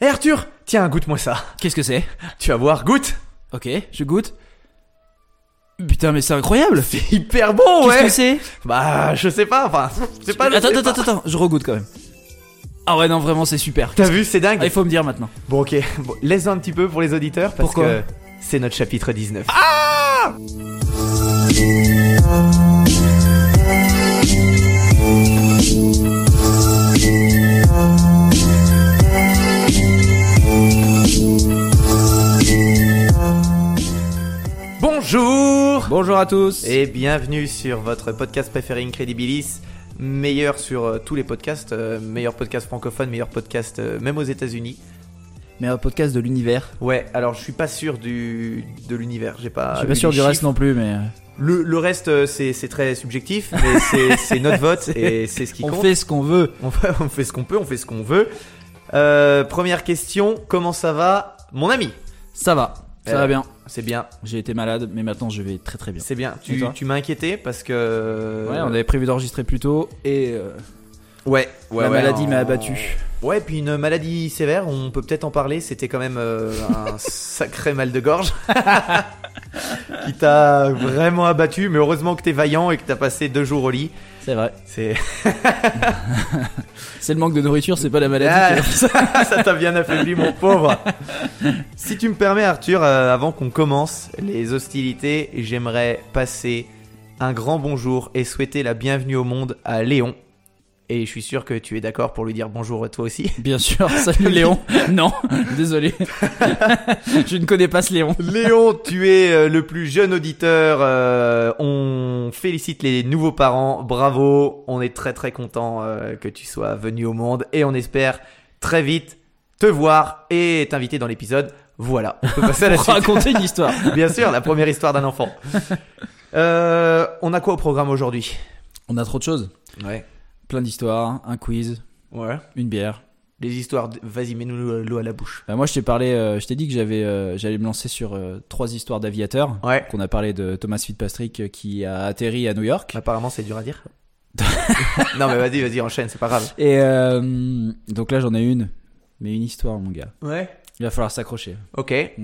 Hé Arthur, tiens, goûte-moi ça. Qu'est-ce que c'est? Tu vas voir, goûte. Ok, je goûte. Putain, mais c'est incroyable. C'est hyper bon, Qu'est-ce ouais. que c'est? Bah, je sais pas, enfin, c'est pas. Attends, attends, attends, attends, je regoute quand même. Ah ouais, non, vraiment, c'est super. T'as vu, c'est dingue. Ah, il faut me dire maintenant. Bon, ok, bon, laisse-en un petit peu pour les auditeurs parce Pourquoi? que c'est notre chapitre 19. Bonjour Bonjour à tous. et bienvenue sur votre podcast préféré Incredibilis, meilleur sur euh, tous les podcasts, euh, meilleur podcast francophone, meilleur podcast euh, même aux États-Unis. Mais un podcast de l'univers. Ouais, alors je suis pas sûr du de l'univers, j'ai pas. je suis pas sûr les du reste chiffres. non plus, mais. Le, le reste euh, c'est c'est très subjectif, mais c'est c'est notre vote et c'est ce qui On compte. fait ce qu'on veut. On fait, on fait ce qu'on peut, on fait ce qu'on veut. Euh, première question, comment ça va, mon ami? Ça va. Ça Euh, va bien. C'est bien, J'ai été malade, mais maintenant je vais très très bien. c'est bien. Tu, m'as inquiété parce que. Ouais, on avait prévu d'enregistrer plus tôt et euh, Ouais, ouais, la ouais, maladie en- m'a abattu. Ouais, puis une maladie sévère, on peut peut-être en parler. C'était quand même euh, un sacré mal de gorge qui t'a vraiment abattu. Mais heureusement que t'es vaillant et que t'as passé deux jours au lit. C'est vrai. C'est C'est le manque de nourriture, c'est pas la maladie. Ah, qui- ça t'a bien affaibli, mon pauvre. Si tu me permets, Arthur, euh, avant qu'on commence les hostilités, j'aimerais passer un grand bonjour et souhaiter la bienvenue au monde à Léon. Et je suis sûr que tu es d'accord pour lui dire bonjour toi aussi. Bien sûr. Salut Léon. non, désolé. je ne connais pas ce Léon. Léon, tu es euh, le plus jeune auditeur. euh, on félicite les nouveaux parents. Bravo. On est très très content euh, que tu sois venu au monde et on espère très vite te voir et t'inviter dans l'épisode. Voilà. On peut passer à la suite. raconter une histoire. Bien sûr, la première histoire d'un enfant. Euh, on a quoi au programme aujourd'hui? On a trop de choses. Ouais. Plein d'histoires, un quiz, Ouais. une bière. Les histoires. de- Vas-y, mets-nous l'eau à la bouche. Bah, moi, je t'ai parlé, euh, je t'ai dit que j'avais, euh, j'allais me lancer sur euh, trois histoires d'aviateurs. Ouais. Qu'on a parlé de Thomas Fitzpatrick qui a atterri à New York. Apparemment, c'est dur à dire. non, mais vas-y, vas-y, enchaîne, c'est pas grave. Et donc là, j'en ai une, mais une histoire, mon gars. Ouais. Il va falloir s'accrocher. Ok. Et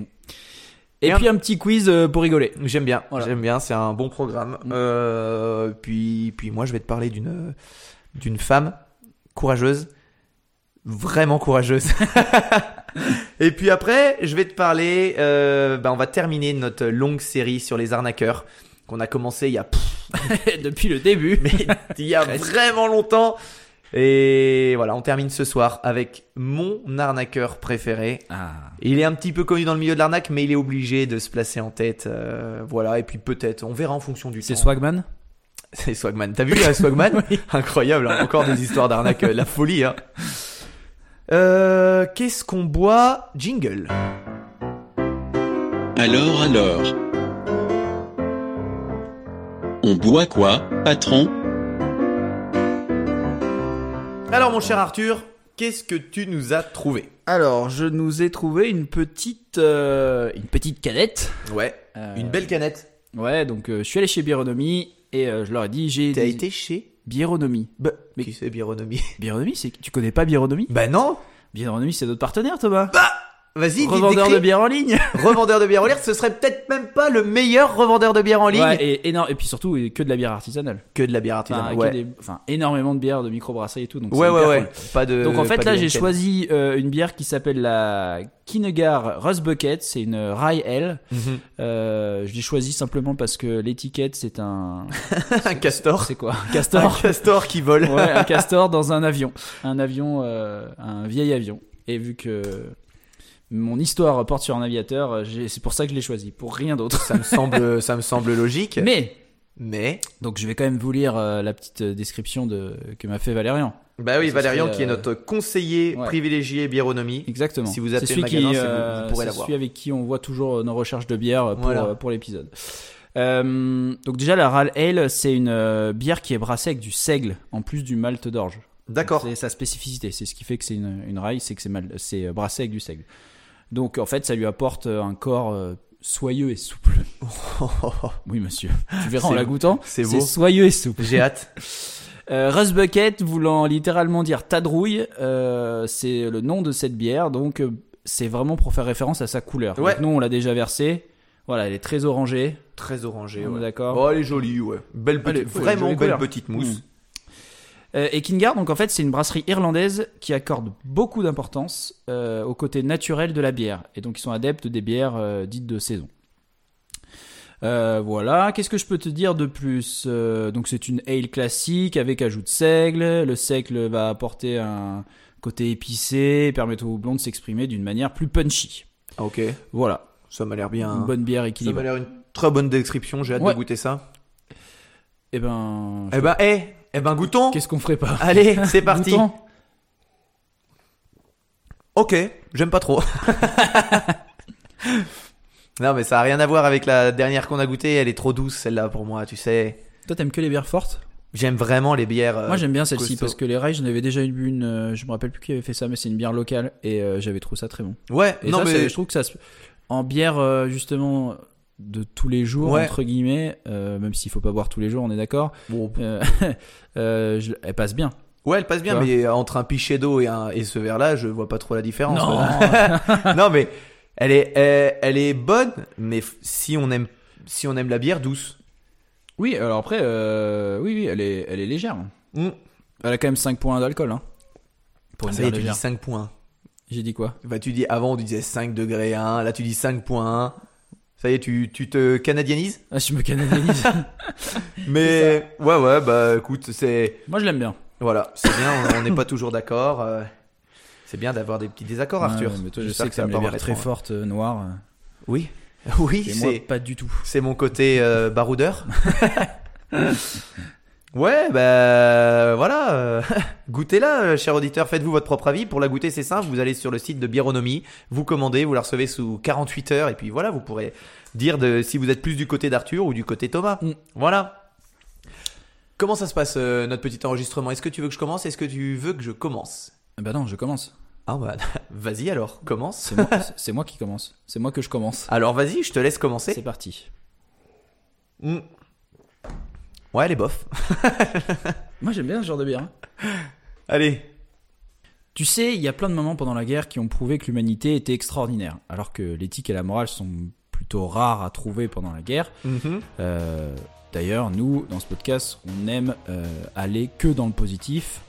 Et puis un petit quiz pour rigoler. J'aime bien, Voilà. j'aime bien, c'est un bon programme. Mm. Puis, puis moi, je vais te parler d'une d'une femme courageuse, vraiment courageuse. Et puis après, je vais te parler. Euh, bah, on va terminer notre longue série sur les arnaqueurs qu'on a commencé il y a pff, Depuis le début. mais il y a vraiment longtemps. Et voilà, on termine ce soir avec mon arnaqueur préféré. Ah. Il est un petit peu connu dans le milieu de l'arnaque, mais il est obligé de se placer en tête. euh, voilà, et puis peut-être, on verra en fonction du C'est temps. Swagman? C'est Swagman. T'as vu là, Swagman Incroyable, hein, encore des histoires d'arnaque, euh, la folie. Hein. Euh, Qu'est-ce qu'on boit? Jingle. Alors alors On boit quoi, patron? Alors mon cher Arthur, qu'est-ce que tu nous as trouvé? Alors, je nous ai trouvé une petite, euh, une petite canette. Ouais, Euh, une belle canette. Ouais, donc euh, je suis allé chez Bironomie et euh, je leur ai dit j'ai. T'as des- été chez Bironomie. bah, Mais- Qui c'est Bironomie Bironomie, c'est tu connais pas Bironomie Bah non Bironomie, c'est notre partenaire, Thomas. Vas-y, Revendeur de bière en ligne. Revendeur de bière en ligne, ce serait peut-être même pas le meilleur revendeur de bière en ligne Ouais, et, et, non, et puis surtout que de la bière artisanale. que de la bière Enfin, artisanale. Ouais. des- enfin, énormément de bières de microbrasserie et tout. Donc ouais, ouais, ouais. cool. Pas de. Donc en fait là j'ai choisi euh, une bière qui s'appelle la Kinegar Rust Bucket, c'est une rye ale. Mhm. Euh, je l'ai choisi simplement parce que l'étiquette c'est un un castor. c'est quoi? Un Un castor castor qui vole. Ouais, un castor dans un avion, un avion, euh, un vieil avion. Et vu que mon histoire porte sur un aviateur, euh, c'est pour ça que je l'ai choisi, pour rien d'autre. Ça me semble, ça me semble logique. Mais Mais. donc je vais quand même vous lire euh, la petite euh, description de que m'a fait Valérian. Bah oui, Valérian qui est notre conseiller ouais. privilégié biéronomie. Exactement. Si vous appelez celui le magasin, qui, vous- euh, vous pourrez c'est celui avec qui on voit toujours nos recherches de bière pour, Voilà. pour l'épisode. Euh, donc déjà la Ral Ale, c'est une bière qui est brassée avec du seigle en plus du malt d'orge. D'accord. C'est sa spécificité, c'est ce qui fait que c'est une, une raille, c'est que c'est brassé avec du seigle. Donc en fait, ça lui apporte euh, un corps euh, soyeux et souple. Oui, monsieur. Tu verras en la goûtant. c'est beau. soyeux et souple. J'ai hâte. Euh, Rust Bucket, voulant littéralement dire tadrouille, euh, c'est le nom de cette bière, donc euh, c'est vraiment pour faire référence à sa couleur. Ouais. Donc nous, on l'a déjà versée. Voilà, elle est très orangée. Très orangé, On ouais. d'accord. Oh, elle est jolie, ouais. Belle Elle est- vraiment jolie belle couleur. petite mousse. Mm. Euh, et Kingar, donc en fait, c'est une brasserie irlandaise qui accorde beaucoup d'importance euh, au côté naturel de la bière. Et donc, ils sont adeptes des bières euh, dites de saison. Voilà, qu'est-ce que je peux te dire de plus Donc, c'est une ale classique avec ajout de seigle. Le seigle va apporter un côté épicé, permettre au houblon de s'exprimer d'une manière plus punchy. Ah, Ok, Voilà, ça m'a l'air bien. une bonne bière Ça m'a équilibrée. l'air une très bonne description, j'ai hâte Ouais. de goûter ça. Eh ben, Eh ben, eh, eh ben, goûtons. qu'est-ce qu'on ferait pas Allez, c'est parti. Goûtons Ok, j'aime pas trop. non, mais ça a rien à voir avec la dernière qu'on a goûtée. Elle est trop douce, celle-là, pour moi, tu sais. Toi, t'aimes que les bières fortes? J'aime vraiment les bières. euh, Moi j'aime bien celle-ci costaud. parce que les rails j'en avais déjà bu une, euh, je me rappelle plus qui avait fait ça mais c'est une bière locale et euh, j'avais trouvé ça très bon. Ouais, Et non, ça, mais. je trouve que ça se... en bière euh, justement de tous les jours Ouais. entre guillemets, euh, même s'il faut pas boire tous les jours on est d'accord, Bon, euh, euh, je- elle passe bien. Ouais, elle passe bien, mais entre un pichet d'eau et, un, et ce verre-là, je vois pas trop la différence. Non. non, mais elle est, elle, elle est bonne, mais si on aime, si on aime la bière douce. Oui alors après oui oui elle est elle est légère. Mm. Elle a quand même 5 points d'alcool hein. Pour une Ça y est, bière tu dis légère. 5 points. J'ai dit quoi? Bah, tu dis, avant, on disait 5 degrés 1, là, tu dis 5.1. Ça y est, tu, tu te canadianises? Ah je me canadianise. Mais, ouais, ouais, bah, écoute, c'est, Moi je l'aime bien. voilà, c'est bien, on- n'est pas toujours d'accord. euh, c'est bien d'avoir des petits désaccords, Arthur. Ouais, mais toi je J'espère sais que ça va pas remettre très en- fortes euh, noires. Oui, oui, Et moi c'est, pas du tout. c'est mon côté euh, baroudeur. Ouais, bah voilà. euh, Goûtez-la, euh, cher auditeur. Faites-vous votre propre avis. Pour la goûter, c'est simple. Vous allez sur le site de Biéronomie, vous commandez, vous la recevez sous 48 heures, et puis voilà, vous pourrez dire de, si vous êtes plus du côté d'Arthur ou du côté Thomas. Mm. Voilà. Comment ça se passe, euh, notre petit enregistrement? Est-ce que tu veux que je commence? Est-ce que tu veux que je commence? Bah non je commence. Ah bah, vas-y alors, commence. C'est moi, c'est moi qui commence. C'est moi que je commence. Alors vas-y, je te laisse C'est commencer. parti. Mm. Ouais, elle est bof. Moi j'aime bien ce genre de bière. hein. Allez. Tu sais, il y a plein de moments pendant la guerre qui ont prouvé que l'humanité était extraordinaire, alors que l'éthique et la morale sont plutôt rares à trouver pendant la guerre. Mhm. Euh, D'ailleurs, nous, dans ce podcast, on aime euh, aller que dans le positif,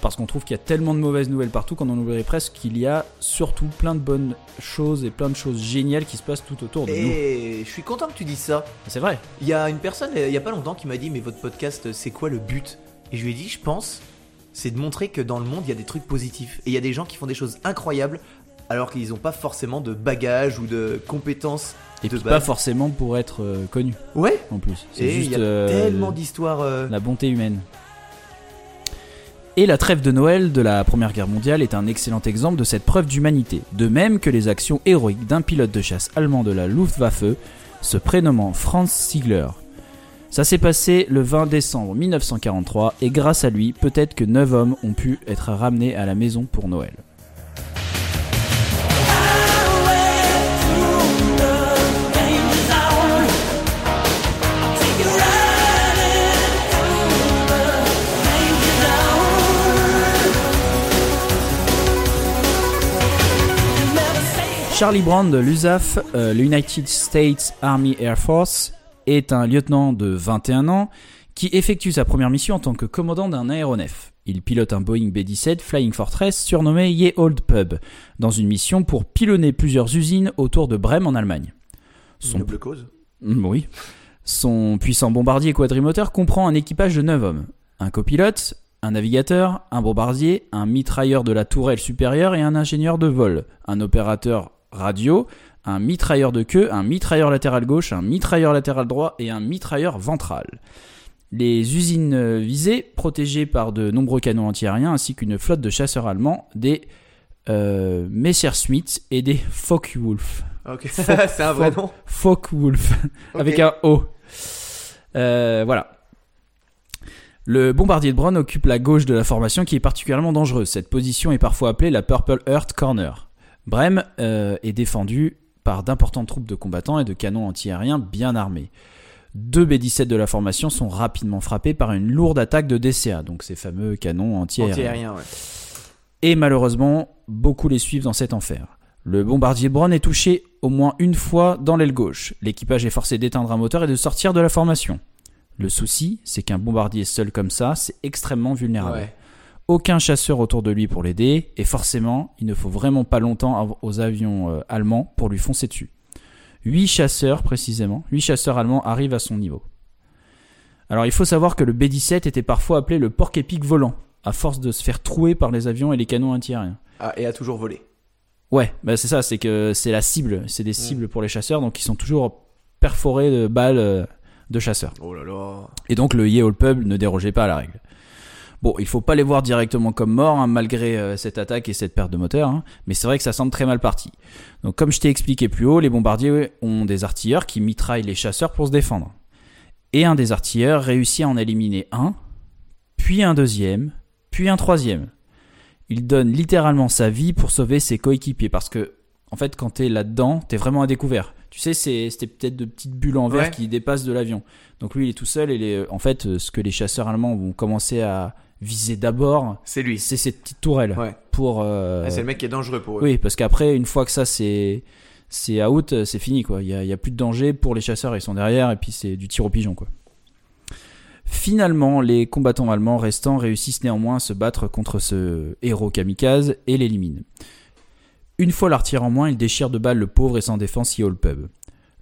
parce qu'on trouve qu'il y a tellement de mauvaises nouvelles partout qu'on en oublierait presque qu'il y a surtout plein de bonnes choses et plein de choses géniales qui se passent tout autour de nous. Et je suis content que tu dises ça. C'est vrai. Il y a une personne, il y a pas longtemps, qui m'a dit Mais votre podcast, c'est quoi le but? Et je lui ai dit Je pense, c'est de montrer que dans le monde, il y a des trucs positifs. Et il y a des gens qui font des choses incroyables alors qu'ils n'ont pas forcément de bagages ou de compétences Et de puis pas forcément pour être euh, connu, Ouais, en plus. Et il y a euh, tellement d'histoires. euh, la bonté humaine. Et la trêve de Noël de la Première Guerre mondiale est un excellent exemple de cette preuve d'humanité, de même que les actions héroïques d'un pilote de chasse allemand de la Luftwaffe, se prénommant Franz Ziegler. Ça s'est passé le 20 décembre 1943 et grâce à lui, peut-être que 9 hommes ont pu être ramenés à la maison pour Noël. Charlie Brown de l'USAF, euh, l'United States Army Air Force, est un lieutenant de 21 ans qui effectue sa première mission en tant que commandant d'un aéronef. Il pilote un Boeing B-17 Flying Fortress surnommé Ye Old Pub, dans une mission pour pilonner plusieurs usines autour de Brême en Allemagne. Son noble cause. Mm, Oui. Son puissant bombardier quadrimoteur comprend un équipage de 9 hommes. Un copilote, un navigateur, un bombardier, un mitrailleur de la tourelle supérieure et un ingénieur de vol, un opérateur radio, un mitrailleur de queue, un mitrailleur latéral gauche, un mitrailleur latéral droit et un mitrailleur ventral. Les usines euh, visées, protégées par de nombreux canons antiaériens ainsi qu'une flotte de chasseurs allemands, des euh, Messerschmitt et des Focke-Wulf. Ok, c'est un vrai nom. Focke-Wulf avec un O. Euh, voilà. Le bombardier de Brown occupe la gauche de la formation qui est particulièrement dangereuse. Cette position est parfois appelée la Purple Earth Corner. Brême euh, est défendue par d'importantes troupes de combattants et de canons antiaériens bien armés. Deux B-17 de la formation sont rapidement frappés par une lourde attaque de DCA, donc ces fameux canons anti-aériens. Anti-aérien, ouais. Et malheureusement, beaucoup les suivent dans cet enfer. Le bombardier Brown est touché au moins une fois dans l'aile gauche. L'équipage est forcé d'éteindre un moteur et de sortir de la formation. Le souci, c'est qu'un bombardier seul comme ça, c'est extrêmement vulnérable. Ouais. Aucun chasseur autour de lui pour l'aider, et forcément, il ne faut vraiment pas longtemps aux avions euh, allemands pour lui foncer dessus. Huit chasseurs, précisément, huit chasseurs allemands arrivent à son niveau. Alors il faut savoir que le B-17 était parfois appelé le porc-épic volant, à force de se faire trouer par les avions et les canons antiaériens. Ah, et a toujours volé. Ouais, bah c'est ça, c'est que c'est la cible, c'est des cibles pour les chasseurs, donc ils sont toujours perforés de balles euh, de chasseurs. Oh là là. Et donc le Yale Pub ne dérogeait pas à la règle. Bon, il faut pas les voir directement comme morts, hein, malgré euh, cette attaque et cette perte de moteur, hein, mais c'est vrai que ça semble très mal parti. Donc comme je t'ai expliqué plus haut, les bombardiers ont des artilleurs qui mitraillent les chasseurs pour se défendre. Et un des artilleurs réussit à en éliminer un, puis un deuxième, puis un troisième. Il donne littéralement sa vie pour sauver ses coéquipiers, parce que, en fait, quand t'es là-dedans, t'es vraiment à découvert. Tu sais, c'est- c'était peut-être de petites bulles en verre Ouais. qui dépassent de l'avion. Donc lui, il est tout seul et les, en fait, euh, ce que les chasseurs allemands vont commencer à viser d'abord, C'est lui. c'est cette petite tourelle Ouais. pour. euh, Ah, c'est le mec qui est dangereux pour eux. oui, parce qu'après, une fois que ça c'est c'est out, euh, c'est fini quoi. Il y a, il y a plus de danger pour les chasseurs, ils sont derrière et puis c'est du tir au pigeon quoi. Finalement, les combattants allemands restants réussissent néanmoins à se battre contre ce héros kamikaze et l'éliminent. Une fois l'artilleur en moins, il déchire de balles le pauvre et sans défense Yale Pub.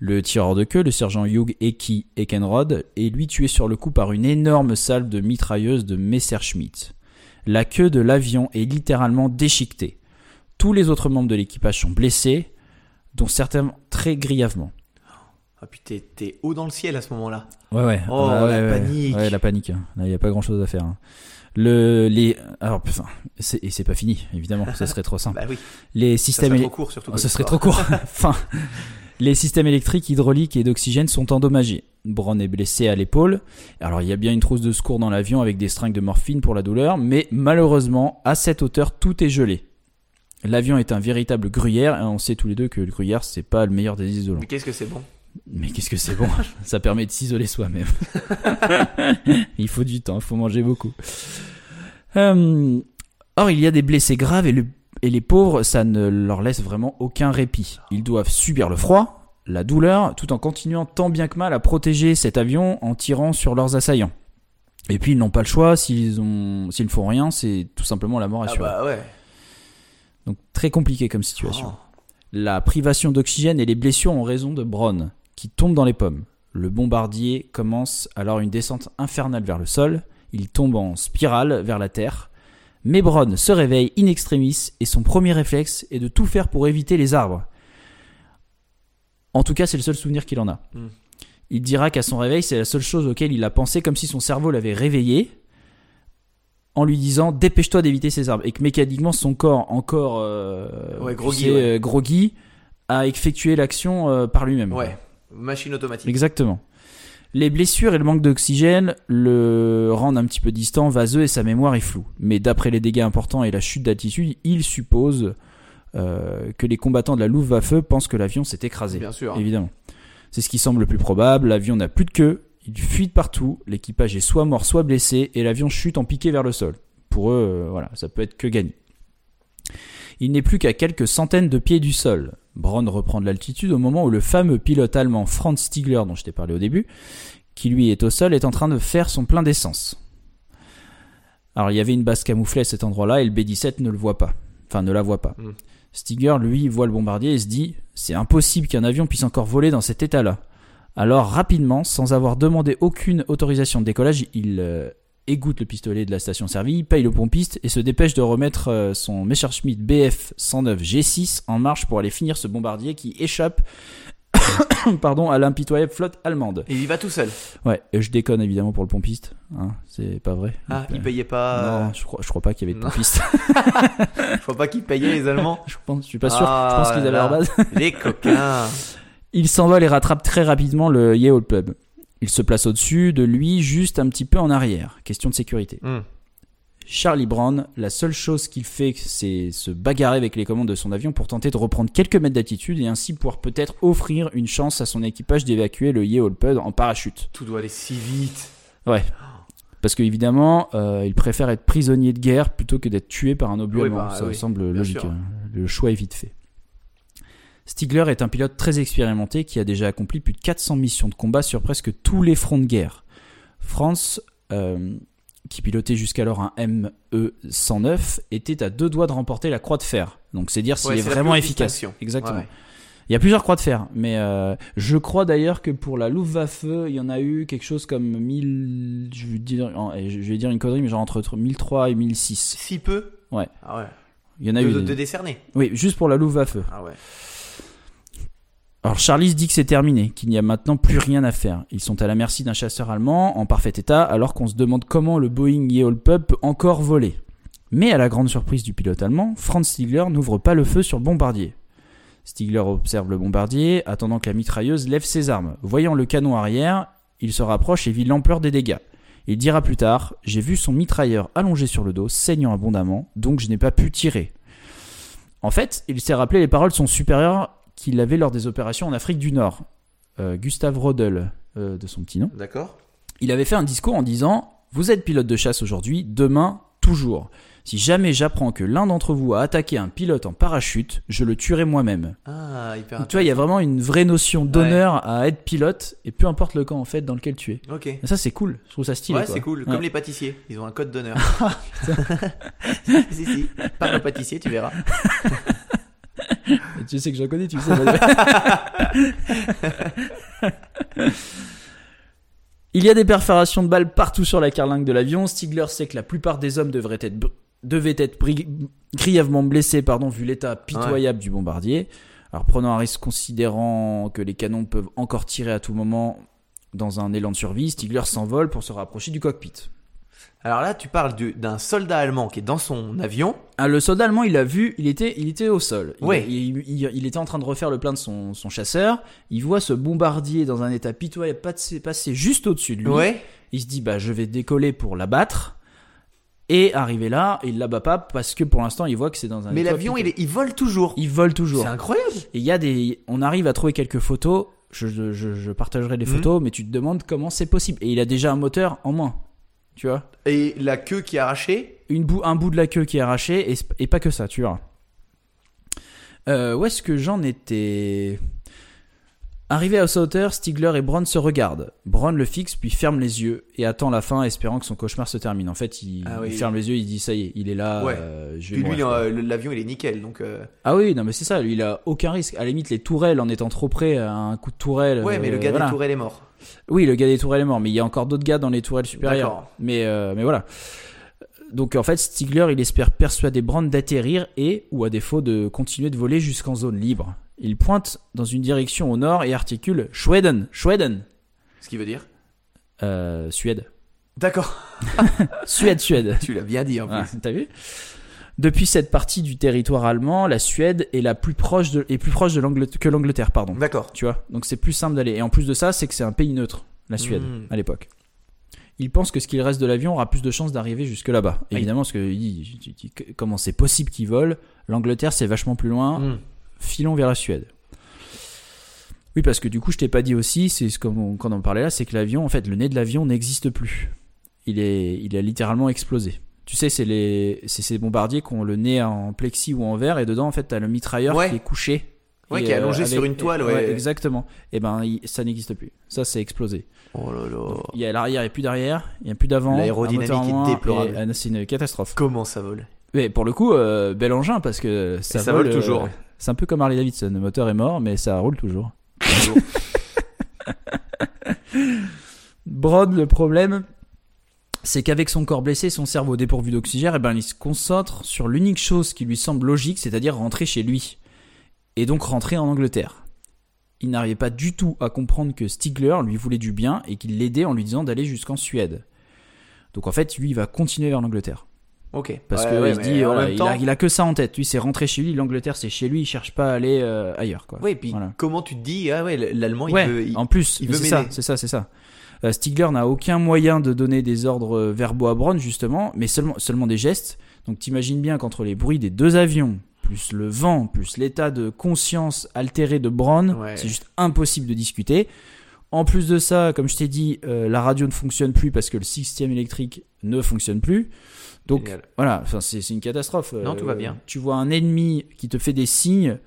Le tireur de queue, le sergent Hugh Eki Ekenrod, est lui tué sur le coup par une énorme salve de mitrailleuse de Messerschmitt. La queue de l'avion est littéralement déchiquetée. Tous les autres membres de l'équipage sont blessés, dont certains très grièvement. Ah, puis t'es, haut dans le ciel à ce moment-là. Ouais, ouais. Oh, Bah, la ouais, panique. Ouais, la panique. hein. Là, il n'y a pas grand chose à faire. hein. Le, les, alors, c'est, et c'est pas fini, évidemment. Ce serait trop simple. Bah oui. Les Ça systèmes, serait élé- trop court, surtout. Oh, ce serait trop court. enfin, les systèmes électriques, hydrauliques et d'oxygène sont endommagés. Brown est blessé à l'épaule. Alors, il y a bien une trousse de secours dans l'avion avec des stringues de morphine pour la douleur, mais malheureusement, à cette hauteur, tout est gelé. L'avion est un véritable gruyère, et on sait tous les deux que le gruyère, c'est pas le meilleur des isolants. Mais qu'est-ce que c'est bon? Mais qu'est-ce que c'est bon? Ça permet de s'isoler soi-même. il faut du temps, il faut manger beaucoup. Euh, or, il y a des blessés graves et, le- et les pauvres, ça ne leur laisse vraiment aucun répit. Ils doivent subir le froid, la douleur, tout en continuant tant bien que mal à protéger cet avion en tirant sur leurs assaillants. Et puis ils n'ont pas le choix, s'ils ont, s'ils ne font rien, c'est tout simplement la mort Ah assurée. bah ouais. Donc très compliqué comme situation. Oh. La privation d'oxygène et les blessures ont raison de Brown, qui tombe dans les pommes. Le bombardier commence alors une descente infernale vers le sol. Il tombe en spirale vers la terre. Mais Brown se réveille in extremis et son premier réflexe est de tout faire pour éviter les arbres. En tout cas, c'est le seul souvenir qu'il en a. Hmm. Il dira qu'à son réveil, c'est la seule chose auquel il a pensé, comme si son cerveau l'avait réveillé, en lui disant dépêche-toi d'éviter ces arbres, et que mécaniquement son corps, encore euh, Ouais, groggy, ouais. euh, groggy, a effectué l'action euh, par lui-même. Ouais. Machine automatique. Exactement. Les blessures et le manque d'oxygène le rendent un petit peu distant, vaseux et sa mémoire est floue. Mais d'après les dégâts importants et la chute d'altitude, il suppose euh, que les combattants de la Luftwaffe pensent que l'avion s'est écrasé. Bien sûr. Évidemment. C'est ce qui semble le plus probable. L'avion n'a plus de queue, il fuit de partout, l'équipage est soit mort, soit blessé, et l'avion chute en piqué vers le sol. Pour eux, euh, voilà, ça peut être que gagné. Il n'est plus qu'à quelques centaines de pieds du sol. Braun reprend de l'altitude au moment où le fameux pilote allemand Franz Stiegler, dont je t'ai parlé au début, qui lui est au sol, est en train de faire son plein d'essence. Alors il y avait une base camouflée à cet endroit-là et le B-17 ne le voit pas. Enfin, ne la voit pas. Mm. Stiger, lui, voit le bombardier et se dit c'est impossible qu'un avion puisse encore voler dans cet état-là. Alors, rapidement, sans avoir demandé aucune autorisation de décollage, il euh, égoutte le pistolet de la station servie, paye le pompiste et se dépêche de remettre euh, son Messerschmitt Bf 109 G6 en marche pour aller finir ce bombardier qui échappe pardon, à l'impitoyable flotte allemande. Et il y va tout seul. Ouais, et je déconne évidemment pour le pompiste, hein, c'est pas vrai. Ah, Donc, il euh, payait pas. Non, je crois, je crois pas qu'il y avait de Non. pompiste. Faut pas qu'ils payaient les Allemands. je pense, je suis pas sûr. Ah, je pense qu'ils avaient leur base. les coquins. Il s'envole et rattrape très rapidement le Yale Pub. Il se place au-dessus de lui, juste un petit peu en arrière. Question de sécurité. Hmm. Charlie Brown, la seule chose qu'il fait, c'est se bagarrer avec les commandes de son avion pour tenter de reprendre quelques mètres d'altitude et ainsi pouvoir peut-être offrir une chance à son équipage d'évacuer le Yeolpud en parachute. Tout doit aller si vite. Ouais. Parce qu'évidemment, euh, il préfère être prisonnier de guerre plutôt que d'être tué par un obus Oui, bah, Ça oui, semble logique. sûr. Le choix est vite fait. Stigler est un pilote très expérimenté qui a déjà accompli plus de 400 missions de combat sur presque tous les fronts de guerre. France, euh, qui pilotait jusqu'alors un ME-109, était à deux doigts de remporter la Croix de Fer. Donc c'est dire s'il Ouais, est vraiment efficace. Exactement. Ouais. Il y a plusieurs croix de fer, mais euh, je crois d'ailleurs que pour la Luftwaffe, il y en a eu quelque chose comme 1000, je vais dire, en- je vais dire une connerie, mais genre entre 1003 et 1006. Si peu? Ouais. Ah ouais. Il y en a de, eu. de- de décerner. Oui, juste pour la Luftwaffe. Ah ouais. Alors Charlie dit que c'est terminé, qu'il n'y a maintenant plus rien à faire. Ils sont à la merci d'un chasseur allemand en parfait état, alors qu'on se demande comment le Boeing Yeolpub peut encore voler. Mais à la grande surprise du pilote allemand, Franz Stigler n'ouvre pas le feu sur le bombardier. Stigler observe le bombardier, attendant que la mitrailleuse lève ses armes. Voyant le canon arrière, il se rapproche et vit l'ampleur des dégâts. Il dira plus tard J'ai vu son mitrailleur allongé sur le dos, saignant abondamment, donc je n'ai pas pu tirer. En fait, il s'est rappelé les paroles de son supérieur qu'il avait lors des opérations en Afrique du Nord, euh, Gustave Rodel, euh, de son petit nom. D'accord. Il avait fait un discours en disant Vous êtes pilote de chasse aujourd'hui, demain, toujours. Si jamais j'apprends que l'un d'entre vous a attaqué un pilote en parachute, je le tuerai moi-même. Ah, hyper Donc, tu vois, il y a vraiment une vraie notion d'honneur à être pilote, et peu importe le camp en fait dans lequel tu es. Ok. Et ça, c'est cool. Je trouve ça stylé. Ouais, c'est cool. Ouais. Comme les pâtissiers. Ils ont un code d'honneur. si, si. Parle au pâtissier, tu verras. Tu sais que j'en connais, tu sais. Il y a des perforations de balles partout sur la carlingue de l'avion. Stigler sait que la plupart des hommes devraient être, devaient être grièvement blessés pardon, vu l'état pitoyable du bombardier. Alors prenant un risque considérant que les canons peuvent encore tirer à tout moment dans un élan de survie, Stigler s'envole pour se rapprocher du cockpit. Alors là, tu parles du- d'un soldat allemand qui est dans son avion. Ah, le soldat allemand, il a vu, il était, il était au sol. Il, Ouais. il, il- il était en train de refaire le plein de son, son chasseur. Il voit ce bombardier dans un état pitoyable passer, passer juste au-dessus de lui. Ouais. Il se dit, bah, je vais décoller pour l'abattre. Et arrivé là, il l'abat pas parce que pour l'instant, il voit que c'est dans un. Mais l'avion, il, vole toujours. il vole toujours. C'est incroyable. Et il y a des, on arrive à trouver quelques photos. Je, je, je- je partagerai les Mhm. photos, mais tu te demandes comment c'est possible. Et il a déjà un moteur en moins. Tu vois Et la queue qui est arrachée. une un bout de la queue qui est arraché et, et pas que ça, tu vois. Euh, où est-ce que j'en étais? Arrivé à sa hauteur, Stigler et Braun se regardent. Braun le fixe puis ferme les yeux et attend la fin, espérant que son cauchemar se termine. En fait, il, Ah oui. il ferme les yeux, il dit ça y est, il est là. Ouais. euh, je vais Puis lui, euh, l'avion, il est nickel. Donc, euh, Ah oui, non mais c'est ça. Lui, il a aucun risque. À la limite, les tourelles, en étant trop près, à un coup de tourelle. ouais, mais le euh, gars voilà. des tourelles est mort. Oui, le gars des tourelles est mort, mais il y a encore d'autres gars dans les tourelles supérieures. Mais, euh, mais voilà. Donc en fait, Stigler, il espère persuader Brand d'atterrir et, ou à défaut, de continuer de voler jusqu'en zone libre. Il pointe dans une direction au nord et articule Schweden, Schweden, Ce qui veut dire. euh, Suède, D'accord. Suède, Suède. Tu l'as bien dit en plus. Ah, T'as vu? Depuis cette partie du territoire allemand, la Suède est la plus proche de, est plus proche de l'Angleterre que l'Angleterre, pardon. D'accord. Tu vois? Donc c'est plus simple d'aller. Et en plus de ça, c'est que c'est un pays neutre, la Suède, Mm. à l'époque. Il pense que ce qu'il reste de l'avion aura plus de chances d'arriver jusque là-bas. Oui. Évidemment, parce que il comment c'est possible qu'il vole? L'Angleterre, c'est vachement plus loin. Mm. Filons vers la Suède. Oui, parce que du coup, je t'ai pas dit aussi, c'est ce qu'on on, quand on en parlait là, c'est que l'avion, en fait, le nez de l'avion n'existe plus. Il est, il a littéralement explosé. Tu sais, c'est les, c'est ces bombardiers qui ont le nez en plexi ou en verre, et dedans, en fait, t'as le mitrailleur Ouais. qui est couché. Ouais, qui est euh, allongé avec- sur une toile, ouais. exactement. Et ben, il- ça n'existe plus. Ça, c'est explosé. Oh là là. Il y a l'arrière, il n'y a plus d'arrière, il n'y a plus d'avant. L'aérodynamique est déplorable. non, c'est une catastrophe. Comment ça vole? Mais pour le coup, euh, bel engin parce que ça, ça vole euh, toujours. C'est un peu comme Harley Davidson. Le moteur est mort, mais ça roule toujours. Toujours. Brod, le problème, c'est qu'avec son corps blessé son cerveau dépourvu d'oxygène, eh ben, il se concentre sur l'unique chose qui lui semble logique, c'est-à-dire rentrer chez lui. Et donc rentrer en Angleterre. Il n'arrivait pas du tout à comprendre que Stigler lui voulait du bien et qu'il l'aidait en lui disant d'aller jusqu'en Suède. Donc en fait, lui, il va continuer vers l'Angleterre. Ok. Parce Ouais, que ouais, il se mais dit, en voilà, même il, temps- a, il a que ça en tête. Lui, c'est rentrer chez lui. L'Angleterre, c'est chez lui. Il cherche pas à aller euh, ailleurs, quoi. Oui, puis Voilà. comment tu te dis Ah ouais, l'Allemand, il veut. il- en plus, il mais veut c'est ça, c'est ça, c'est ça. Euh, Stigler n'a aucun moyen de donner des ordres euh, verbaux à Brown, justement, mais seulement, seulement des gestes. Donc t'imagines bien qu'entre les bruits des deux avions, plus le vent, plus l'état de conscience altéré de Brown, Ouais. c'est juste impossible de discuter. En plus de ça, comme je t'ai dit, euh, la radio ne fonctionne plus parce que le système électrique ne fonctionne plus. Donc Génial. voilà, enfin, c'est une catastrophe. Non, tout va bien. Tu vois un ennemi qui te fait des signes.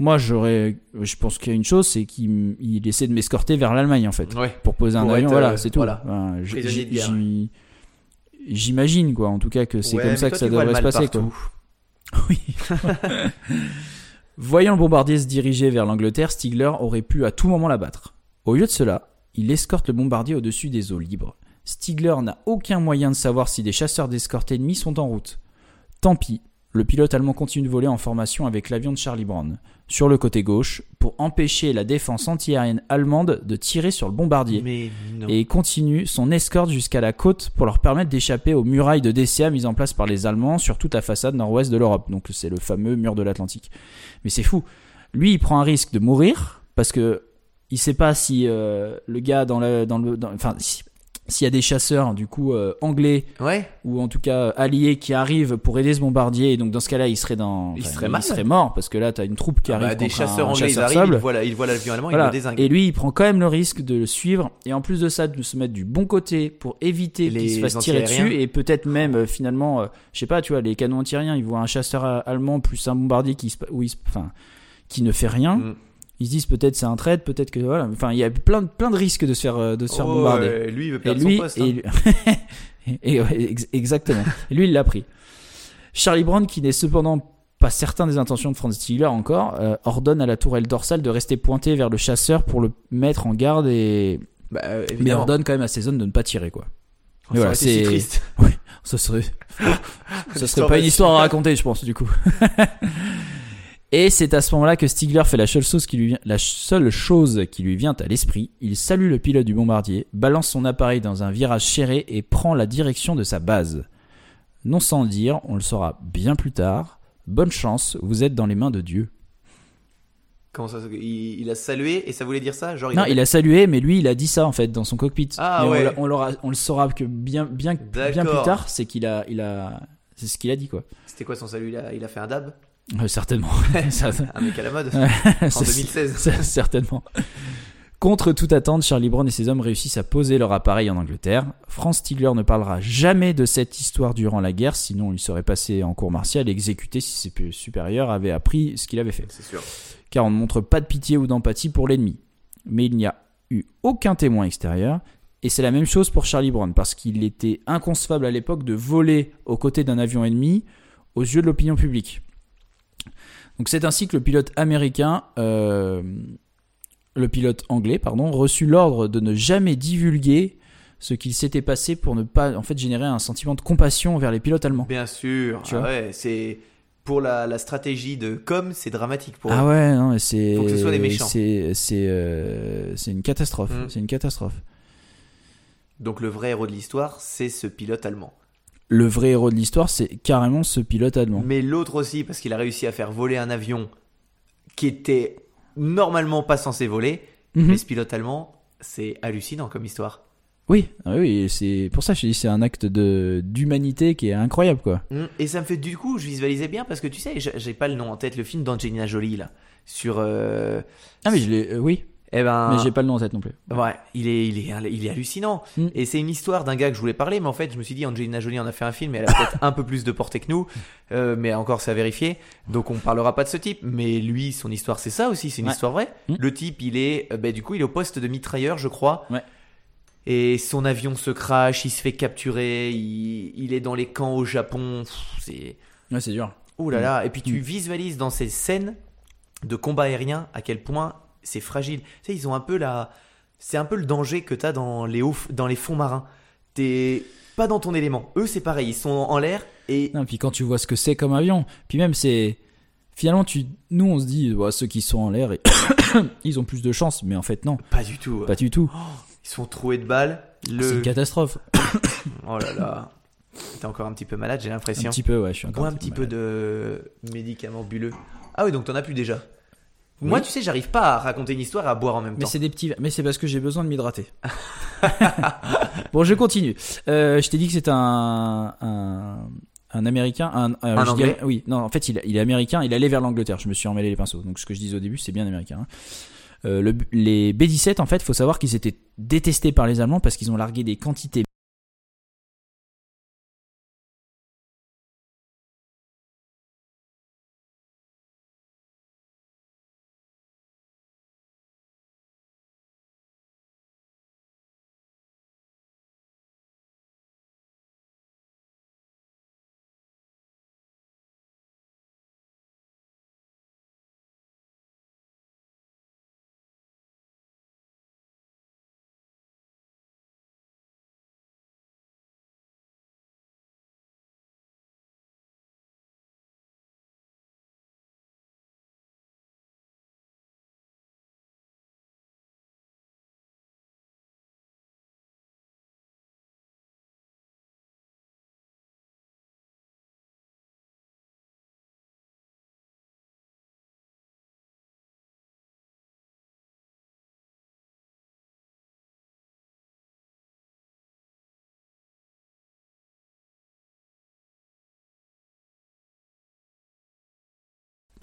Moi, j'aurais, je pense qu'il y a une chose, c'est qu'il il essaie de m'escorter vers l'Allemagne en fait, Ouais. pour poser un Pour avion. être, voilà, euh, c'est tout. voilà. Enfin, J'imagine quoi, en tout cas que c'est Ouais, comme ça toi, que ça devrait se passer. Quoi. Oui. Voyant le bombardier se diriger vers l'Angleterre, Stigler aurait pu à tout moment l'abattre. Au lieu de cela, il escorte le bombardier au-dessus des eaux libres. Stigler n'a aucun moyen de savoir si des chasseurs d'escorte ennemis sont en route. Tant pis, le pilote allemand continue de voler en formation avec l'avion de Charlie Brown, sur le côté gauche, pour empêcher la défense antiaérienne allemande de tirer sur le bombardier Mais et continue son escorte jusqu'à la côte pour leur permettre d'échapper aux murailles de DCA mises en place par les Allemands sur toute la façade nord-ouest de l'Europe. Donc c'est le fameux mur de l'Atlantique. Mais c'est fou. Lui, il prend un risque de mourir parce que il sait pas si euh, le gars dans le dans le dans- enfin si- s'il y a des chasseurs du coup euh, anglais Ouais. ou en tout cas alliés qui arrivent pour aider ce bombardier et donc dans ce cas-là il serait dans Il serait mal. mort parce que là tu as une troupe qui Ah arrive bah, des chasseurs un anglais, ils chasseur arrivent, ils voient la- ils voient l'avion allemand, ils Voilà. le désinguent. Et lui, il prend quand même le risque de le suivre et en plus de ça, de se mettre du bon côté pour éviter qu'il se fasse tirer dessus et peut-être même euh, finalement, euh, je sais pas, tu vois, les canons antiaériens, ils voient un chasseur euh, allemand plus un bombardier qui, se, où il se- enfin, qui ne fait rien. Mm. Ils se disent peut-être c'est un trade, peut-être que voilà. Enfin, il y a plein de plein de risques de se faire euh, de se faire Oh, bombarder. euh, lui, il veut Et perdre lui, son poste. et, hein. lui- et ouais, ex- exactement. Et lui, il l'a pris. Charlie Brown, qui n'est cependant pas certain des intentions de Franz Stigler encore, euh, ordonne à la tourelle dorsale de rester pointée vers le chasseur pour le mettre en garde et Bah, euh, mais ordonne quand même à ses zones de ne pas tirer quoi. Voilà, si c'est- triste. Ça serait, ça serait pas une histoire à raconter, je pense du coup. Et c'est à ce moment-là que Stigler fait la seule chose qui lui vient, la seule chose qui lui vient à l'esprit. Il salue le pilote du bombardier, balance son appareil dans un virage serré et prend la direction de sa base. Non sans le dire, on le saura bien plus tard. Bonne chance, vous êtes dans les mains de Dieu. Comment ça il, il a salué et ça voulait dire ça Genre, Non, il a salué, mais lui, il a dit ça en fait dans son cockpit. Ah, Mais ouais. on, le saura que bien, bien, bien plus tard, c'est qu'il a, il a, c'est ce qu'il a dit quoi. C'était quoi son salut il a, il a fait un dab? Euh, certainement. Un mec à la mode. En C'est- 2016. c'est- Certainement. Contre toute attente, Charlie Brown et ses hommes réussissent à poser leur appareil en Angleterre. Franz Stigler ne parlera jamais de cette histoire durant la guerre, sinon il serait passé en cour martiale et exécuté si ses supérieurs avaient appris ce qu'il avait fait. C'est sûr. Car on ne montre pas de pitié ou d'empathie pour l'ennemi. Mais il n'y a eu aucun témoin extérieur. Et c'est la même chose pour Charlie Brown, parce qu'il était inconcevable à l'époque de voler aux côtés d'un avion ennemi aux yeux de l'opinion publique. Donc c'est ainsi que le pilote américain, euh, le pilote anglais, pardon, reçut l'ordre de ne jamais divulguer ce qu'il s'était passé pour ne pas en fait générer un sentiment de compassion vers les pilotes allemands. Bien sûr. Tu Ah vois ouais, c'est pour la, la stratégie de com, c'est dramatique pour Ah eux. ouais, non, mais c'est Faut que ce soit des méchants. c'est c'est euh, une catastrophe, Mm. c'est une catastrophe. Donc le vrai héros de l'histoire, c'est ce pilote allemand. Le vrai héros de l'histoire, c'est carrément ce pilote allemand. Mais l'autre aussi, parce qu'il a réussi à faire voler un avion qui était normalement pas censé voler. Mhm. Mais ce pilote allemand, c'est hallucinant comme histoire. Oui, ah oui, c'est pour ça que je dis c'est un acte de d'humanité qui est incroyable quoi. Mm. Et ça me fait du coup, je visualisais bien parce que tu sais, j'ai j'ai pas le nom en tête, le film d'Angelina Jolie là, sur. euh, Ah mais je l'ai euh, oui, Eh ben. mais j'ai pas le nom en tête non plus. Ouais, il est, il est, il est hallucinant. Mm. Et c'est une histoire d'un gars que je voulais parler, mais en fait, je me suis dit, Angelina Jolie en a fait un film, et elle a peut-être un peu plus de portée que nous, euh, mais encore, c'est à vérifier. Donc, on parlera pas de ce type. Mais lui, son histoire, c'est ça aussi, c'est une Ouais. histoire vraie. Mm. Le type, il est, euh, bah, du coup, il est au poste de mitrailleur, je crois. Ouais. Et son avion se crache, il se fait capturer, il, il est dans les camps au Japon. C'est. Ouais, c'est dur. Ouh là là. Et puis, tu visualises dans ces scènes de combat aérien à quel point c'est fragile. Tu sais, ils ont un peu la. C'est un peu le danger que t'as dans les hauts, dans les fonds marins. T'es pas dans ton élément. Eux, c'est pareil. Ils sont en l'air et Non, puis quand tu vois ce que c'est comme avion, puis même c'est finalement tu nous on se dit ouais, ceux qui sont en l'air et- ils ont plus de chance, mais en fait non, pas du tout. pas du tout. Ils sont troués de balles. C'est Le... une catastrophe. Oh là là. T'es encore un petit peu malade, j'ai Un l'impression. petit peu ouais, je suis encore Bois un petit peu de médicaments bulleux. Ah oui, donc t'en as plus déjà. Moi, tu sais, j'arrive pas à raconter une histoire et à boire en même Mais temps. c'est des petits mais c'est parce que j'ai besoin de m'hydrater. Bon, je continue. Euh, je t'ai dit que c'est un, un, un américain, un, euh, Un je Anglais dirais- oui, non, en fait, il, il est américain. Il allait vers l'Angleterre. Je me suis emmêlé les pinceaux. Donc, ce que je disais au début, c'est bien américain. hein. Euh, le- les B-17, en fait, faut savoir qu'ils étaient détestés par les Allemands parce qu'ils ont largué des quantités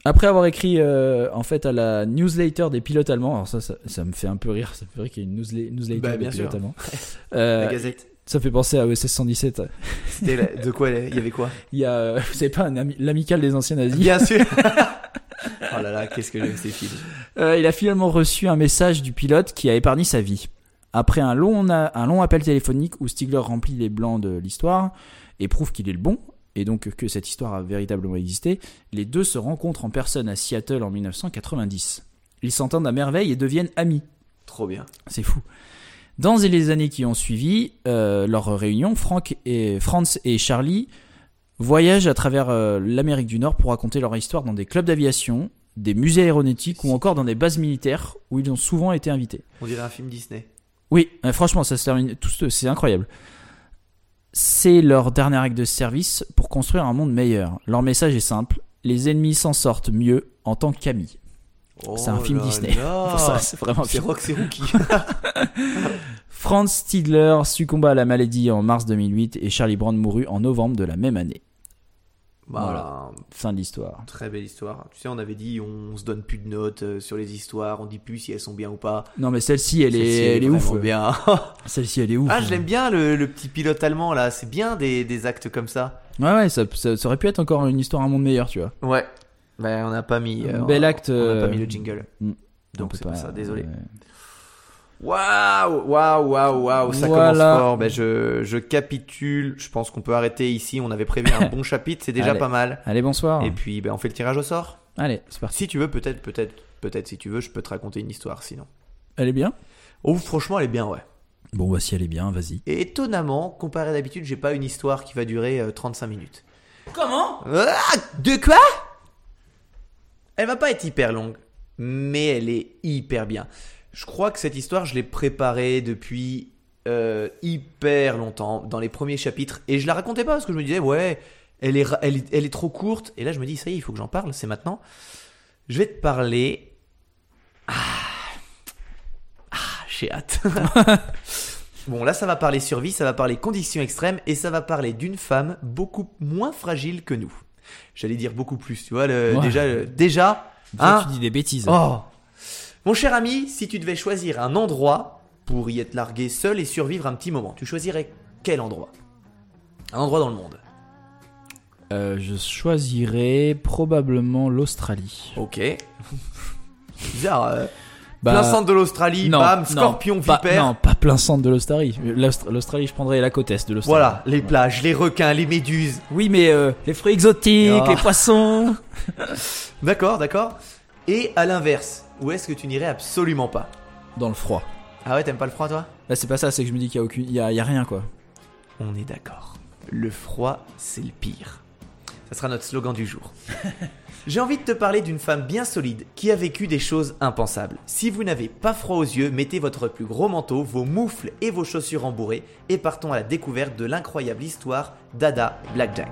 Après avoir écrit euh, en fait à la newsletter des pilotes allemands, alors ça, ça, ça me fait un peu rire, ça me fait rire qu'il y ait une newsle- newsletter Bah, des bien pilotes sûr. allemands. La Euh, Gazette. ça fait penser à OSS 117. C'était la- de quoi Il y avait quoi? Il y a, euh, vous savez pas, l'amical des anciens nazis. Bien sûr. oh là là, qu'est-ce que j'aime ces films. Euh, il a finalement reçu un message du pilote qui a épargné sa vie. Après un long, un long appel téléphonique où Stigler remplit les blancs de l'histoire et prouve qu'il est le bon, et donc que cette histoire a véritablement existé, les deux se rencontrent en personne à Seattle en 1990. Ils s'entendent à merveille et deviennent amis. Trop bien. C'est fou. Dans les années qui ont suivi euh, leur réunion, Frank et, Franz et Charlie voyagent à travers euh, l'Amérique du Nord pour raconter leur histoire dans des clubs d'aviation, des musées aéronautiques ou encore dans des bases militaires où ils ont souvent été invités. On dirait un film Disney. Oui, euh, franchement, ça se termine. Tout ce- c'est incroyable. C'est leur dernier acte de service pour construire un monde meilleur. Leur message est simple les ennemis s'en sortent mieux en tant qu'amis. C'est un Oh film Disney. là. Pour ça, c'est vraiment C'est film. Rock, c'est Rookie. Franz Stiegler succomba à la maladie en mars 2008 et Charlie Brown mourut en novembre de la même année. Bah, Voilà. Fin de l'histoire. Très belle histoire. Tu sais, on avait dit on se donne plus de notes euh, sur les histoires, on dit plus si elles sont bien ou pas. Non mais celle-ci elle est, elle est ouf. bien. Celle-ci elle est ouf. ah, je l'aime bien le, le petit pilote allemand là. C'est bien des, des actes comme ça. Ouais ouais, ça, ça- ça aurait pu être encore une histoire un monde meilleur, tu vois. Ouais. Bah, on n'a pas mis. Un euh, bel acte, On n'a pas euh, mis le jingle. mm. Donc c'est pour ça, désolé. ouais. Waouh, waouh, waouh, waouh, ça Voilà. commence fort. Ben, je, je capitule. Je pense qu'on peut arrêter ici. On avait prévu un bon chapitre, c'est déjà Allez. pas mal. Allez bonsoir. Et puis, ben, on fait le tirage au sort. Allez, c'est parti. Si tu veux, peut-être, peut-être, peut-être, si tu veux, je peux te raconter une histoire sinon. Elle est bien? Oh, franchement, elle est bien, ouais. Bon bah si elle est bien, vas-y. Et étonnamment, comparé à d'habitude, j'ai pas une histoire qui va durer euh, 35 minutes. Comment? Ah, de quoi? Elle va pas être hyper longue, mais elle est hyper bien. Je crois que cette histoire, je l'ai préparée depuis euh, hyper longtemps, dans les premiers chapitres, et je la racontais pas parce que je me disais, ouais, elle est, elle, est- elle est trop courte, et là je me dis, ça y est, il faut que j'en parle, c'est maintenant. Je vais te parler. Ah, ah j'ai hâte. Bon, là, ça va parler survie, ça va parler conditions extrêmes et ça va parler d'une femme beaucoup moins fragile que nous. J'allais dire beaucoup plus, tu vois. Le, Ouais. Déjà, le- déjà. Hein tu dis des bêtises. Oh Mon cher ami, si tu devais choisir un endroit pour y être largué seul et survivre un petit moment, tu choisirais quel endroit? Un endroit dans le monde. Euh, je choisirais probablement l'Australie. Ok. Bizarre. euh, Bah, plein centre de l'Australie, non, bam, non, scorpion, pas- vipère. non, pas plein centre de l'Australie. L'Aust- L'Australie, je prendrais la côte est de l'Australie. Voilà, les plages, les requins, les méduses. Oui, mais euh, les fruits exotiques, Ah. les poissons. D'accord, d'accord. Et à l'inverse, où est-ce que tu n'irais absolument pas Dans le froid. Ah ouais, t'aimes pas le froid, toi? Là, c'est pas ça, c'est que je me dis qu'il y a aucune, il y a, il y a rien quoi. On est d'accord. Le froid, c'est le pire. Ça sera notre slogan du jour. J'ai envie de te parler d'une femme bien solide qui a vécu des choses impensables. Si vous n'avez pas froid aux yeux, mettez votre plus gros manteau, vos moufles et vos chaussures embourrées et partons à la découverte de l'incroyable histoire d'Ada Blackjack.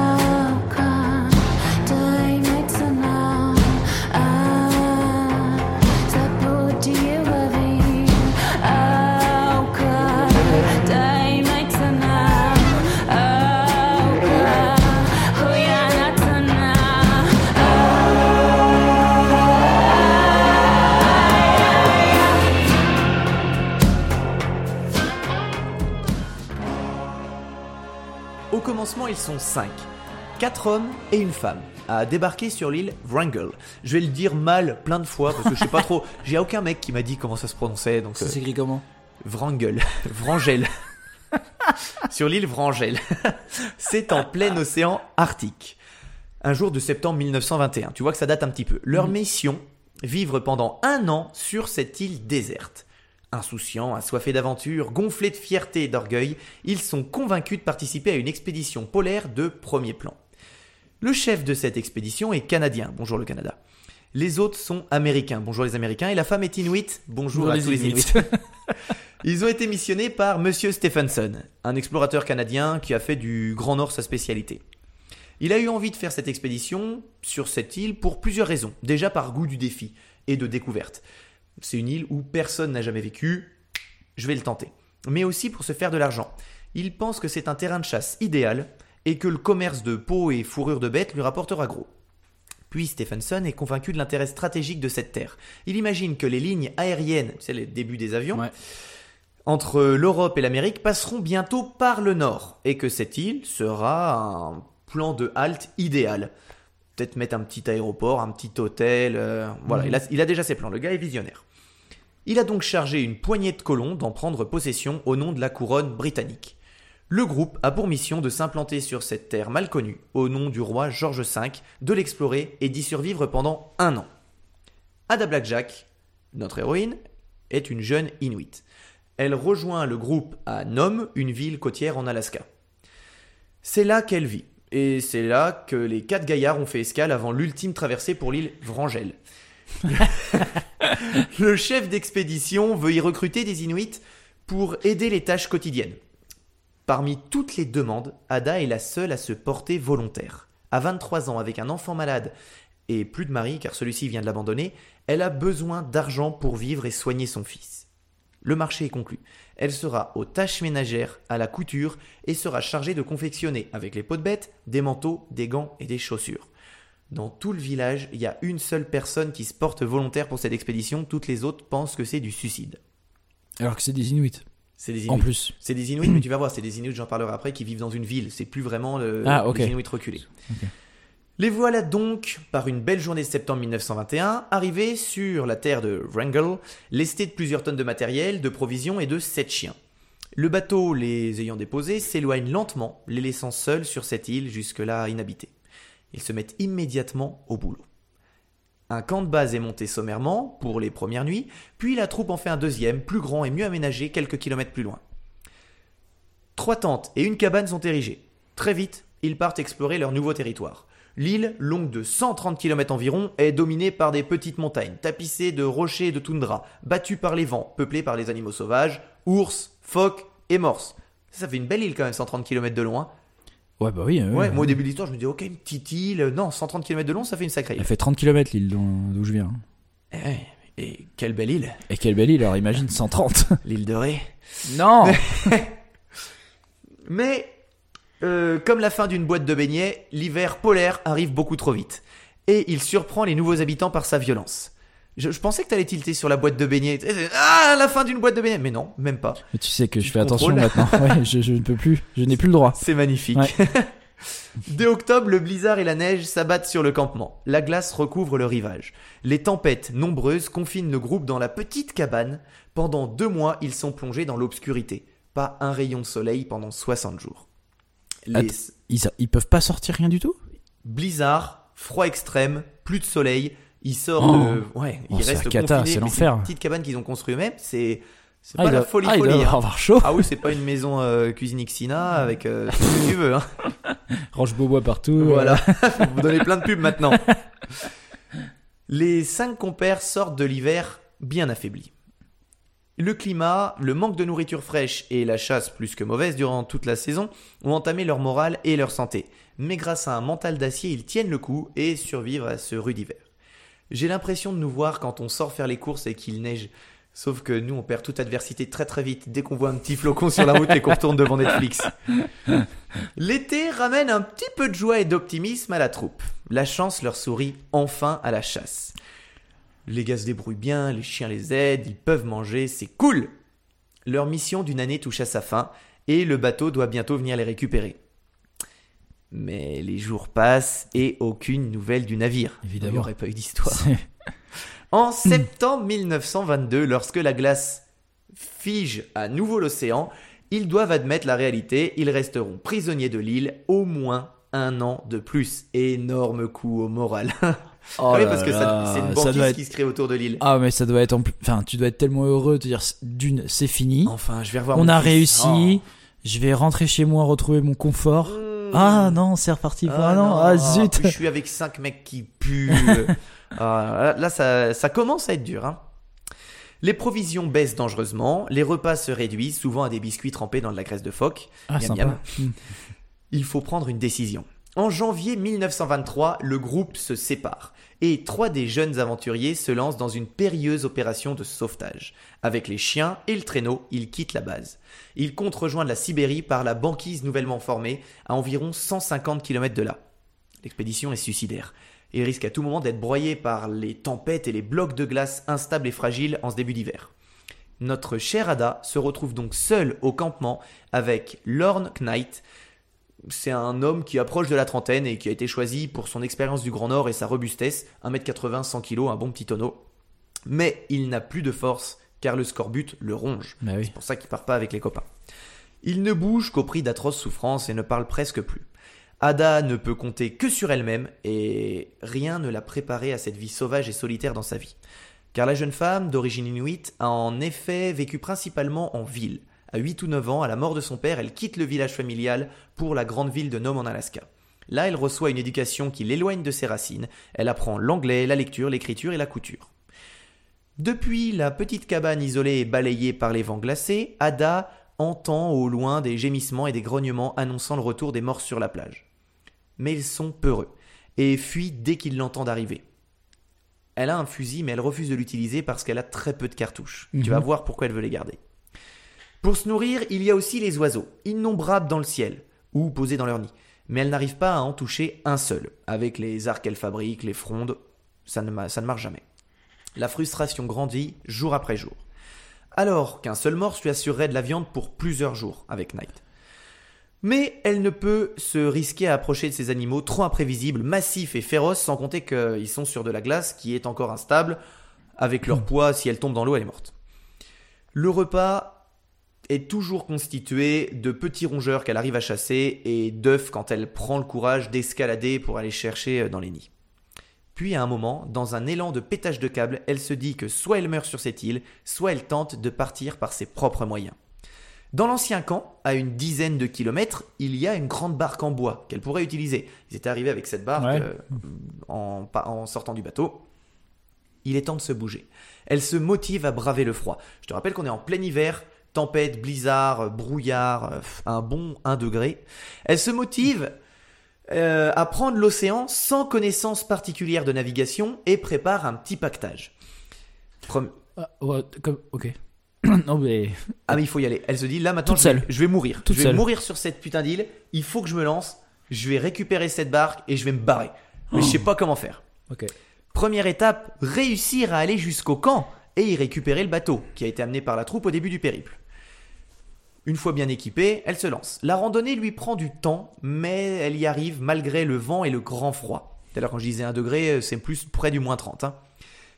commencement, ils sont 5. 4 hommes et une femme à débarquer sur l'île Wrangel. Je vais le dire mal plein de fois parce que je sais pas trop. J'ai aucun mec qui m'a dit comment ça se prononçait donc Ça euh, s'écrit comment? Wrangel, Vrangel. Sur l'île Vrangel. C'est en plein océan Arctique. Un jour de septembre 1921. Tu vois que ça date un petit peu. Leur mission, vivre pendant un an sur cette île déserte. Insouciants, assoiffés d'aventure, gonflés de fierté et d'orgueil, ils sont convaincus de participer à une expédition polaire de premier plan. Le chef de cette expédition est canadien. Bonjour le Canada. Les autres sont américains. Bonjour les Américains. Et la femme est inuite. Bonjour à les tous les Inuits. Inuits. Ils ont été missionnés par Monsieur Stephenson, un explorateur canadien qui a fait du Grand Nord sa spécialité. Il a eu envie de faire cette expédition sur cette île pour plusieurs raisons. Déjà par goût du défi et de découverte. C'est une île où personne n'a jamais vécu, je vais le tenter. Mais aussi pour se faire de l'argent. Il pense que c'est un terrain de chasse idéal et que le commerce de peau et fourrure de bêtes lui rapportera gros. Puis Stephenson est convaincu de l'intérêt stratégique de cette terre. Il imagine que les lignes aériennes, c'est les débuts des avions, Ouais. entre l'Europe et l'Amérique passeront bientôt par le nord et que cette île sera un plan de halte idéal. Peut-être mettre un petit aéroport, un petit hôtel. euh, voilà, il, a, il a déjà ses plans. Le gars est visionnaire. Il a donc chargé une poignée de colons d'en prendre possession au nom de la couronne britannique. Le groupe a pour mission de s'implanter sur cette terre mal connue, au nom du roi George V, de l'explorer et d'y survivre pendant un an. Ada Blackjack, notre héroïne, est une jeune Inuit. Elle rejoint le groupe à Nome, une ville côtière en Alaska. C'est là qu'elle vit, et c'est là que les quatre gaillards ont fait escale avant l'ultime traversée pour l'île Vrangel. le chef d'expédition veut y recruter des Inuits pour aider les tâches quotidiennes. Parmi toutes les demandes, Ada est la seule à se porter volontaire. À 23 ans, avec un enfant malade et plus de mari, car celui-ci vient de l'abandonner, elle a besoin d'argent pour vivre et soigner son fils. Le marché est conclu. Elle sera aux tâches ménagères, à la couture, et sera chargée de confectionner, avec les peaux de bête, des manteaux, des gants et des chaussures. Dans tout le village, il y a une seule personne qui se porte volontaire pour cette expédition, toutes les autres pensent que c'est du suicide. Alors que c'est des Inuits. C'est des En Inuits. plus. C'est des Inuits, mais tu vas voir, c'est des Inuits, j'en parlerai après, qui vivent dans une ville. C'est plus vraiment le, Ah, les Inuits reculés. Les voilà donc, par une belle journée de septembre 1921, arrivés sur la terre de Wrangell, lestés de plusieurs tonnes de matériel, de provisions et de sept chiens. Le bateau, les ayant déposés, s'éloigne lentement, les laissant seuls sur cette île jusque-là inhabitée. Ils se mettent immédiatement au boulot. Un camp de base est monté sommairement pour les premières nuits, puis la troupe en fait un deuxième, plus grand et mieux aménagé quelques kilomètres plus loin. Trois tentes et une cabane sont érigées. Très vite, ils partent explorer leur nouveau territoire. L'île, longue de 130 km environ, est dominée par des petites montagnes, tapissées de rochers et de toundra, battues par les vents, peuplées par les animaux sauvages, ours, phoques et morses. Ça fait une belle île quand même, 130 km de long. Hein. Ouais, bah oui. Ouais, moi au début de l'histoire, je me dis, ok, une petite île. Non, 130 km de long, ça fait une sacrée Elle île. fait 30 km l'île d'où je viens. Eh, et quelle belle île, Et quelle belle île, alors imagine 130. l'île de Ré. non Mais, euh, comme la fin d'une boîte de beignets, l'hiver polaire arrive beaucoup trop vite. Et il surprend les nouveaux habitants par sa violence. Je, je pensais que t'allais tilter sur la boîte de beignets. Ah, la fin d'une boîte de beignets. Mais non, même pas. Mais tu sais que je fais attention maintenant. Ouais, je, je ne peux plus. Je n'ai plus le droit. C'est magnifique. Dès octobre, le blizzard et la neige s'abattent sur le campement. La glace recouvre le rivage. Les tempêtes nombreuses confinent le groupe dans la petite cabane. Pendant deux mois, ils sont plongés dans l'obscurité. Pas un rayon de soleil pendant 60 jours. Les Ils, ils peuvent pas sortir rien du tout? Blizzard, froid extrême, plus de soleil. Ils sortent Oh. de... Ouais, Oh, ils c'est restent cata, confinés. c'est l'enfer. une petite cabane qu'ils ont construite eux-mêmes. C'est... C'est Ah, pas la doit- folie ah, folie. hein. avoir chaud. Ah oui, c'est pas une maison euh, cuisine Xina avec euh, tout ce que tu veux. Hein. Range bois partout. Voilà, faut vous donner plein de pubs maintenant. Les cinq compères sortent de l'hiver bien affaiblis. Le climat, le manque de nourriture fraîche et la chasse plus que mauvaise durant toute la saison ont entamé leur morale et leur santé. Mais grâce à un mental d'acier, ils tiennent le coup et survivent à ce rude hiver. J'ai l'impression de nous voir quand on sort faire les courses et qu'il neige. Sauf que nous, on perd toute adversité très très vite dès qu'on voit un petit flocon sur la route et qu'on retourne devant Netflix. L'été ramène un petit peu de joie et d'optimisme à la troupe. La chance leur sourit enfin à la chasse. Les gars se débrouillent bien, les chiens les aident, ils peuvent manger, c'est cool Leur mission d'une année touche à sa fin et le bateau doit bientôt venir les récupérer. Mais les jours passent et aucune nouvelle du navire. Évidemment. Il n'y aurait pas eu d'histoire. En septembre 1922, lorsque la glace fige à nouveau l'océan, ils doivent admettre la réalité, ils resteront prisonniers de l'île au moins un an de plus. Énorme coup au moral. Oh oui, là parce que c'est une banquise être- qui se crée autour de l'île. Ah mais ça doit être en plus... Enfin, tu dois être tellement heureux de dire d'une, c'est fini. Enfin, je vais revoir On a fils. réussi. Je vais rentrer chez moi retrouver mon confort. Oh. Mmh. Ah non, c'est reparti Ah an. non, Ah zut. je suis avec cinq mecs qui puent. Ah, là, ça, ça commence à être dur. hein. Les provisions baissent dangereusement, les repas se réduisent, souvent à des biscuits trempés dans de la graisse de phoque. Ah miam. Hmm. Il faut prendre une décision. En janvier 1923, le groupe se sépare et trois des jeunes aventuriers se lancent dans une périlleuse opération de sauvetage. Avec les chiens et le traîneau, ils quittent la base. Ils comptent rejoindre la Sibérie par la banquise nouvellement formée à environ 150 km de là. L'expédition est suicidaire. Ils risquent à tout moment d'être broyés par les tempêtes et les blocs de glace instables et fragiles en ce début d'hiver. Notre cher Ada se retrouve donc seul au campement avec Lorne Knight. C'est un homme qui approche de la trentaine et qui a été choisi pour son expérience du Grand Nord et sa robustesse, 1m80, 100 kg, un bon petit tonneau. Mais il n'a plus de force car le scorbut le ronge. Bah oui. C'est pour ça qu'il part pas avec les copains. Il ne bouge qu'au prix d'atroces souffrances et ne parle presque plus. Ada ne peut compter que sur elle-même et rien ne l'a préparée à cette vie sauvage et solitaire dans sa vie. Car la jeune femme, d'origine inuite, a en effet vécu principalement en ville. À 8 ou 9 ans, à la mort de son père, elle quitte le village familial pour la grande ville de Nome en Alaska. Là, elle reçoit une éducation qui l'éloigne de ses racines. Elle apprend l'anglais, la lecture, l'écriture et la couture. Depuis la petite cabane isolée et balayée par les vents glacés, Ada entend au loin des gémissements et des grognements annonçant le retour des morts sur la plage. Mais ils sont peureux et fuient dès qu'ils l'entendent arriver. Elle a un fusil, mais elle refuse de l'utiliser parce qu'elle a très peu de cartouches. Tu Mhm. vas voir pourquoi elle veut les garder. Pour se nourrir, il y a aussi les oiseaux, innombrables dans le ciel, ou posés dans leur nid. Mais elle n'arrive pas à en toucher un seul. Avec les arcs qu'elle fabrique, les frondes, ça ne, ça ne marche jamais. La frustration grandit jour après jour. Alors qu'un seul morse lui assurerait de la viande pour plusieurs jours avec Knight. Mais elle ne peut se risquer à approcher de ces animaux trop imprévisibles, massifs et féroces, sans compter qu'ils sont sur de la glace qui est encore instable. Avec leur poids, si elle tombe dans l'eau, elle est morte. Le repas est toujours constitué de petits rongeurs qu'elle arrive à chasser et d'œufs quand elle prend le courage d'escalader pour aller chercher dans les nids. Puis à un moment, dans un élan de pétage de câble, elle se dit que soit elle meurt sur cette île, soit elle tente de partir par ses propres moyens. Dans l'ancien camp, à une dizaine de kilomètres, il y a une grande barque en bois qu'elle pourrait utiliser. Ils étaient arrivés avec cette barque Ouais. euh, en sortant du bateau. Il est temps de se bouger. Elle se motive à braver le froid. Je te rappelle qu'on est en plein hiver, tempête, blizzard, brouillard, euh, un bon 1 degré. Elle se motive euh, à prendre l'océan sans connaissance particulière de navigation et prépare un petit pactage. Ah, ouais, comme... Ok. non mais... Ah mais il faut y aller. Elle se dit là maintenant Toute je vais, seule. je vais mourir. Toute je vais seule. mourir sur cette putain d'île. Il faut que je me lance. Je vais récupérer cette barque et je vais me barrer. Mais je sais pas comment faire. Ok. Première étape, réussir à aller jusqu'au camp et y récupérer le bateau qui a été amené par la troupe au début du périple. Une fois bien équipée, elle se lance. La randonnée lui prend du temps, mais elle y arrive malgré le vent et le grand froid. D'ailleurs, quand je disais 1 degré, c'est plus près du moins 30. hein.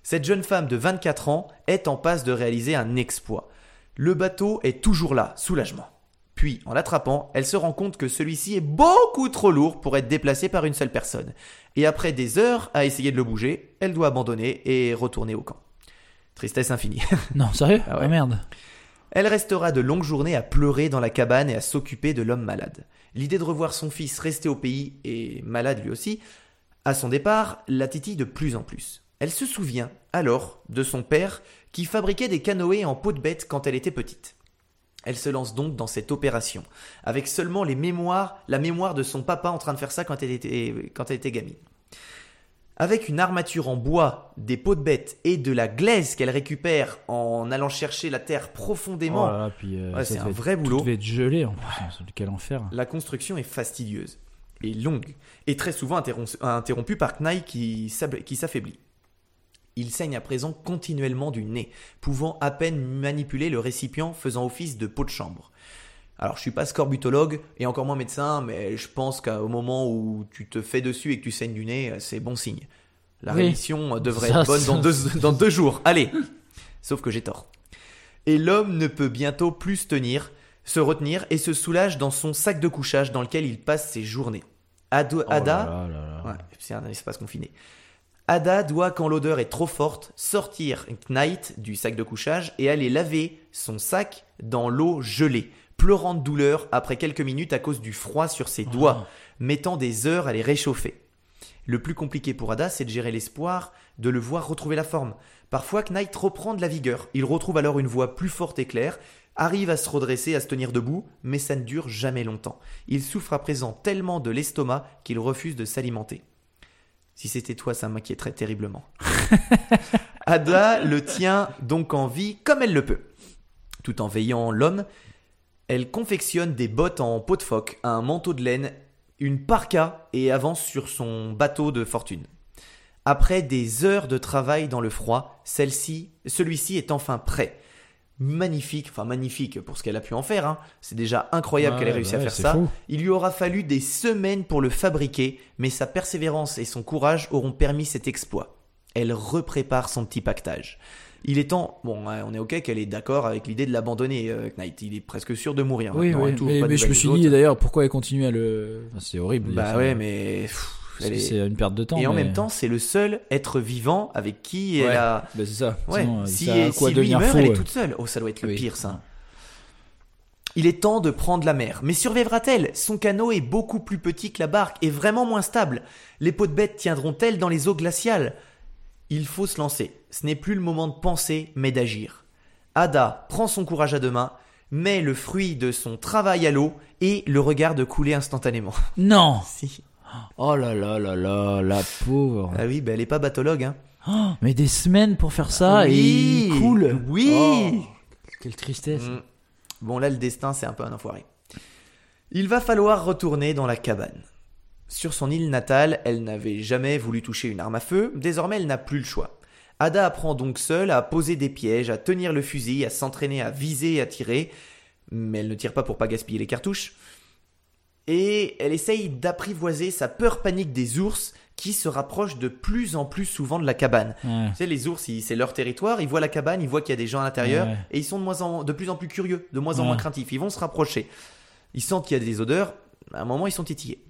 Cette jeune femme de 24 ans est en passe de réaliser un exploit. Le bateau est toujours là, soulagement. Puis, en l'attrapant, elle se rend compte que celui-ci est beaucoup trop lourd pour être déplacé par une seule personne. Et après des heures à essayer de le bouger, elle doit abandonner et retourner au camp. Tristesse infinie. Non, sérieux? Ah ouais. Ah merde. Elle restera de longues journées à pleurer dans la cabane et à s'occuper de l'homme malade. L'idée de revoir son fils rester au pays, et malade lui aussi, à son départ, la titille de plus en plus. Elle se souvient, alors, de son père qui fabriquait des canoës en peau de bête quand elle était petite. Elle se lance donc dans cette opération, avec seulement les mémoires, la mémoire de son papa en train de faire ça quand elle était gamine. Avec une armature en bois, des peaux de bête et de la glaise qu'elle récupère en allant chercher la terre profondément Oh euh, Ouais, c'est un vrai boulot. devait être gelé en plus. Quel enfer. La construction est fastidieuse et longue, et très souvent interrom- interrompue par Knight qui s'affaiblit. Il saigne à présent continuellement du nez, pouvant à peine manipuler le récipient faisant office de pot de chambre. Alors, je suis pas scorbutologue et encore moins médecin, mais je pense qu'au moment où tu te fais dessus et que tu saignes du nez, c'est bon signe. La Oui. rémission devrait Ça, être bonne dans deux, dans deux jours. Allez Sauf que j'ai tort. Et l'homme ne peut bientôt plus se tenir, se retenir et se soulage dans son sac de couchage dans lequel il passe ses journées. Ado- Oh Ada. Ouais, c'est un espace confiné. Ada doit, quand l'odeur est trop forte, sortir Knight du sac de couchage et aller laver son sac dans l'eau gelée, pleurant de douleur après quelques minutes à cause du froid sur ses doigts, mettant des heures à les réchauffer. Le plus compliqué pour Ada, c'est de gérer l'espoir de le voir retrouver la forme. Parfois, Knight reprend de la vigueur. Il retrouve alors une voix plus forte et claire, arrive à se redresser, à se tenir debout, mais ça ne dure jamais longtemps. Il souffre à présent tellement de l'estomac qu'il refuse de s'alimenter. Si c'était toi, ça m'inquiéterait terriblement. Ada le tient donc en vie comme elle le peut. Tout en veillant l'homme, elle confectionne des bottes en peau de phoque, un manteau de laine, une parka et avance sur son bateau de fortune. Après des heures de travail dans le froid, celle-ci, celui-ci est enfin prêt. Magnifique, enfin magnifique pour ce qu'elle a pu en faire. hein. C'est déjà incroyable qu'elle ait réussi bah à ouais, faire c'est ça. fou. Il lui aura fallu des semaines pour le fabriquer, mais sa persévérance et son courage auront permis cet exploit. Elle reprépare son petit pactage. Il est temps, bon, on est ok qu'elle est d'accord avec l'idée de l'abandonner, euh, Knight. Il est presque sûr de mourir. Oui, hein, mais, je me suis dit d'ailleurs pourquoi elle continue à le. Enfin, c'est horrible. Bah ça. ouais, mais. pff, C'est est- c'est une perte de temps. Et en mais- même temps, c'est le seul être vivant avec qui Ouais. elle a. Bah, c'est ça. Ouais, Sinon, si, ça a quoi si lui meurt, fou elle est toute seule. Oh, ça doit être le Oui. pire, ça. Il est temps de prendre la mer. Mais survivra-t-elle? Son canot est beaucoup plus petit que la barque et vraiment moins stable. Les peaux de bête tiendront-elles dans les eaux glaciales? Il faut se lancer. Ce n'est plus le moment de penser, mais d'agir. Ada prend son courage à deux mains, met le fruit de son travail à l'eau et le regarde couler instantanément. Non. si. Oh là là là là, la pauvre. Ah oui, bah elle est pas bathologue, hein. Oh, mais des semaines pour faire ça et Oui. il coule. Oui. Oh, quelle tristesse. Mm. Bon, là, le destin, c'est un peu un enfoiré. Il va falloir retourner dans la cabane. Sur son île natale, elle n'avait jamais voulu toucher une arme à feu, désormais elle n'a plus le choix. Ada apprend donc seule à poser des pièges, à tenir le fusil, à s'entraîner à viser et à tirer, mais elle ne tire pas pour pas gaspiller les cartouches. Et elle essaye d'apprivoiser sa peur panique des ours qui se rapprochent de plus en plus souvent de la cabane. Ouais. Tu sais, les ours, c'est leur territoire, ils voient la cabane, ils voient qu'il y a des gens à l'intérieur, Ouais. et ils sont de, moins en, de plus en plus curieux, de moins en Ouais. moins craintifs. Ils vont se rapprocher. Ils sentent qu'il y a des odeurs, à un moment, ils sont titillés.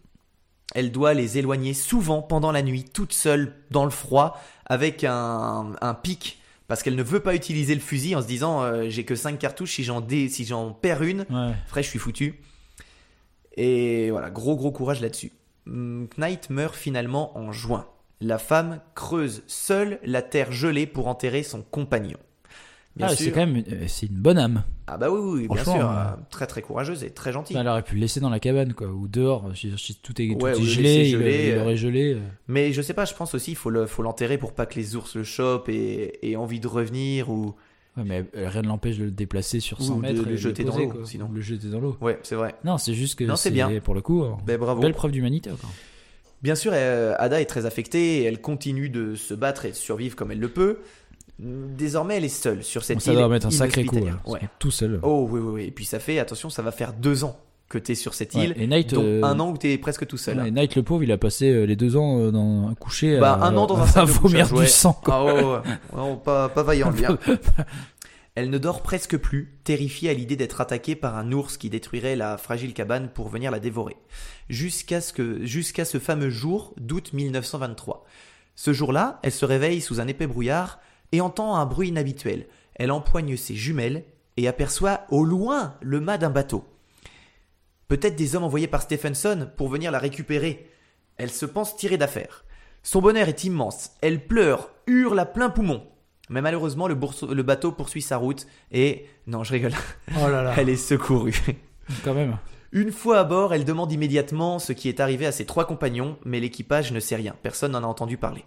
Elle doit les éloigner souvent pendant la nuit, toute seule, dans le froid, avec un, un pic, parce qu'elle ne veut pas utiliser le fusil en se disant euh, j'ai que 5 cartouches, si j'en, dé- si perds une, Ouais. Après, je suis foutu. Et voilà, gros gros courage là-dessus. Hum, Knight meurt finalement en juin. La femme creuse seule la terre gelée pour enterrer son compagnon. Bien Ah, sûr. c'est quand même euh, c'est une bonne âme. Ah bah oui, oui, bien sûr. ouais. euh, Très très courageuse et très gentille. Elle aurait pu le laisser dans la cabane quoi ou dehors. Si, si tout est, tout Ouais, est ou le gelé, laisser il, geler, il euh. aurait gelé. euh. Mais je sais pas, je pense aussi il faut le- faut l'enterrer pour pas que les ours le chopent et aient envie de revenir ou. Ouais, mais euh, rien ne l'empêche de le déplacer sur Ou 100 de mètres le et de jeter dans poser, l'eau, quoi. sinon. Ou le jeter dans l'eau. Ouais, c'est vrai. Non, c'est juste que Non, c'est bien. pour le coup. euh, Ben bravo. Belle preuve d'humanité. Bien sûr, euh, Ada est très affectée et elle continue de se battre et de survivre comme elle le peut. Désormais, elle est seule sur cette ça île. doit mettre un sacré coup. là, parce Ouais. Tout seul. Oh oui, oui, oui. Et puis ça fait, attention, ça va faire deux ans que t'es sur cette Ouais, île, Et Knight, dont euh, un an où t'es presque tout seul. ouais, Knight, le pauvre, il a passé euh, les deux ans euh, dans un couché Bah, un an dans un sac de vomir couchage, du ouais. sang. quoi. Ah ouais. Non, pas, pas vaillant, lui. hein. Elle ne dort presque plus, terrifiée à l'idée d'être attaquée par un ours qui détruirait la fragile cabane pour venir la dévorer. Jusqu'à ce, que, jusqu'à ce fameux jour d'août 1923. Ce jour-là, elle se réveille sous un épais brouillard et entend un bruit inhabituel. Elle empoigne ses jumelles et aperçoit au loin le mât d'un bateau. Peut-être des hommes envoyés par Stephenson pour venir la récupérer. Elle se pense tirée d'affaire. Son bonheur est immense. Elle pleure, hurle à plein poumon. Mais malheureusement, le, bateau poursuit sa route et... Non, je rigole. Oh là là. Elle est secourue. Quand même. Une fois à bord, elle demande immédiatement ce qui est arrivé à ses trois compagnons, mais l'équipage ne sait rien. Personne n'en a entendu parler.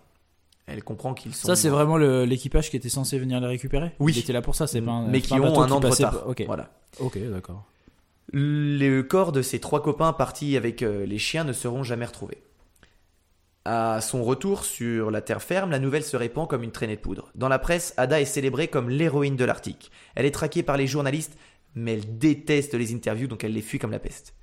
Elle comprend qu'ils sont... Ça, c'est vraiment l'équipage qui était censé venir les récupérer Oui. Il était là pour ça, c'est pas un. Mais qui ont un an de retard. par- Ok. Voilà. Ok, d'accord. Le corps de ses trois copains partis avec euh, les chiens ne seront jamais retrouvés. À son retour sur la terre ferme, la nouvelle se répand comme une traînée de poudre. Dans la presse, Ada est célébrée comme l'héroïne de l'Arctique. Elle est traquée par les journalistes, mais elle déteste les interviews, donc elle les fuit comme la peste.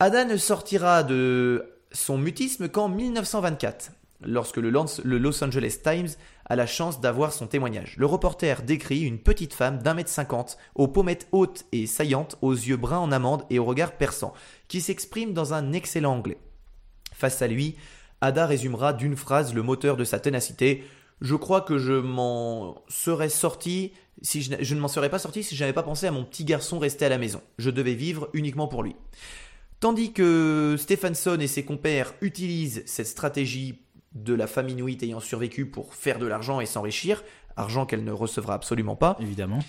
Ada ne sortira de son mutisme qu'en 1924, lorsque le Los Angeles Times a la chance d'avoir son témoignage. Le reporter décrit une petite femme d'un mètre cinquante, aux pommettes hautes et saillantes, aux yeux bruns en amande et au regard perçant, qui s'exprime dans un excellent anglais. Face à lui, Ada résumera d'une phrase le moteur de sa ténacité. Je crois que je m'en serais sorti si je, je ne m'en serais pas sorti si je n'avais pas pensé à mon petit garçon resté à la maison. Je devais vivre uniquement pour lui. Tandis que Stephenson et ses compères utilisent cette stratégie de la femme inuite ayant survécu pour faire de l'argent et s'enrichir, argent qu'elle ne recevra absolument pas, Évidemment.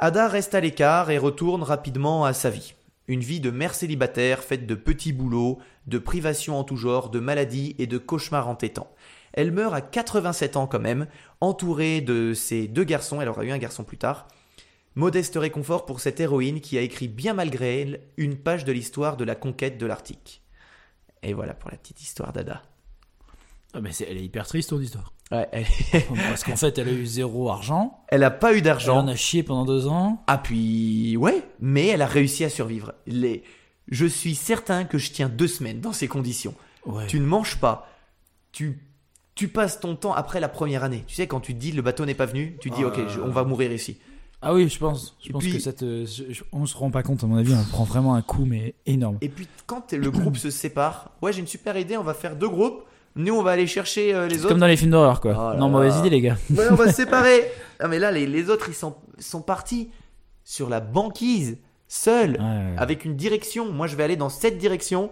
Ada reste à l'écart et retourne rapidement à sa vie. Une vie de mère célibataire faite de petits boulots, de privations en tout genre, de maladies et de cauchemars entêtants. Elle meurt à 87 ans quand même, entourée de ses deux garçons, elle aura eu un garçon plus tard. Modeste réconfort pour cette héroïne qui a écrit bien malgré elle une page de l'histoire de la conquête de l'Arctique. Et voilà pour la petite histoire d'Ada. Ah, mais c'est- elle est hyper triste ton histoire. Ouais, elle, Parce qu'en fait, elle a eu zéro argent. elle a pas eu Elle d'argent. en a chié pendant deux ans. Ah puis ouais, mais elle a réussi à survivre. Les... Je suis certain que je tiens deux semaines dans ces conditions. Ouais. Tu ne manges pas, tu tu passes ton temps après la première année. Tu sais quand tu te dis le bateau n'est pas venu, tu dis Ah. ok je- on va mourir ici. Ah oui, je pense. Je Et pense puis- que ça te. je- je- on se rend pas compte, à mon avis, on prend vraiment un coup, mais énorme. Et puis quand le groupe se sépare, ouais j'ai une super idée, on va faire deux groupes. Nous on va aller chercher euh, les autres. comme dans les films d'horreur, quoi. Oh là non, là. mauvaise idée, les gars. Ouais, on va se séparer. Ah mais là les, les autres ils sont sont partis sur la banquise seuls Ouais, ouais. avec une direction. Moi je vais aller dans cette direction.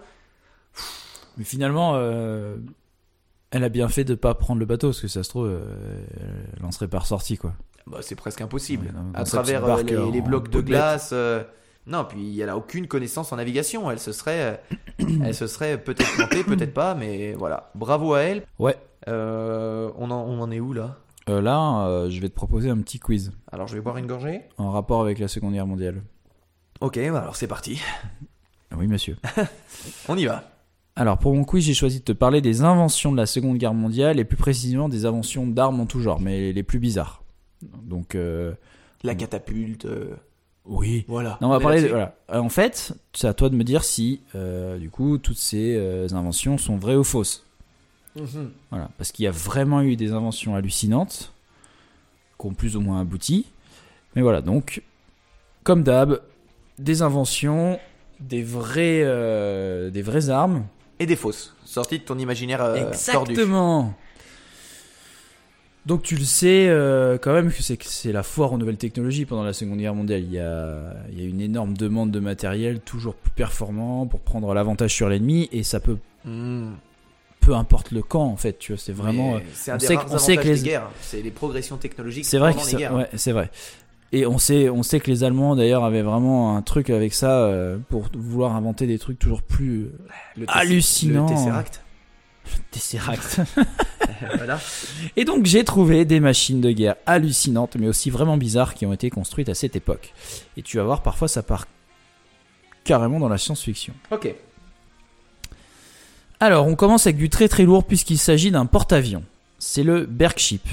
Mais finalement, euh, elle a bien fait de pas prendre le bateau, parce que ça se trouve, euh, elle en serait pas ressortie, quoi. Bah, c'est presque impossible. À travers les, blocs de glace. Non, puis elle a aucune connaissance en navigation. Elle se serait, euh, elle se serait peut-être plantée, peut-être pas, mais voilà. Bravo à elle. Ouais. Euh, on, en, on en est où là? Euh, là, euh, je vais te proposer un petit quiz Alors je vais boire une gorgée. en rapport avec la Seconde Guerre mondiale. Ok, bah alors c'est parti. Oui, monsieur. On y va. Alors, pour mon quiz, j'ai choisi de te parler des inventions de la Seconde Guerre mondiale et plus précisément des inventions d'armes en tout genre, mais les plus bizarres. Donc, La catapulte. Oui. Voilà. Non, on va parler. De, là-dessus. voilà. En fait, c'est à toi de me dire si, euh, du coup, toutes ces euh, inventions sont vraies ou fausses. Mhm. Voilà, parce qu'il y a vraiment eu des inventions hallucinantes, qui ont plus ou moins abouti. Mais voilà, donc, comme d'hab, des inventions, des vraies, euh, des vraies armes. Et des fausses. Sorties de ton imaginaire euh, tordu. Donc tu le sais euh, quand même que c'est la foire aux nouvelles technologies pendant la Seconde Guerre mondiale. Il y a, il y a une énorme demande de matériel toujours plus performant pour prendre l'avantage sur l'ennemi et ça peut Mhm. peu importe le camp en fait. Tu vois, c'est vraiment. C'est un on des sait rares que- on sait que avantages les- guerres. C'est les progressions technologiques C'est vrai guerres. ouais, c'est vrai. Et on sait, on sait que les Allemands d'ailleurs avaient vraiment un truc avec ça euh, pour vouloir inventer des trucs toujours plus Le hallucinants. Le Tesseract. Tesseract. voilà. Et donc j'ai trouvé des machines de guerre hallucinantes, mais aussi vraiment bizarres, qui ont été construites à cette époque. Et tu vas voir, parfois ça part carrément dans la science-fiction. Ok. Alors, on commence avec du très très lourd puisqu'il s'agit d'un porte-avions. C'est le Berkship.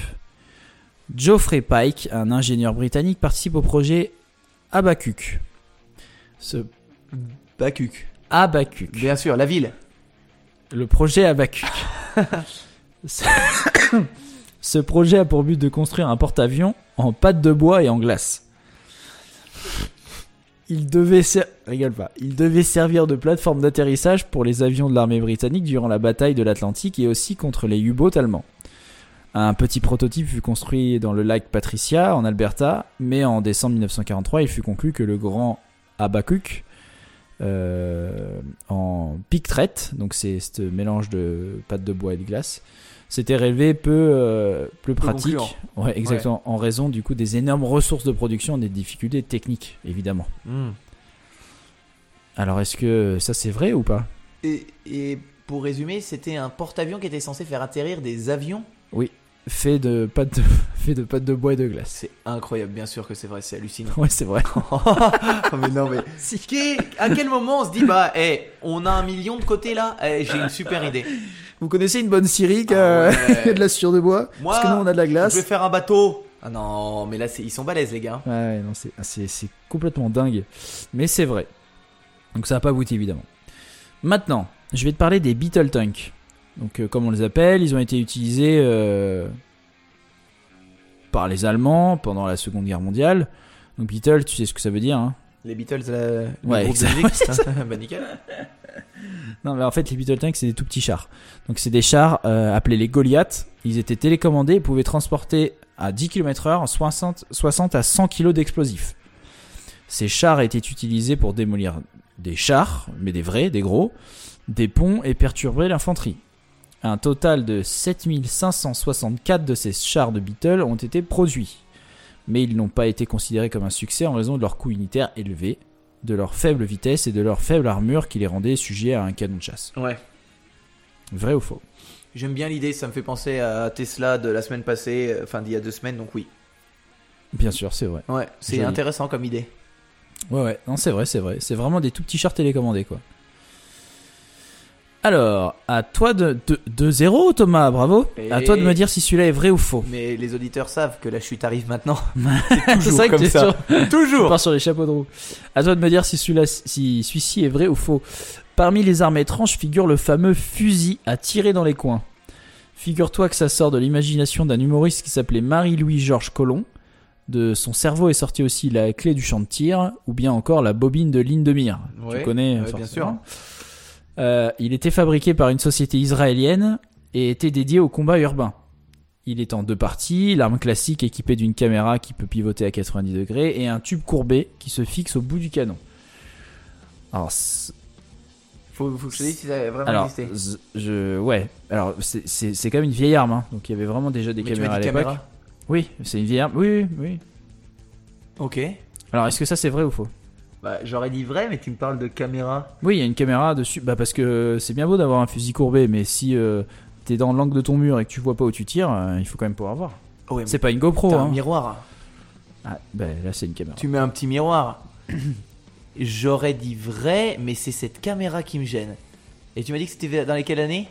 Geoffrey Pike, un ingénieur britannique, participe au projet Abacuc. Ce Bacuc. Abacuc. Bien sûr, la ville. Le projet Abacuc. Ce- projet a pour but de construire un porte-avions en pâte de bois et en glace. Il devait, ser- rigole pas. Il devait servir de plateforme d'atterrissage pour les avions de l'armée britannique durant la bataille de l'Atlantique et aussi contre les U-boats allemands. Un petit prototype fut construit dans le lac Patricia, en Alberta, mais en décembre 1943, il fut conclu que le grand Abacuc, en pic traite, donc c'est ce mélange de pâte de bois et de glace, s'était révélé peu, euh, peu pratique. Ouais, exactement, en raison du coup des énormes ressources de production et des difficultés techniques, évidemment. Hmm. Alors est-ce que ça c'est vrai ou pas? Et, et pour résumer, c'était un porte-avions qui était censé faire atterrir des avions. Fait de pâte de, fait de pâte de bois et de glace. C'est incroyable, bien sûr que c'est vrai, c'est hallucinant. Ouais, c'est vrai. Oh, mais non, mais. Qui- à quel moment on se dit, bah, eh, on a un million de côté là? Eh, J'ai une super idée. Vous connaissez une bonne scierie qui Ah a, ouais. qui a de la suture de bois? Moi, Parce que nous on a de la Je glace. vais faire un bateau Ah non, mais là, ils sont balèzes, les gars. Ouais, non, c'est, c'est, complètement dingue. Mais c'est vrai. Donc ça n'a pas abouti évidemment. Maintenant, je vais te parler des Beetle Tanks. Donc euh, comme on les appelle, ils ont été utilisés euh, par les Allemands pendant la Seconde Guerre mondiale. Donc Beetle, tu sais ce que ça veut dire hein Les Beatles, le, le Ouais, groupe de exact. musique. bah, nickel. Non, mais en fait, les Beetle Tanks, c'est des tout petits chars. Donc, c'est des chars euh, appelés les Goliath. Ils étaient télécommandés et pouvaient transporter à 10 km/h 60, 60 à 100 kg d'explosifs. Ces chars étaient utilisés pour démolir des chars, mais des vrais, des gros, des ponts et perturber l'infanterie. Un total de 7564 de ces chars de Beetle ont été produits. Mais ils n'ont pas été considérés comme un succès en raison de leur coût unitaire élevé, de leur faible vitesse et de leur faible armure qui les rendait sujets à un canon de chasse. Ouais. Vrai ou faux? J'aime bien l'idée, ça me fait penser à Tesla de la semaine passée, euh, enfin d'il y a deux semaines, donc oui. Bien sûr, c'est vrai. Ouais, c'est intéressant comme idée. Ouais, ouais, non, c'est vrai, c'est vrai. C'est vraiment des tout petits chars télécommandés, quoi. Alors, à toi de, de, de zéro, Thomas, bravo. À toi de me dire si celui-là est vrai ou faux. Mais les auditeurs savent que la chute arrive maintenant. C'est toujours vrai que comme ça. sur- Toujours pars sur les chapeaux de roue. À toi de me dire si celui-là, si celui-ci est vrai ou faux. Parmi les armes étranges figure le fameux fusil à tirer dans les coins. Figure-toi que ça sort de l'imagination d'un humoriste qui s'appelait Marie-Louis-Georges Collomb. De son cerveau est sorti aussi la clé du champ de tir, ou bien encore la bobine de ligne de mire. Ouais, tu connais, ouais, bien forcément. Euh, il était fabriqué par une société israélienne et était dédié au combat urbain. Il est en deux parties, l'arme classique équipée d'une caméra qui peut pivoter à 90 degrés et un tube courbé qui se fixe au bout du canon. Alors, Faut, faut que je te dise si ça a vraiment alors existé. je, ouais, alors c'est- quand même une vieille arme, hein. donc il y avait vraiment déjà des Mais tu caméras à l'époque. Oui, c'est une vieille arme. Oui, oui, oui. Ok. Alors est-ce que ça c'est vrai ou faux? Bah, j'aurais dit vrai, mais tu me parles de caméra. Oui, il y a une caméra dessus. Bah parce que c'est bien beau d'avoir un fusil courbé, mais si euh, t'es dans l'angle de ton mur et que tu vois pas où tu tires, euh, il faut quand même pouvoir voir. Oh, ouais, C'est pas une GoPro, un hein. miroir. Ah, bah là c'est une caméra. Tu mets un petit miroir. J'aurais dit vrai, mais c'est cette caméra qui me gêne. Et tu m'as dit que c'était dans les quelles années?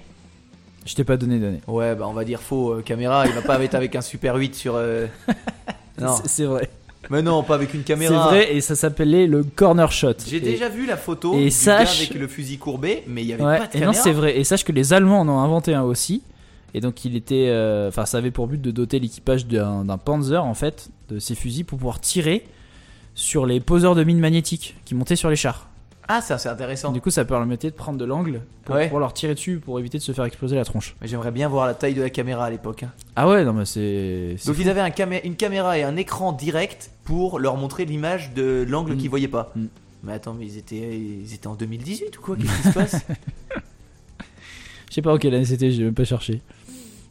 Je t'ai pas donné d'année. Ouais, bah on va dire faux. euh, caméra, il va pas être avec un Super 8 sur. Non, C'est vrai. Mais non, pas avec une C'est caméra. vrai et ça s'appelait le corner shot. J'ai déjà vu la photo et du sache- gars avec le fusil courbé, mais il y avait Ouais, pas de et caméra. non, c'est vrai. Et sache que les Allemands en ont inventé un aussi. Et donc il était, euh, enfin, ça avait pour but de doter l'équipage d'un d'un Panzer en fait de ces fusils pour pouvoir tirer sur les poseurs de mines magnétiques qui montaient sur les chars. Ah, ça c'est intéressant. Du coup, ça permettait de prendre de l'angle pour Ouais. pouvoir leur tirer dessus pour éviter de se faire exploser la tronche. Mais J'aimerais bien voir la taille de la caméra à l'époque. hein. Ah ouais, non mais c'est. c'est Donc fou. ils avaient un camé- une caméra et un écran direct pour leur montrer l'image de l'angle Mm. qu'ils voyaient pas. Mm. Mais attends, mais ils étaient, ils étaient en 2018 ou quoi? Qu'est-ce qui se passe? Je sais pas en quelle année c'était, j'ai même pas cherché.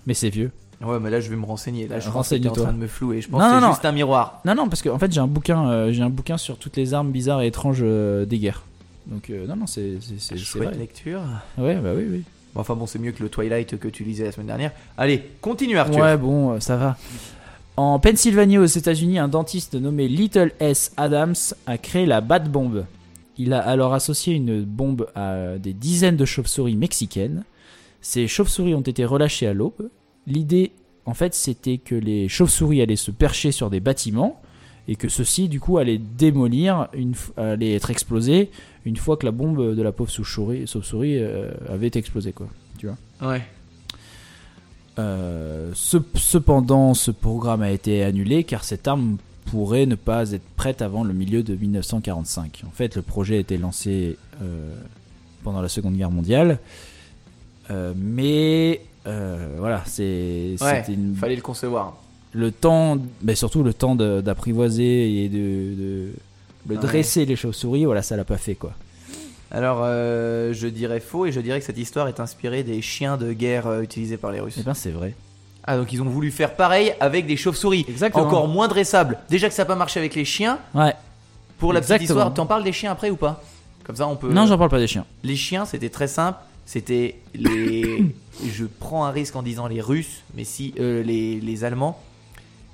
Mais c'est vieux. Ouais, mais là je vais me renseigner. Là, je pense que t'es en train de me flouer. Je pense Non, que non, c'est non. juste un miroir. Non, non, parce qu'en fait j'ai un bouquin, euh, j'ai un bouquin sur toutes les armes bizarres et étranges euh, des guerres. Donc euh, non, non, c'est c'est- vrai. lecture. Ouais, bah oui, oui. Bon, enfin bon, c'est mieux que le Twilight que tu lisais la semaine dernière. Allez, continue Arthur. Ouais, bon, euh, ça va. En Pennsylvanie, aux États-Unis, un dentiste nommé Little S. Adams a créé la Bat Bomb. Il a alors associé une bombe à des dizaines de chauves-souris mexicaines. Ces chauves-souris ont été relâchées à l'aube. L'idée, en fait, c'était que les chauves-souris allaient se percher sur des bâtiments et que ceux-ci, du coup, allaient démolir, une allaient être explosés une fois que la bombe de la pauvre chauve-souris chauve-souris, euh, avait explosé, quoi. Ouais. Euh, ce- cependant, ce programme a été annulé car cette arme pourrait ne pas être prête avant le milieu de 1945. En fait, le projet a été lancé euh, pendant la Seconde Guerre mondiale, Euh, mais voilà, c'est Ouais, une- Fallait le concevoir. le temps, mais surtout le temps d'apprivoiser et de, de, de Ouais. dresser les chauves-souris. Voilà, ça l'a pas fait quoi. Alors, euh, je dirais faux et je dirais que cette histoire est inspirée des chiens de guerre euh, utilisés par les Russes. Eh ben, c'est vrai. Ah, donc ils ont voulu faire pareil avec des chauves-souris. Exactement. Encore moins dressables. Déjà que ça n'a pas marché avec les chiens. Ouais. Pour la petite histoire, t'en parles des chiens après ou pas? Comme ça, on peut. Non, j'en parle pas des chiens. Les chiens, c'était très simple. C'était les. je prends un risque en disant les Russes, mais si euh, les, les Allemands.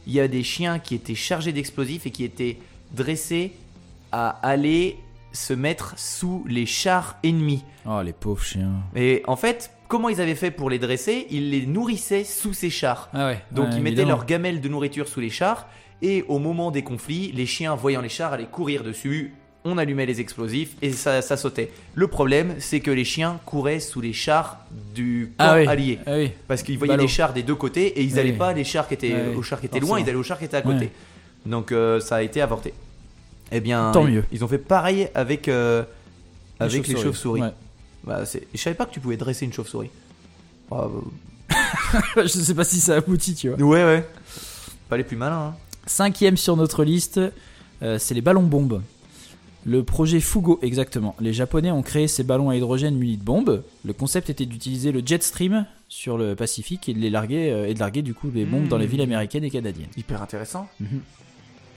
Il y a des chiens qui étaient chargés d'explosifs et qui étaient dressés à aller se mettre sous les chars ennemis. Oh, les pauvres chiens. Et en fait, comment ils avaient fait pour les dresser? Ils les nourrissaient sous ces chars. Ah ouais. Donc ouais, ils mettaient leurs gamelles de nourriture sous les chars et au moment des conflits, les chiens voyant les chars allaient courir dessus, on allumait les explosifs et ça, ça sautait. Le problème, c'est que les chiens couraient sous les chars du camp Ah oui. allié. Ah oui. Parce qu'ils voyaient Ballot. les chars des deux côtés et ils Oui. n'allaient pas les chars qui étaient aux chars qui étaient loin, ils allaient aux chars qui étaient à côté. Donc euh, ça a été avorté. Eh bien, Tant ils, mieux. ils ont fait pareil avec euh, avec les chauves-souris. Ouais. Bah, c'est- je savais pas que tu pouvais dresser une chauve-souris. Ah, je sais pas si ça aboutit, tu vois. bah, ouais, ouais. Pas les plus malins. hein. Cinquième sur notre liste, euh, c'est les ballons bombes. Le projet Fugo, exactement. Les Japonais ont créé ces ballons à hydrogène munis de bombes. Le concept était d'utiliser le jet stream sur le Pacifique et de les larguer euh, et de larguer du coup les bombes dans les villes américaines et canadiennes. Hyper intéressant.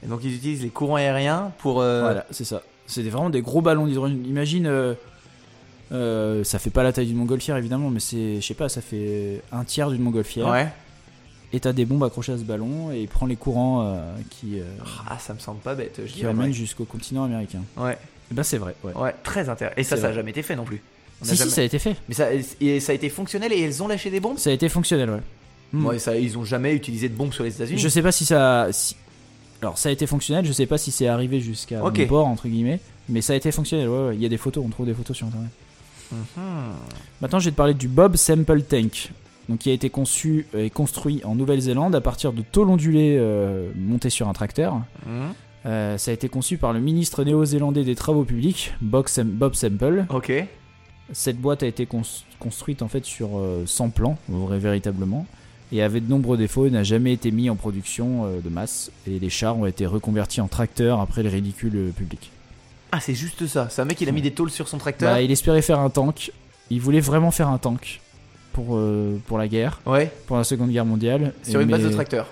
Et donc ils utilisent les courants aériens pour. euh, Voilà, c'est ça. C'était vraiment des gros ballons d'hydrogène. Imagine, euh, euh, ça fait pas la taille d'une montgolfière évidemment, mais c'est, je sais pas, ça fait un tiers d'une montgolfière. Ouais. Et t'as des bombes accrochées à ce ballon et il prend les courants qui, Ah, ça me semble pas bête. Je qui ouais. jusqu'au continent américain. Ouais. Et ben c'est vrai. Ouais. Ouais, très intéressant. Et ça, C'est ça a vrai. jamais été fait non plus. On a Si jamais- si, ça a été fait. Mais ça, et ça a été fonctionnel et elles ont lâché des bombes? Ça a été fonctionnel, ouais. Hmm. Ouais, ça, ils ont jamais utilisé de bombes sur les États-Unis. Je sais pas si ça. si- Alors, ça a été fonctionnel, je sais pas si c'est arrivé jusqu'à Ok. mon port, entre guillemets, mais ça a été fonctionnel, ouais, ouais. Il y a des photos, on trouve des photos sur internet. Mhm. Maintenant, je vais te parler du Bob Sample Tank, donc, qui a été conçu et construit en Nouvelle-Zélande à partir de tôles ondulées euh, montées sur un tracteur. Mhm. Euh, ça a été conçu par le ministre néo-zélandais des Travaux publics, Bob, Sam- Bob Sample. Ok. Cette boîte a été cons- construite en fait sur euh, 100 plans, vrai- véritablement, et avait de nombreux défauts et n'a jamais été mis en production euh, de masse. Et les chars ont été reconvertis en tracteurs après le ridicule public. Ah, c'est juste ça. C'est un mec, il a mis des tôles sur son tracteur. Bah, il espérait faire un tank. Il voulait vraiment faire un tank pour, euh, pour la guerre, Ouais. pour la Seconde Guerre mondiale. Sur Et une base de tracteur.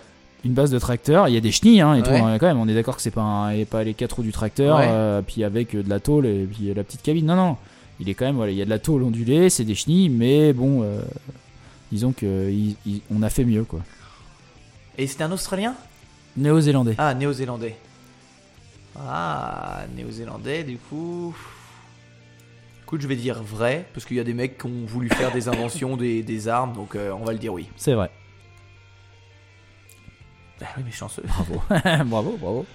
Une base de tracteur. Il y a des chenilles hein, et tout, hein, quand même. On est d'accord que c'est pas, un- et pas les quatre roues du tracteur, Ouais. euh, puis avec de la tôle et puis la petite cabine. Non, non. Il est quand même, voilà, il y a de la tôle ondulée, c'est des chenilles, mais bon, euh, disons que il- il- on a fait mieux quoi. Et c'était un Australien? Néo-zélandais. Ah, néo-zélandais. Ah, néo-zélandais, du coup. Écoute, je vais dire vrai, parce qu'il y a des mecs qui ont voulu faire des inventions, des, des armes, donc euh, on va le dire oui. C'est vrai. Ah oui, mais chanceux. Bravo. bravo, bravo.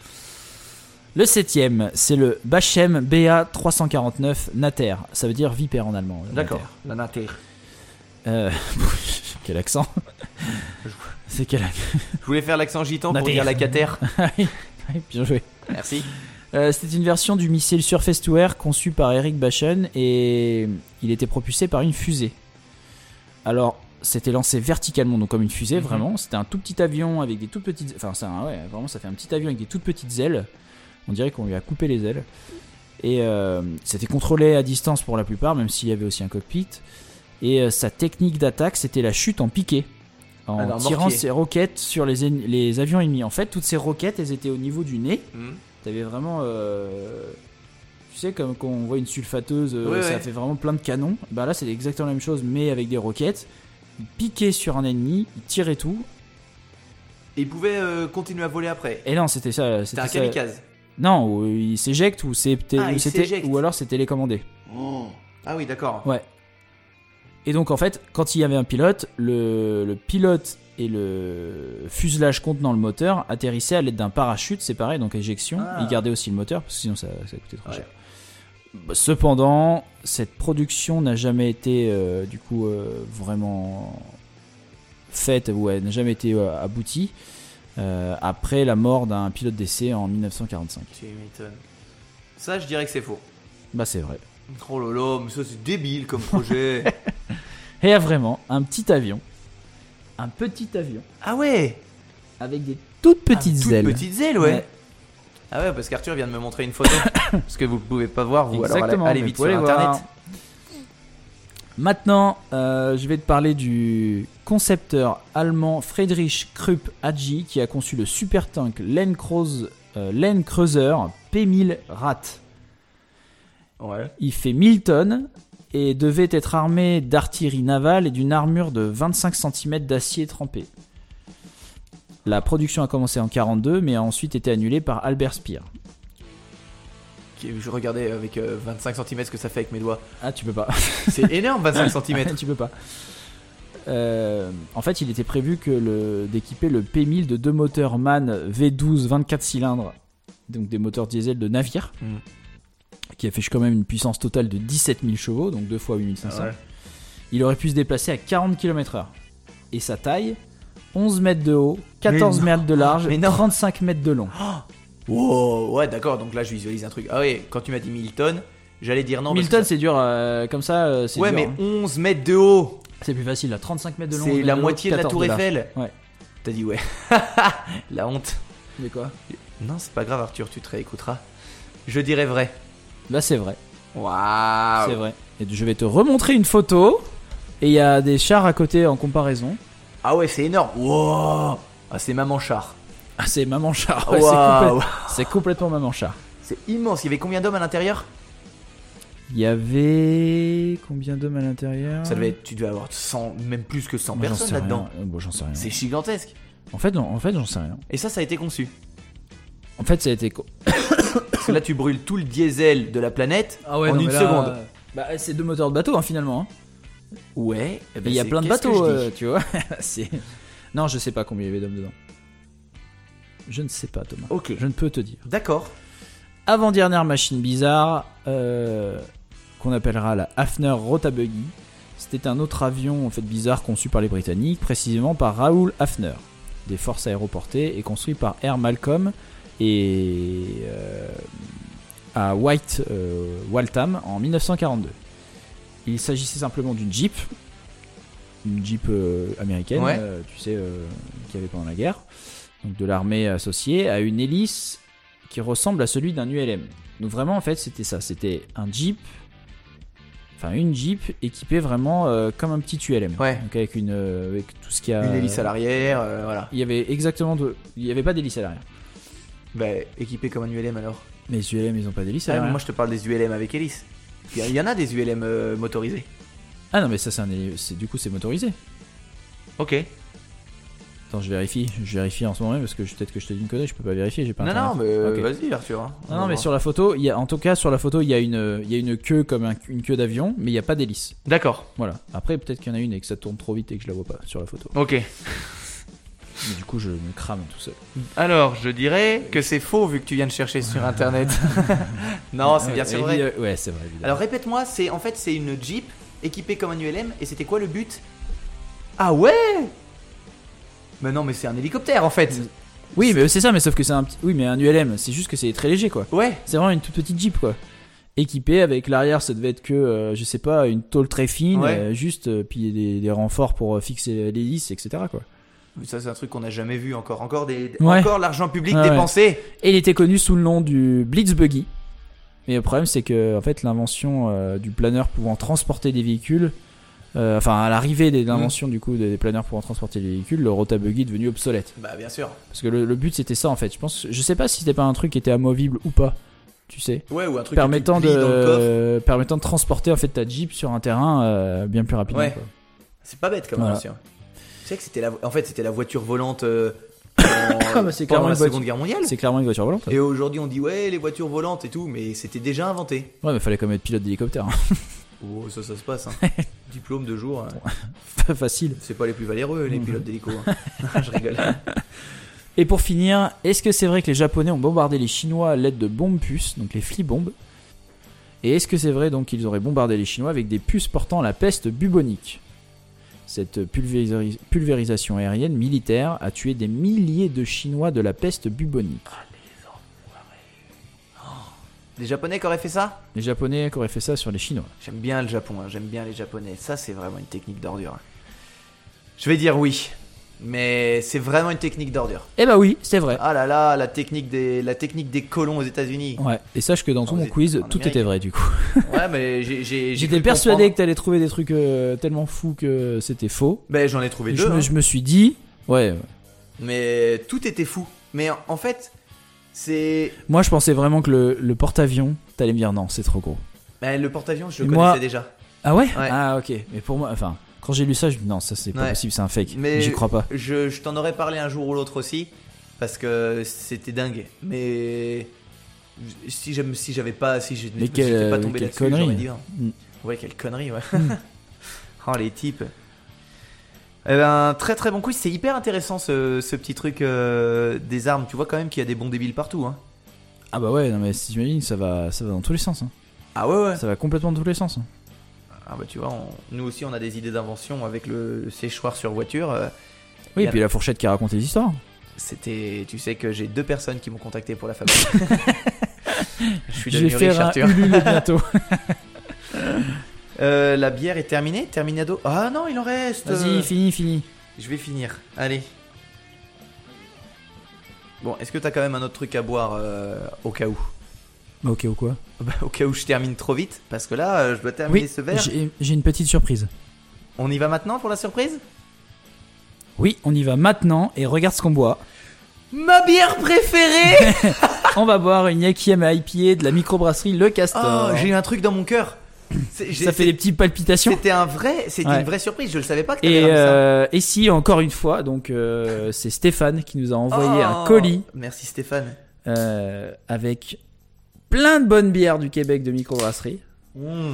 Le septième, c'est le Bachem BA 349 Nater. Ça veut dire vipère en allemand. D'accord. La nater. Euh, quel accent C'est quel accent Je voulais faire l'accent gitan pour dire la cater. Bien joué. Merci. Euh, C'était une version du missile Surface to Air conçu par Eric Bachen et il était propulsé par une fusée. Alors, c'était lancé verticalement, donc comme une fusée, Mhm. vraiment. C'était un tout petit avion avec des toutes petites. Enfin, un- ouais, vraiment, ça fait un petit avion avec des toutes petites ailes. On dirait qu'on lui a coupé les ailes. Et euh, c'était contrôlé à distance pour la plupart, même s'il y avait aussi un cockpit. Et euh, sa technique d'attaque, c'était la chute en piqué. En Ah, tirant mortier. ses roquettes sur les, les avions ennemis. En fait, toutes ces roquettes, elles étaient au niveau du nez. Hmm. T'avais vraiment. euh, tu sais, comme quand on voit une sulfateuse, euh, ça ouais. fait vraiment plein de canons. Bah là, c'est exactement la même chose, mais avec des roquettes. Il piquait sur un ennemi, il tirait tout. Et il pouvait euh, continuer à voler après. Et non, c'était ça. C'était un ça. kamikaze. Non, ou il s'éjecte, ou c'était. Ah, ou alors c'est télécommandé. Ah oui, d'accord. Ouais. Et donc, en fait, quand il y avait un pilote, le, le pilote et le fuselage contenant le moteur atterrissaient à l'aide d'un parachute séparé, donc éjection. Ah. Il gardait aussi le moteur, parce que sinon ça, ça coûtait trop Ouais. cher. Bah, Cependant, cette production n'a jamais été euh, du coup euh, vraiment faite ou elle n'a jamais été euh, aboutie après la mort d'un pilote d'essai en 1945. Tu m'étonnes. Ça, je dirais que c'est faux. Bah c'est vrai. Oh là là, mais ça c'est débile comme projet. Et a vraiment un petit avion, un petit avion ah ouais avec des toutes petites Ah, toutes ailes. petites ailes, ouais. Ouais. Ah ouais, parce qu'Arthur vient de me montrer une photo. parce que vous ne pouvez pas voir, vous. Alors allez, vite sur internet. voir. Maintenant, euh, je vais te parler du concepteur allemand Friedrich Krupp AG qui a conçu le super tank Land Cruiser, euh, Land Cruiser P1000 Rat. Ouais. Il fait 1000 tonnes et devait être armé d'artillerie navale et d'une armure de 25 cm d'acier trempé. La production a commencé en 42 mais a ensuite été annulée par Albert Speer. je regardais avec euh, 25 cm ce que ça fait avec mes doigts. Ah, tu peux pas. C'est énorme 25 cm. tu peux pas. Euh, en fait, il était prévu que le d'équiper le P1000 de deux moteurs MAN V12 24 cylindres, donc des moteurs diesel de navire, Mm. Qui affiche quand même une puissance totale de 17 000 chevaux, donc deux fois 8500. Ouais. Il aurait pu se déplacer à 40 km/h. Et sa taille 11 mètres de haut, 14 non. mètres de large, Mais non. 35 mètres de long. Wow, ouais, d'accord. Donc là, je visualise un truc. Ah ouais, quand tu m'as dit 1000 tonnes, j'allais dire non. 1000 parce tonnes, c'est dur, euh, comme ça, euh, c'est Ouais, dur, mais hein. 11 mètres de haut, c'est plus facile là. 35 mètres de long. c'est 11 la haut, moitié de la 14 Tour. Eiffel. Ouais. T'as dit ouais. la honte. Mais quoi? Non, c'est pas grave, Arthur, tu te réécouteras. Je dirais vrai. Là, c'est vrai. Waouh. C'est vrai. Et je vais te remontrer une photo. Et il y a des chars à côté en comparaison. Ah ouais, c'est énorme. Wow. Ah, c'est maman char. Ah, c'est maman char. Ouais, c'est Waouh. complète- c'est complètement maman char. C'est immense. Il y avait combien d'hommes à l'intérieur? Il y avait combien d'hommes à l'intérieur? Ça devait être, tu devais avoir 100, même plus que 100 Moi, j'en personnes sais là-dedans. Euh, bon, j'en sais rien. C'est gigantesque. En fait, non, en fait, j'en sais rien. Et ça, ça a été conçu. En fait, ça a été. co- Parce que là, tu brûles tout le diesel de la planète Ah en une seconde. Bah, c'est deux moteurs de bateau, hein, finalement. hein. Ouais. eh ben, il y a c'est- plein de qu'est-ce que bateaux, je dis euh, tu vois. c'est. Non, je sais pas combien il y avait d'hommes dedans. Je ne sais pas, Thomas. Ok. Je ne peux te dire. D'accord. Avant-dernière machine bizarre, euh, qu'on appellera la Hafner Rotabuggy. C'était un autre avion en fait bizarre conçu par les Britanniques, précisément par Raoul Hafner, des forces aéroportées, et construit par Air Malcolm et euh, à White euh, Waltham en 1942. Il s'agissait simplement d'une Jeep, une Jeep euh, américaine, Ouais. tu sais, qu'il y avait pendant la guerre, donc de l'armée associée, à une hélice qui ressemble à celui d'un ULM. Donc vraiment en fait c'était ça, c'était un Jeep, enfin une Jeep équipée vraiment euh, comme un petit ULM. Ouais. Donc avec une, euh, avec tout ce qu'il y a. Une hélice à l'arrière, euh, voilà. Il y avait exactement, de... il y avait pas d'hélice à l'arrière. Bah, équipé comme un ULM alors. Mais les ULM ils ont pas d'hélice Ah, moi, je te parle des ULM avec hélice. Il y en a des ULM euh, motorisés. Ah non mais ça c'est un, héli- c'est du coup c'est motorisé. Ok. Attends je vérifie, je vérifie en ce moment même parce que je- peut-être que je te dis une connerie, je peux pas vérifier, j'ai pas. Non, non, internet. mais euh, Ok. vas-y, Arthur. hein. On Non, va non, mais voir. sur la photo, il y a, en tout cas sur la photo, il y a une, il y a une queue comme un- une queue d'avion, mais il n'y a pas d'hélice. D'accord. Voilà. Après, peut-être qu'il y en a une et que ça tourne trop vite et que je la vois pas sur la photo. Ok. Mais du coup, je me crame tout seul. Alors, je dirais que c'est faux vu que tu viens de chercher sur internet. non, c'est bien, c'est vrai. Évi- Ouais, c'est vrai. Évidemment. Alors répète-moi, c'est en fait c'est une Jeep équipée comme un ULM et c'était quoi le but? Ah ouais Mais non, mais c'est un hélicoptère en fait. oui, mais c'est ça, mais sauf que c'est un petit. Oui, mais un ULM, c'est juste que c'est très léger, quoi. Ouais. C'est vraiment une toute petite Jeep, quoi. Équipée avec l'arrière, ça devait être que, euh, je sais pas, une tôle très fine, Ouais. euh, juste, euh, puis des, des renforts pour euh, fixer l'hélice, etc., quoi. Ça c'est un truc qu'on n'a jamais vu encore. Encore des, Ouais. encore l'argent public ouais. dépensé. Et il était connu sous le nom du Blitz Buggy. Mais le problème, c'est que en fait, l'invention euh, du planeur pouvant transporter des véhicules, euh, enfin à l'arrivée de l'invention du coup des planeurs pouvant transporter des véhicules, le Rota Buggy est devenu obsolète. Bah bien sûr. Parce que le, le but c'était ça en fait. Je pense, je sais pas si c'était pas un truc qui était amovible ou pas. Tu sais, Ouais, ou un truc permettant de, euh, permettant de transporter en fait ta Jeep sur un terrain euh, bien plus rapidement. Ouais. C'est pas bête comme Voilà. invention. Tu sais que c'était la, en fait c'était la voiture volante euh, Ah, bah, c'est pendant clairement la une voiture. Seconde Guerre mondiale. C'est clairement une voiture volante. Et aujourd'hui on dit ouais les voitures volantes et tout, mais c'était déjà inventé. Ouais, mais fallait quand même être pilote d'hélicoptère. hein. Oh ça ça se passe. Hein. Diplôme de jour. hein. Facile. C'est pas les plus valeureux les pilotes d'hélico. hein. Je rigole. Et pour finir, est-ce que c'est vrai que les Japonais ont bombardé les Chinois à l'aide de bombes puces, donc les flibombes? Et est-ce que c'est vrai donc qu'ils auraient bombardé les Chinois avec des puces portant la peste bubonique? Cette pulvéris- pulvérisation aérienne militaire a tué des milliers de Chinois de la peste bubonique. Les Japonais qui auraient fait ça? Les Japonais qui auraient fait ça sur les Chinois. J'aime bien le Japon, hein, j'aime bien les Japonais. Ça, c'est vraiment une technique d'ordure. hein. Je vais dire oui, mais c'est vraiment une technique d'ordure. Eh bah oui, c'est vrai. Ah là là, la technique des, la technique des colons aux États-Unis. Ouais, et sache que dans tout mon quiz, tout Amérique. était vrai du coup. Ouais, mais j'ai- J'étais persuadé que t'allais trouver des trucs euh, tellement fous que c'était faux. Ben, j'en ai trouvé Et deux. je, me, hein. je me suis dit, ouais, ouais. Mais tout était fou. Mais en- en fait, c'est. Moi, je pensais vraiment que le, le porte-avions, t'allais me dire non, c'est trop gros. Ben, le porte-avions, je le moi- connaissais déjà. Ah ouais, Ouais. Ah ok. Mais pour moi, enfin, quand j'ai lu ça, je me dis non, ça c'est pas Ouais. possible, c'est un fake. Mais- J'y crois pas. Je, je t'en aurais parlé un jour ou l'autre aussi. Parce que c'était dingue. Mais. Si j'aime, si j'avais pas, si je n'étais pas tombé là-dessus, j'aurais dit. hein. Mm. Ouais, quelle connerie, ouais. oh les types. Eh ben, très très bon quiz. C'est hyper intéressant ce, ce petit truc euh, des armes. Tu vois quand même qu'il y a des bons débiles partout. Hein. Ah bah ouais, non mais si t'imagines, ça va, ça va dans tous les sens. hein. Ah ouais ouais. Ça va complètement dans tous les sens. hein. Ah bah tu vois, on- nous aussi on a des idées d'invention avec le séchoir sur voiture. euh, Oui, et puis la fourchette qui raconte les histoires. C'était, tu sais que j'ai deux personnes qui m'ont contacté pour la fabrique. Je suis Je vais devenu faire riche, Arthur. Ulule bientôt. Euh, la bière est terminée, terminado. Ah non, il en reste. Vas-y, fini, fini. Je vais finir. Allez. Bon, est-ce que t'as quand même un autre truc à boire euh, au cas où? Bah, ok ou quoi Bah, Au cas où je termine trop vite, parce que là, euh, je dois terminer Oui, ce verre. j'ai j'ai une petite surprise. On y va maintenant pour la surprise? Oui, on y va maintenant et regarde ce qu'on boit. Ma bière préférée On va boire une Yakiem IPA de la microbrasserie Le Castor. Oh, j'ai eu un truc dans mon cœur. C'est- j'ai- Ça fait des petites palpitations. C'était un vrai, c'était Ouais. une vraie surprise. Je le savais pas que t'avais Et, ramené ça. euh, et si, encore une fois, donc euh, c'est Stéphane qui nous a envoyé un Oh, colis Merci Stéphane. euh, avec plein de bonnes bières du Québec de microbrasserie. Mmh.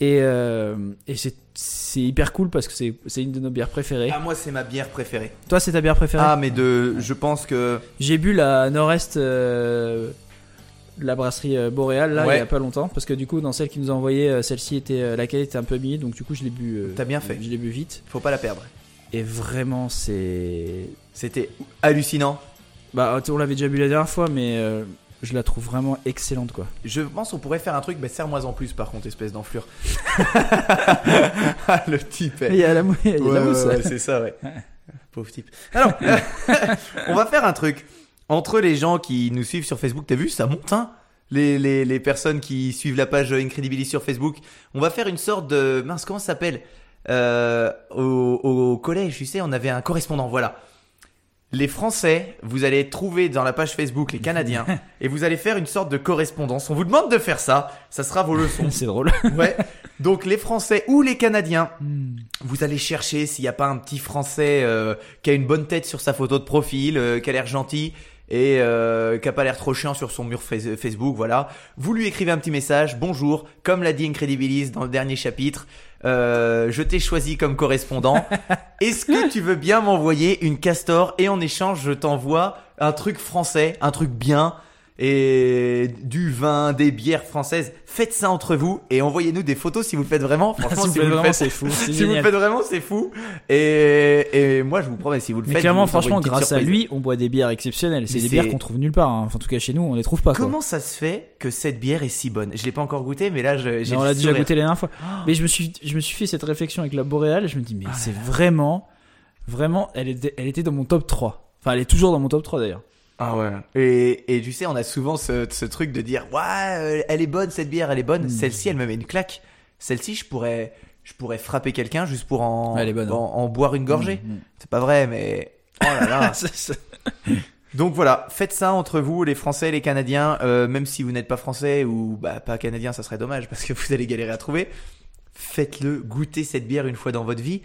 Et, euh, et c'est c'est hyper cool parce que c'est une de nos bières préférées. Ah moi c'est ma bière préférée. Toi, c'est ta bière préférée? Ah mais de, je pense que J'ai bu la Nord-Est euh, la brasserie euh, Boréal là Ouais. il y a pas longtemps parce que du coup dans celle qui nous a envoyé celle-ci était laquelle était un peu abîmée donc du coup je l'ai bu T'as bien fait. je l'ai bu vite faut pas la perdre. et vraiment c'est C'était hallucinant. bah on l'avait déjà bu la dernière fois mais je la trouve vraiment excellente quoi Je pense qu'on pourrait faire un truc, mais serre-moi en plus par contre, espèce d'enflure. Ah, le type. il y a la, mou- il y a la Ouais, mousse ouais, ouais, c'est ça, ouais. Pauvre type. Alors, on va faire un truc. Entre les gens qui nous suivent sur Facebook, t'as vu, ça monte, hein les, les, les personnes qui suivent la page Incredibilis sur Facebook. On va faire une sorte de... Mince, comment ça s'appelle? Euh, au, au collège, tu sais, on avait un correspondant, voilà. Les Français, vous allez trouver dans la page Facebook les Canadiens et vous allez faire une sorte de correspondance. On vous demande de faire ça, ça sera vos leçons. c'est drôle Ouais. Donc les Français ou les Canadiens, Hmm. vous allez chercher s'il n'y a pas un petit Français euh, qui a une bonne tête sur sa photo de profil, euh, qui a l'air gentil et euh, qui a pas l'air trop chiant sur son mur Face- Facebook, voilà. Vous lui écrivez un petit message, bonjour, comme l'a dit Incredibilis dans le dernier chapitre, euh, je t'ai choisi comme correspondant. Est-ce que tu veux bien m'envoyer une castor et en échange je t'envoie un truc français, un truc bien et du vin, des bières françaises. Faites ça entre vous et envoyez-nous des photos si vous le faites vraiment. Franchement, Si vous si, le vous faites le vraiment, faites, c'est fou, si vous le faites vraiment, c'est fou. Et, et moi, je vous promets, si vous le mais faites, clairement vous envoie franchement grâce à lui on boit des bières exceptionnelles c'est Mais des bières qu'on trouve nulle part hein. enfin en tout cas chez nous on les trouve pas quoi. Comment ça se fait que cette bière est si bonne? Je l'ai pas encore goûtée, mais là, j'ai. Mais on l'a déjà sourire. goûté la dernière fois. Mais je me suis, je me suis fait cette réflexion avec la Boréal. Je me dis, mais Ah c'est vraiment, vraiment, elle était, elle était dans mon top 3. Enfin, elle est toujours dans mon top 3 d'ailleurs. Ah ouais. Et, et tu sais, on a souvent ce, ce truc de dire ouais, euh, elle est bonne cette bière, elle est bonne. Mm. Celle-ci, elle me met une claque. Celle-ci, je pourrais, je pourrais frapper quelqu'un juste pour en, Ouais, elle est bonne, en, en boire une gorgée. Mm, mm. C'est pas vrai, mais oh là là. Donc voilà, faites ça entre vous, les Français, les Canadiens. euh, même si vous n'êtes pas Français ou bah, pas Canadien, ça serait dommage parce que vous allez galérer à trouver. Faites-le, goûtez cette bière une fois dans votre vie.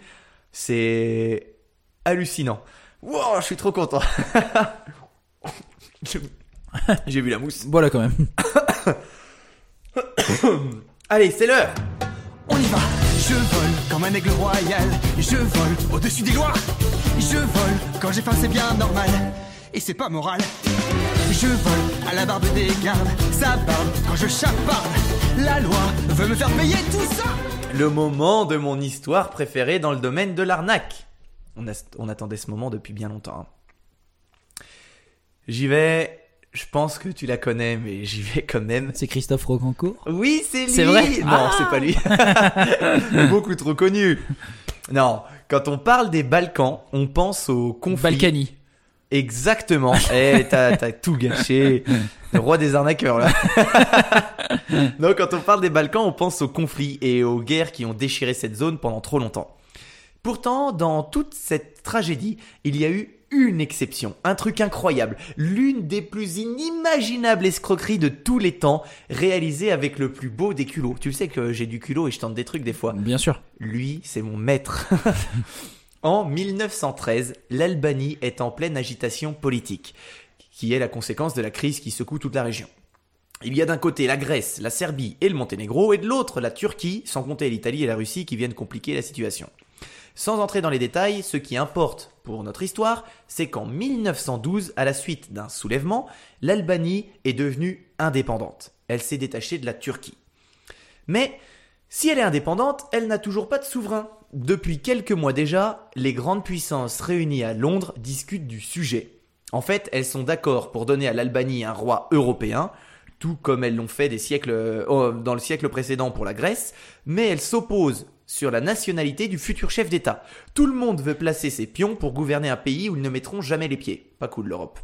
C'est hallucinant. Wow, je suis trop content. J'ai vu la mousse. Voilà quand même. Allez, c'est l'heure. On y va Je vole comme un aigle royal Je vole au-dessus des lois Je vole quand j'ai faim c'est bien normal Et c'est pas moral Je vole à la barbe des gardes Ça barbe quand je chaparde La loi veut me faire payer tout ça Le moment de mon histoire préférée dans le domaine de l'arnaque. On attendait ce moment depuis bien longtemps. hein. J'y vais. Je pense que tu la connais, mais j'y vais quand même. C'est Christophe Rocancourt. Oui, c'est lui. C'est vrai Non, Ah c'est pas lui. Beaucoup trop connu. Non, quand on parle des Balkans, on pense au conflit. Balkany. Exactement. Eh, t'as, t'as tout gâché. Le roi des arnaqueurs, là. Donc, quand on parle des Balkans, on pense aux conflits et aux guerres qui ont déchiré cette zone pendant trop longtemps. Pourtant, dans toute cette tragédie, il y a eu une exception, un truc incroyable, l'une des plus inimaginables escroqueries de tous les temps, réalisée avec le plus beau des culots. Tu sais que j'ai du culot et je tente des trucs des fois. Bien sûr. Lui, c'est mon maître. en 1913, l'Albanie est en pleine agitation politique, qui est la conséquence de la crise qui secoue toute la région. Il y a d'un côté la Grèce, la Serbie et le Monténégro, et de l'autre la Turquie, sans compter l'Italie et la Russie qui viennent compliquer la situation. Sans entrer dans les détails, ce qui importe pour notre histoire, c'est qu'en 1912, à la suite d'un soulèvement, l'Albanie est devenue indépendante. Elle s'est détachée de la Turquie. Mais si elle est indépendante, elle n'a toujours pas de souverain. Depuis quelques mois déjà, les grandes puissances réunies à Londres discutent du sujet. En fait, elles sont d'accord pour donner à l'Albanie un roi européen, tout comme elles l'ont fait euh, dans le siècle précédent pour la Grèce, mais elles s'opposent sur la nationalité du futur chef d'État. Tout le monde veut placer ses pions pour gouverner un pays où ils ne mettront jamais les pieds. Pas cool l'Europe.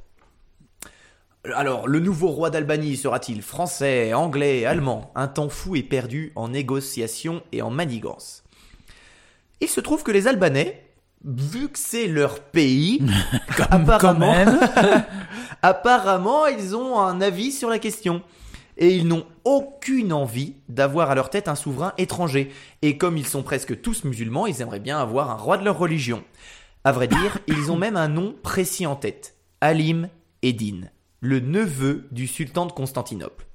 Alors, le nouveau roi d'Albanie sera-t-il français, anglais, allemand? Un temps fou est perdu en négociations et en manigance. Il se trouve que les Albanais, vu que c'est leur pays, apparemment, apparemment, ils ont un avis sur la question. Et ils n'ont aucune envie d'avoir à leur tête un souverain étranger. Et comme ils sont presque tous musulmans, ils aimeraient bien avoir un roi de leur religion. À vrai dire, ils ont même un nom précis en tête. Halim Eddin, le neveu du sultan de Constantinople.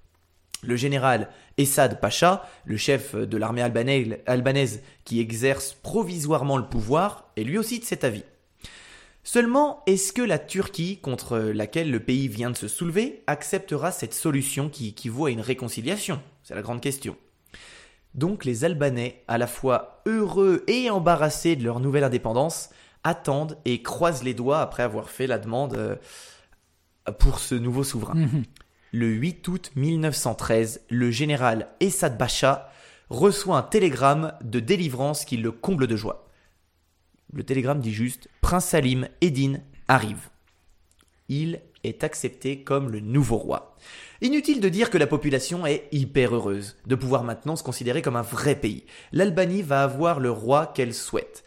Le général Essad Pacha, le chef de l'armée albanaise qui exerce provisoirement le pouvoir, est lui aussi de cet avis. Seulement, est-ce que la Turquie, contre laquelle le pays vient de se soulever, acceptera cette solution qui équivaut à une réconciliation? C'est la grande question. Donc les Albanais, à la fois heureux et embarrassés de leur nouvelle indépendance, attendent et croisent les doigts après avoir fait la demande euh, pour ce nouveau souverain. Mhm. Le 8 août 1913, le général Essad Pacha reçoit un télégramme de délivrance qui le comble de joie. Le télégramme dit juste Prince Salim Eddin arrive. Il est accepté comme le nouveau roi. Inutile de dire que la population est hyper heureuse de pouvoir maintenant se considérer comme un vrai pays. L'Albanie va avoir le roi qu'elle souhaite.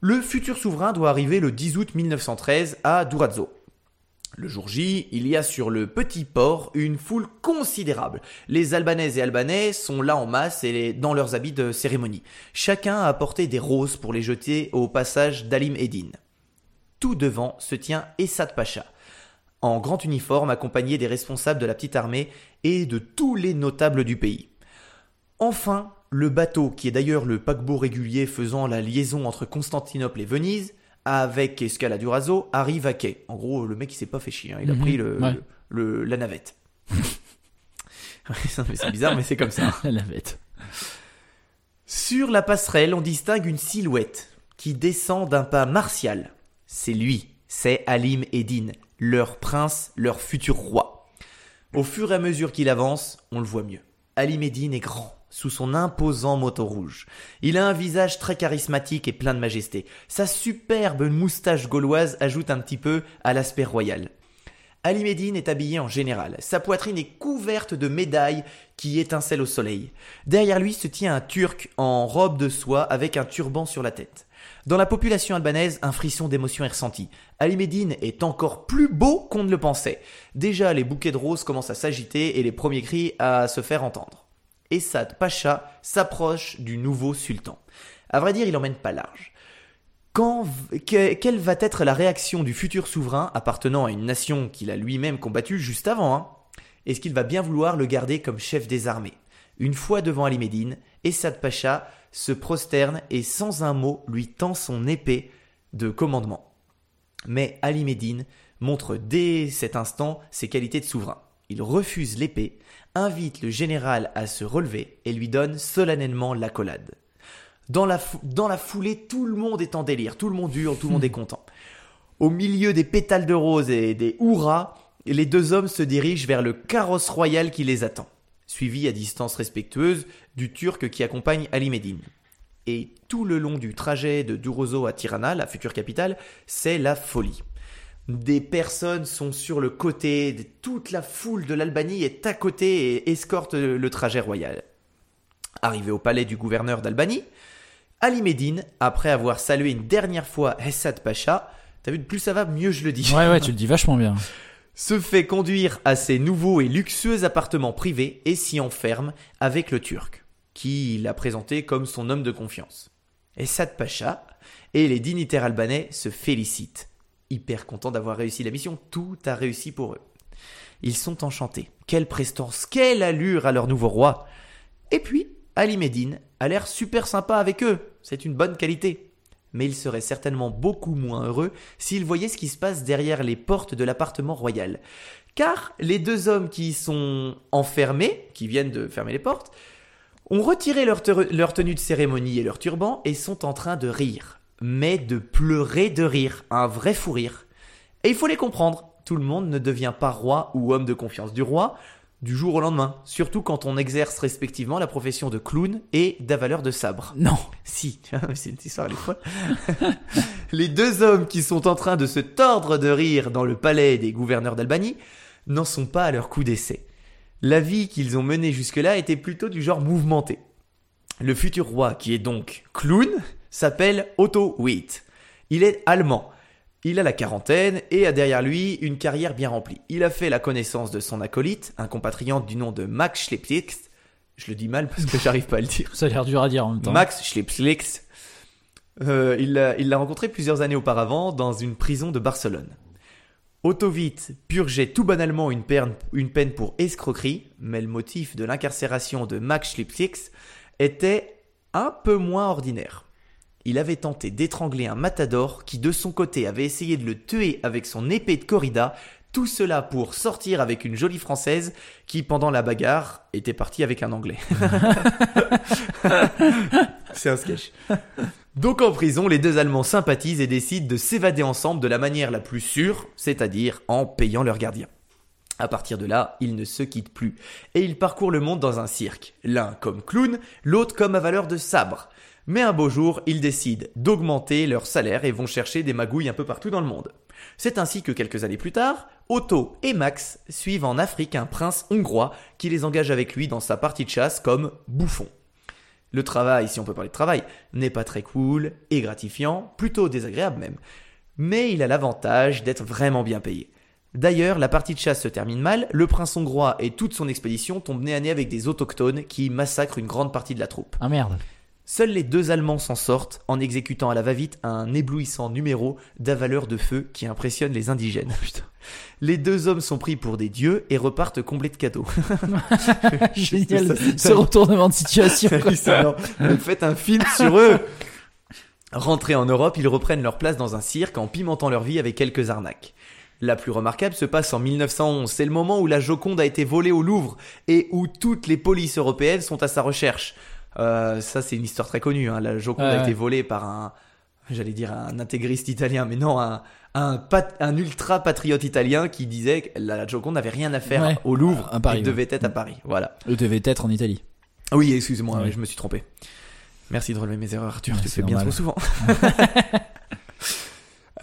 Le futur souverain doit arriver le 10 août 1913 à Durazzo. Le jour J, il y a sur le petit port une foule considérable. Les Albanaises et Albanais sont là en masse et dans leurs habits de cérémonie. Chacun a apporté des roses pour les jeter au passage d'Alim Eddin. Tout devant se tient Essad Pacha, en grand uniforme accompagné des responsables de la petite armée et de tous les notables du pays. Enfin, le bateau, qui est d'ailleurs le paquebot régulier faisant la liaison entre Constantinople et Venise, avec escale à Durazzo, arrive à quai. En gros, le mec il s'est pas fait chier, hein. il a Mhm, pris le, ouais. le- la navette. C'est bizarre, mais c'est comme ça. La navette. Sur la passerelle, on distingue une silhouette qui descend d'un pas martial. C'est lui, c'est Halim Eddin, leur prince, leur futur roi. Au fur et à mesure qu'il avance, on le voit mieux. Halim Eddin est grand, sous son imposant moto rouge. Il a un visage très charismatique et plein de majesté. Sa superbe moustache gauloise ajoute un petit peu à l'aspect royal. Ali Medine est habillé en général. Sa poitrine est couverte de médailles qui étincellent au soleil. Derrière lui se tient un Turc en robe de soie avec un turban sur la tête. Dans la population albanaise, un frisson d'émotion est ressenti. Ali Medine est encore plus beau qu'on ne le pensait. Déjà, les bouquets de roses commencent à s'agiter et les premiers cris à se faire entendre. Essad Pacha s'approche du nouveau sultan. À vrai dire, il emmène pas large. Quelle va être la réaction du futur souverain appartenant à une nation qu'il a lui-même combattue juste avant hein? Est-ce qu'il va bien vouloir le garder comme chef des armées? Une fois devant Ali Medine, Essad Pacha se prosterne et sans un mot lui tend son épée de commandement. Mais Ali Medine montre dès cet instant ses qualités de souverain. Il refuse l'épée, invite le général à se relever et lui donne solennellement l'accolade. Dans la, dans la foulée, tout le monde est en délire, tout le monde hurle, tout le monde est content. Au milieu des pétales de rose et des hurrahs, les deux hommes se dirigent vers le carrosse royal qui les attend, suivi à distance respectueuse du Turc qui accompagne Ali Medine. Et tout le long du trajet de Durozo à Tirana, la future capitale, c'est la folie. Des personnes sont sur le côté, toute la foule de l'Albanie est à côté et escorte le trajet royal. Arrivé au palais du gouverneur d'Albanie, Ali Medine, après avoir salué une dernière fois Essad Pacha, t'as vu, plus ça va, mieux je le dis, Ouais, ouais, tu le dis vachement bien. se fait conduire à ses nouveaux et luxueux appartements privés et s'y enferme avec le Turc, qui l'a présenté comme son homme de confiance. Essad Pacha et les dignitaires albanais se félicitent, hyper contents d'avoir réussi la mission, tout a réussi pour eux. Ils sont enchantés. Quelle prestance, quelle allure à leur nouveau roi. Et puis, Ali Medine a l'air super sympa avec eux. C'est une bonne qualité. Mais il serait certainement beaucoup moins heureux s'il voyait ce qui se passe derrière les portes de l'appartement royal. Car les deux hommes qui y sont enfermés, qui viennent de fermer les portes, ont retiré leur tenue de cérémonie et leur turban et sont en train de rire. Mais de pleurer de rire. Un vrai fou rire. Et il faut les comprendre. Tout le monde ne devient pas roi ou homme de confiance du roi du jour au lendemain. Surtout quand on exerce respectivement la profession de clown et d'avaleur de sabre. Non. Si, vois, c'est une histoire elle est folle. les deux hommes qui sont en train de se tordre de rire dans le palais des gouverneurs d'Albanie n'en sont pas à leur coup d'essai. La vie qu'ils ont menée jusque-là était plutôt du genre mouvementé. Le futur roi, qui est donc clown, s'appelle Otto Witt. Il est allemand. Il a la quarantaine et a derrière lui une carrière bien remplie. Il a fait la connaissance de son acolyte, un compatriote du nom de Max Schlepplix. Je le dis mal parce que j'arrive pas à le dire. Ça a l'air dur à dire en même temps. Max Schlepplix. Euh, il l'a rencontré plusieurs années auparavant dans une prison de Barcelone. Otto Witt purgeait tout banalement une peine, une peine pour escroquerie, mais le motif de l'incarcération de Max Schlepplix était un peu moins ordinaire. Il avait tenté d'étrangler un matador qui de son côté avait essayé de le tuer avec son épée de corrida, tout cela pour sortir avec une jolie française qui pendant la bagarre était partie avec un anglais. C'est un sketch. Donc en prison, les deux Allemands sympathisent et décident de s'évader ensemble de la manière la plus sûre, c'est-à-dire en payant leur gardien. À partir de là, ils ne se quittent plus et ils parcourent le monde dans un cirque, l'un comme clown, l'autre comme avaleur de sabre. Mais un beau jour, ils décident d'augmenter leur salaire et vont chercher des magouilles un peu partout dans le monde. C'est ainsi que quelques années plus tard, Otto et Max suivent en Afrique un prince hongrois qui les engage avec lui dans sa partie de chasse comme bouffon. Le travail, si on peut parler de travail, n'est pas très cool et gratifiant, plutôt désagréable même. Mais il a l'avantage d'être vraiment bien payé. D'ailleurs, la partie de chasse se termine mal, le prince hongrois et toute son expédition tombent nez à nez avec des autochtones qui massacrent une grande partie de la troupe. Ah merde. Seuls les deux Allemands s'en sortent en exécutant à la va-vite un éblouissant numéro d'avaleur de feu qui impressionne les indigènes. Les deux hommes sont pris pour des dieux et repartent comblés de cadeaux. Génial. Ça, Ce retournement de situation. faites un film sur eux. Rentrés en Europe, ils reprennent leur place dans un cirque en pimentant leur vie avec quelques arnaques. La plus remarquable se passe en 1911. C'est le moment où la Joconde a été volée au Louvre et où toutes les polices européennes sont à sa recherche. Euh, ça, c'est une histoire très connue. hein. La Joconde Ouais, a ouais. été volée par un, j'allais dire un intégriste italien, mais non, un, un, pat- un ultra patriote italien qui disait que la Joconde n'avait rien à faire Ouais. au Louvre. À Paris, Elle devait être à Paris. Voilà. Le devait être en Italie. Oui, excuse-moi, ouais, je me suis trompé. Merci de relever mes erreurs, Arthur. Tu fais bien trop souvent.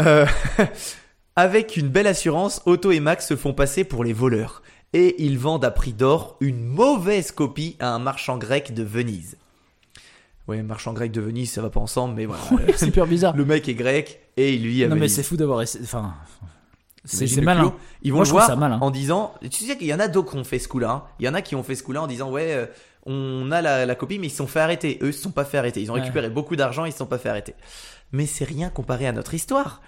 Euh, avec une belle assurance, Otto et Max se font passer pour les voleurs. Et ils vendent à prix d'or une mauvaise copie à un marchand grec de Venise. Ouais, marchand grec de Venise, ça va pas ensemble, mais voilà. C'est super bizarre. le mec est grec et il vit à Non mais c'est fou d'avoir essayé. Enfin, c'est malin. Ils vont Moi, le voir ça malin. en disant, tu sais qu'il y en a d'autres qui ont fait ce coup-là. hein. Il y en a qui ont fait ce coup-là en disant, ouais, euh, on a la, la copie, mais ils se sont fait arrêter. Eux, ils se sont pas fait arrêter. Ils ont Ouais. récupéré beaucoup d'argent, ils se sont pas fait arrêter. Mais c'est rien comparé à notre histoire.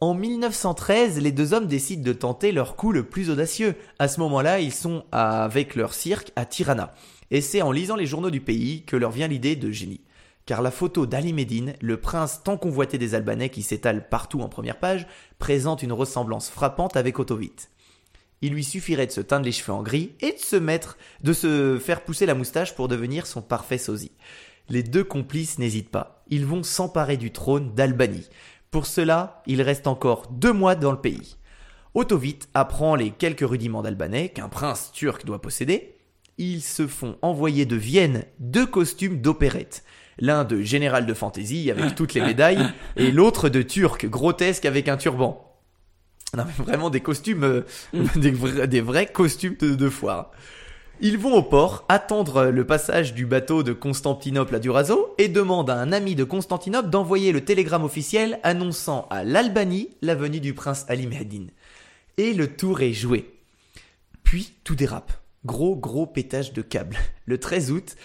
En 1913, les deux hommes décident de tenter leur coup le plus audacieux. À ce moment-là, ils sont avec leur cirque à Tirana. Et c'est en lisant les journaux du pays que leur vient l'idée de génie. Car la photo d'Ali Medine, le prince tant convoité des Albanais qui s'étale partout en première page, présente une ressemblance frappante avec Otto Witt. Il lui suffirait de se teindre les cheveux en gris et de se mettre, de se faire pousser la moustache pour devenir son parfait sosie. Les deux complices n'hésitent pas. Ils vont s'emparer du trône d'Albanie. Pour cela, il reste encore deux mois dans le pays. Otto Witt apprend les quelques rudiments d'albanais qu'un prince turc doit posséder. Ils se font envoyer de Vienne deux costumes d'opérette. L'un de général de fantaisie avec toutes les médailles et l'autre de turc grotesque avec un turban. Non mais vraiment des costumes, euh, des, vrais, costumes de foire. Ils vont au port, attendre le passage du bateau de Constantinople à Durazo et demandent à un ami de Constantinople d'envoyer le télégramme officiel annonçant à l'Albanie la venue du prince Ali Mehdine. Et le tour est joué. Puis tout dérape. Gros gros pétage de câble. Le 13 août,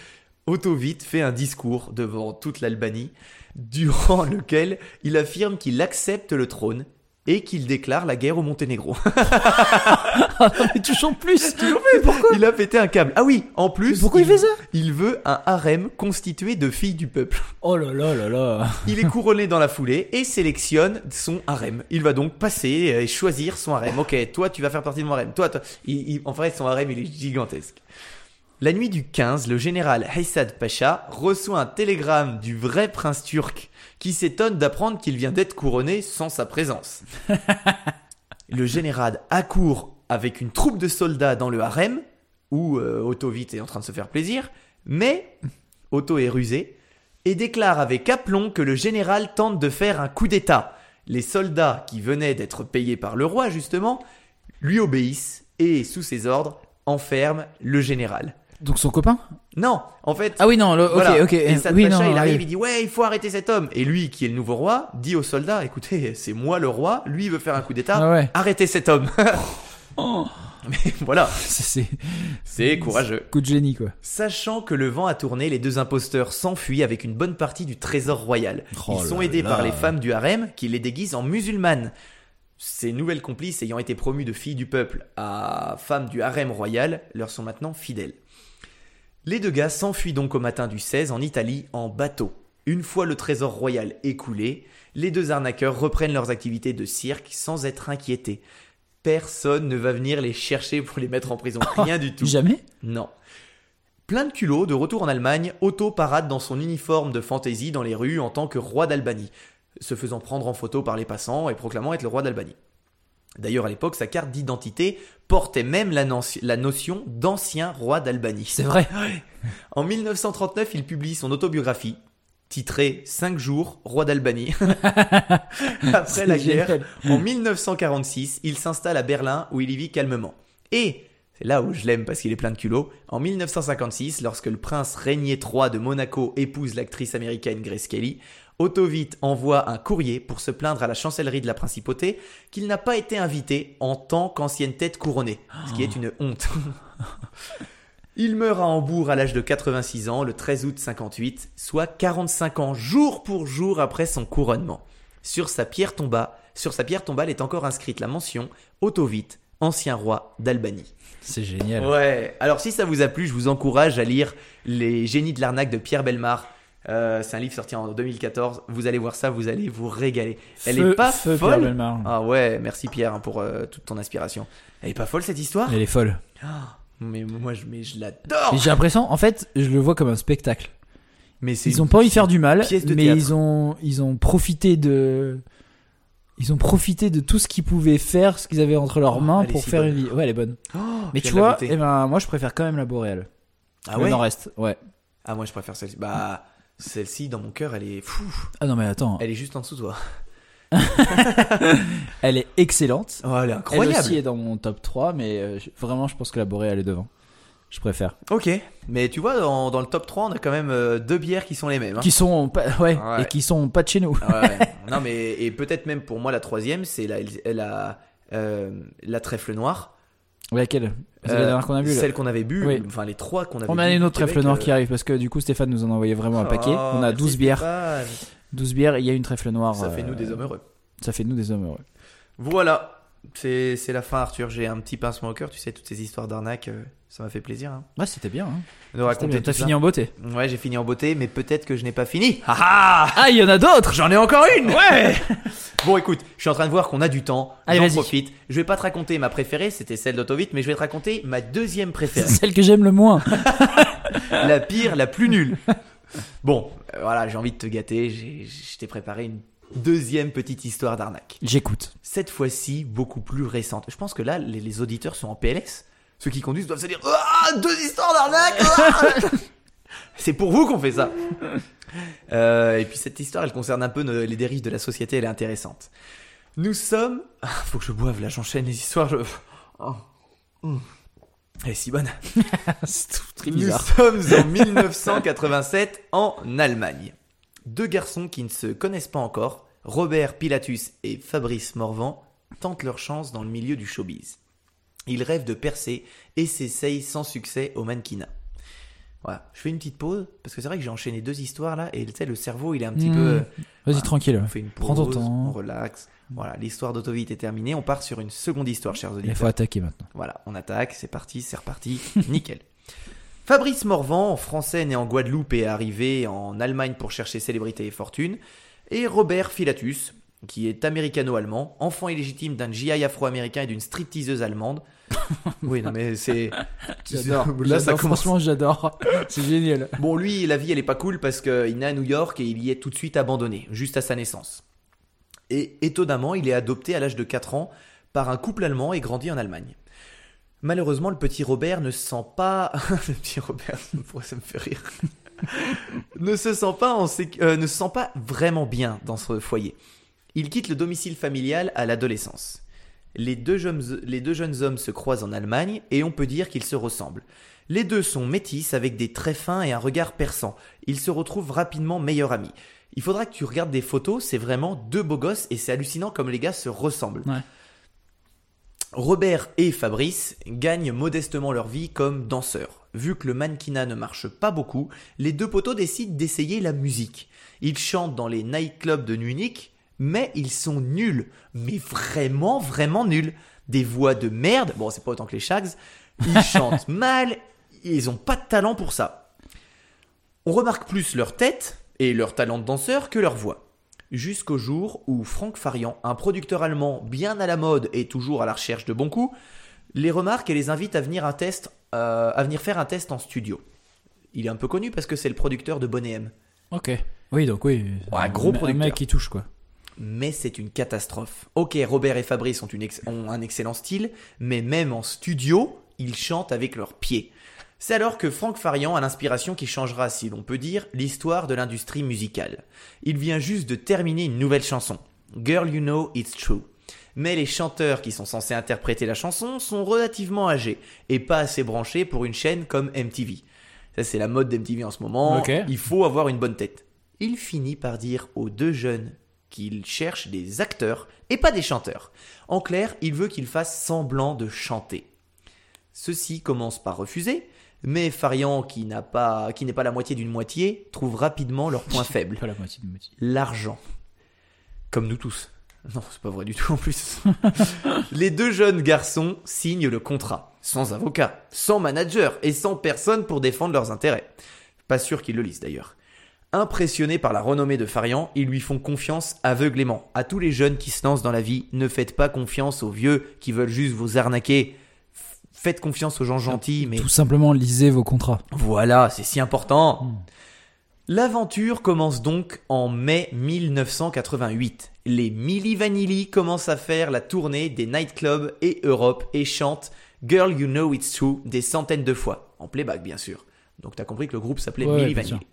Otto Witt fait un discours devant toute l'Albanie, durant lequel il affirme qu'il accepte le trône et qu'il déclare la guerre au Monténégro. mais toujours plus. il a pété un câble. Ah oui, en plus, Mais pourquoi il fait ça Il veut un harem constitué de filles du peuple. Oh là là là là. Il est couronné dans la foulée et sélectionne son harem. Il va donc passer et choisir son harem. Ok, toi tu vas faire partie de mon harem. Toi, toi. Il- il- en fait, son harem il est gigantesque. La nuit du 15, le général Haysad Pacha reçoit un télégramme du vrai prince turc qui s'étonne d'apprendre qu'il vient d'être couronné sans sa présence. le général accourt avec une troupe de soldats dans le harem où euh, Otto vite est en train de se faire plaisir, mais Otto est rusé et déclare avec aplomb que le général tente de faire un coup d'État. Les soldats qui venaient d'être payés par le roi, justement, lui obéissent et, sous ses ordres, enferment le général. Donc son copain? Non, en fait. Ah oui non, le- ok voilà. ok. Et Sad oui Pacha, non. il arrive, oui. il dit Ouais, il faut arrêter cet homme. Et lui, qui est le nouveau roi, dit aux soldats Écoutez, c'est moi le roi, lui il veut faire un coup d'État, Ah ouais. arrêtez cet homme. Oh. Mais voilà, C'est courageux. coup de génie quoi. Sachant que le vent a tourné, les deux imposteurs s'enfuient avec une bonne partie du trésor royal. Oh Ils sont aidés là. par les femmes du harem qui les déguisent en musulmanes. Ces nouvelles complices ayant été promues de filles du peuple à femmes du harem royal leur sont maintenant fidèles. Les deux gars s'enfuient donc au matin du 16 en Italie en bateau. Une fois le trésor royal écoulé, les deux arnaqueurs reprennent leurs activités de cirque sans être inquiétés. Personne ne va venir les chercher pour les mettre en prison. Rien du tout. Jamais? Non. Plein de culot, de retour en Allemagne, Otto parade dans son uniforme de fantaisie dans les rues en tant que roi d'Albanie, se faisant prendre en photo par les passants et proclamant être le roi d'Albanie. D'ailleurs, à l'époque, sa carte d'identité portait même la, no- la notion d'ancien roi d'Albanie. C'est vrai. En 1939, il publie son autobiographie, titrée 5 jours, roi d'Albanie. Après la guerre, génial. en 1946, il s'installe à Berlin où il y vit calmement. Et, c'est là où je l'aime parce qu'il est plein de culot, en 1956, lorsque le prince Régnier III de Monaco épouse l'actrice américaine Grace Kelly, Otto Witt envoie un courrier pour se plaindre à la chancellerie de la principauté qu'il n'a pas été invité en tant qu'ancienne tête couronnée, ce qui est une honte. Il meurt à Hambourg à l'âge de 86 ans le 13 août 58, soit 45 ans jour pour jour après son couronnement. Sur sa pierre tomba, sur sa pierre tombale est encore inscrite la mention Otto Witt, ancien roi d'Albanie. C'est génial. Ouais. Alors si ça vous a plu, je vous encourage à lire Les génies de l'arnaque de Pierre Belmar. Euh, c'est un livre sorti en 2014. Vous allez voir ça, vous allez vous régaler. Elle Feu- est pas feu folle. Ah ouais, merci Pierre hein, pour euh, toute ton inspiration. Elle est pas folle cette histoire? Elle est folle. Mais moi je, mais je l'adore. J'ai l'impression, en fait, je le vois comme un spectacle. Mais Ils ont pas envie de faire du mal, mais théâtre. ils ont, ils ont profité de, ils ont profité de tout ce qu'ils pouvaient faire, ce qu'ils avaient entre leurs Oh, mains pour si faire bonne. une vie. Ouais, elle est bonne. Oh, Mais tu vois, eh ben, moi, je préfère quand même la boréale. ah le ouais? nord-est, ouais. Ah moi je préfère celle-ci. Bah celle-ci dans mon cœur elle est fou. Ah non, mais attends, Elle est juste en dessous de toi. elle est excellente. Oh elle est Elle incroyable. aussi est dans mon top 3, mais euh, je- vraiment, je pense que la boréale est devant. Je préfère. Ok. Mais tu vois dans, dans le top 3 on a quand même euh, deux bières qui sont les mêmes. hein. Qui sont, pas, ouais, Ouais. et qui sont pas de chez nous. Ah ouais. non mais et peut-être même pour moi la troisième c'est la la euh, la trèfle noire. Laquelle? C'est Euh, la dernière qu'on a là. Celle qu'on avait bu. Oui. Enfin les trois qu'on avait. On a bu une au autre trèfle noire euh, qui arrive parce que du coup Stéphane nous en a envoyé vraiment un paquet. oh, On a merci 12 bières. Stéphane. 12 bières, il y a une trèfle noire. Ça fait euh, nous des hommes heureux. Ça fait nous des hommes heureux. Voilà. C'est la fin Arthur. J'ai un petit pincement au cœur. Tu sais toutes ces histoires d'arnaque. euh, ça m'a fait plaisir. Hein, Ouais, c'était bien. Hein. T'as fini en beauté. Ouais j'ai fini en beauté mais peut-être que je n'ai pas fini. Ah ah Ah, il y en a d'autres J'en ai encore une Ouais Bon écoute, je suis en train de voir qu'on a du temps. Allez, J'en profite. Je vais pas te raconter ma préférée, c'était celle d'Autovite, mais je vais te raconter ma deuxième préférée. celle que j'aime le moins. la pire, la plus nulle. Bon, euh, voilà, j'ai envie de te gâter. j'ai- Je t'ai préparé une deuxième petite histoire d'arnaque. J'écoute. Cette fois-ci, beaucoup plus récente. Je pense que là, les, les auditeurs sont en PLS. Ceux qui conduisent doivent se dire Ah, deux histoires d'arnaque ah C'est pour vous qu'on fait ça. Euh, et puis cette histoire, elle concerne un peu nos- les dérives de la société, elle est intéressante. Nous sommes... Ah, faut que je boive, là j'enchaîne les histoires. Je... Oh. Mm. Elle est si bonne. C'est tout très Nous bizarre. sommes en 1987 en Allemagne. Deux garçons qui ne se connaissent pas encore, Robert Pilatus et Fabrice Morvan, tentent leur chance dans le milieu du showbiz. Ils rêvent de percer et s'essayent sans succès au mannequinat. Voilà, je fais une petite pause parce que c'est vrai que j'ai enchaîné deux histoires là et tu sais le cerveau il est un petit Mmh. peu Vas-y, Ouais. tranquille. on fait une pause, Prends ton temps. on relaxe. Voilà, l'histoire d'Autovite est terminée, on part sur une seconde histoire chers Il auditeurs. faut attaquer maintenant. Voilà, on attaque, c'est parti, c'est reparti, nickel. Fabrice Morvan, français né en Guadeloupe et arrivé en Allemagne pour chercher célébrité et fortune, et Robert Filatus, qui est américano-allemand, enfant illégitime d'un GI afro-américain et d'une stripteaseuse allemande. Oui, non mais c'est... J'adore. Là, ça commence... Franchement, j'adore. C'est génial. Bon, lui, la vie, elle est pas cool parce qu'il né à New York et il y est tout de suite abandonné, juste à sa naissance. Et étonnamment, il est adopté à l'âge de 4 ans par un couple allemand et grandit en Allemagne. Malheureusement, le petit Robert ne se sent pas. le petit Robert, ça me fait rire Ne se sent pas euh, ne se sent pas vraiment bien dans ce foyer. Il quitte le domicile familial à l'adolescence. Les deux, jeunes, les deux jeunes hommes se croisent en Allemagne et on peut dire qu'ils se ressemblent. Les deux sont métis avec des traits fins et un regard perçant. Ils se retrouvent rapidement meilleurs amis. Il faudra que tu regardes des photos, c'est vraiment deux beaux gosses et c'est hallucinant comme les gars se ressemblent. Ouais. Robert et Fabrice gagnent modestement leur vie comme danseurs. Vu que le mannequinat ne marche pas beaucoup, les deux poteaux décident d'essayer la musique. Ils chantent dans les nightclubs de Munich, mais ils sont nuls. Mais vraiment, vraiment nuls. Des voix de merde, bon c'est pas autant que les Shags, ils chantent mal, ils ont pas de talent pour ça. On remarque plus leur tête et leur talent de danseur que leur voix. Jusqu'au jour où Franck Farian, un producteur allemand bien à la mode et toujours à la recherche de bons coups, les remarque et les invite à venir, un test, euh, à venir faire un test en studio. Il est un peu connu parce que c'est le producteur de Bonnet M. Ok. Oui, donc oui. Ouais, gros un, un producteur. mec qui touche, quoi. Mais c'est une catastrophe. Ok, Robert et Fabrice ont, une ex- ont un excellent style, mais même en studio, ils chantent avec leurs pieds. C'est alors que Franck Farian a l'inspiration qui changera, si l'on peut dire, l'histoire de l'industrie musicale. Il vient juste de terminer une nouvelle chanson, Girl You Know It's True. Mais les chanteurs qui sont censés interpréter la chanson sont relativement âgés et pas assez branchés pour une chaîne comme MTV. Ça c'est la mode d'MTV en ce moment, il faut avoir une bonne tête. Il finit par dire aux deux jeunes qu'il cherche des acteurs et pas des chanteurs. En clair, il veut qu'ils fassent semblant de chanter. Ceux-ci commencent par refuser, mais Farian, qui n'a pas, qui n'est pas la moitié d'une moitié, trouve rapidement leur point faible Pas la moitié de moitié. l'argent. Comme nous tous. Non, c'est pas vrai du tout en plus. Les deux jeunes garçons signent le contrat, sans avocat, sans manager et sans personne pour défendre leurs intérêts. Pas sûr qu'ils le lisent d'ailleurs. Impressionnés par la renommée de Farian, ils lui font confiance aveuglément. À tous les jeunes qui se lancent dans la vie, ne faites pas confiance aux vieux qui veulent juste vous arnaquer. Faites confiance aux gens gentils, mais Tout simplement, lisez vos contrats. voilà, c'est si important. Hmm. L'aventure commence donc en mai 1988. Les Milli Vanilli commencent à faire la tournée des nightclubs et Europe et chantent Girl You Know It's True des centaines de fois, en playback bien sûr. Donc t'as compris que le groupe s'appelait Ouais, Milli Vanilli.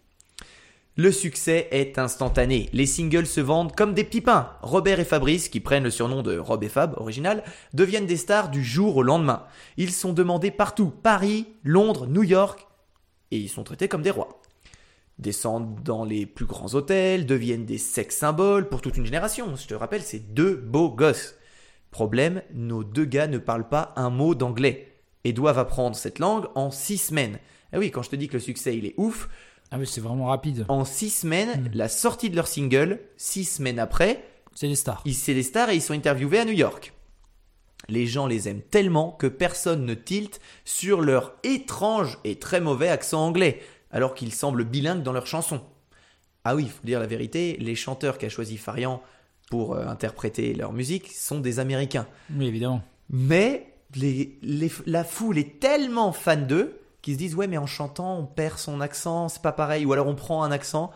Le succès est instantané. Les singles se vendent comme des petits pains. Robert et Fabrice, qui prennent le surnom de Rob et Fab original, deviennent des stars du jour au lendemain. Ils sont demandés partout. Paris, Londres, New York. Et ils sont traités comme des rois. Descendent dans les plus grands hôtels, deviennent des sex symboles pour toute une génération. Je te rappelle, c'est deux beaux gosses. Problème, nos deux gars ne parlent pas un mot d'anglais et doivent apprendre cette langue en six semaines. Ah oui, quand je te dis que le succès il est ouf, Ah, mais c'est vraiment rapide. en six semaines, Mm. la sortie de leur single, six semaines après, C'est les stars. ils c'est les stars et ils sont interviewés à New York. Les gens les aiment tellement que personne ne tilte sur leur étrange et très mauvais accent anglais, alors qu'ils semblent bilingues dans leurs chansons. Ah oui, il faut dire la vérité, les chanteurs qu'a choisi Farian pour euh, interpréter leur musique sont des Américains. Oui, évidemment. Mais les- les- la foule est tellement fan d'eux qu'ils se disent ouais mais en chantant on perd son accent, c'est pas pareil, ou alors on prend un accent.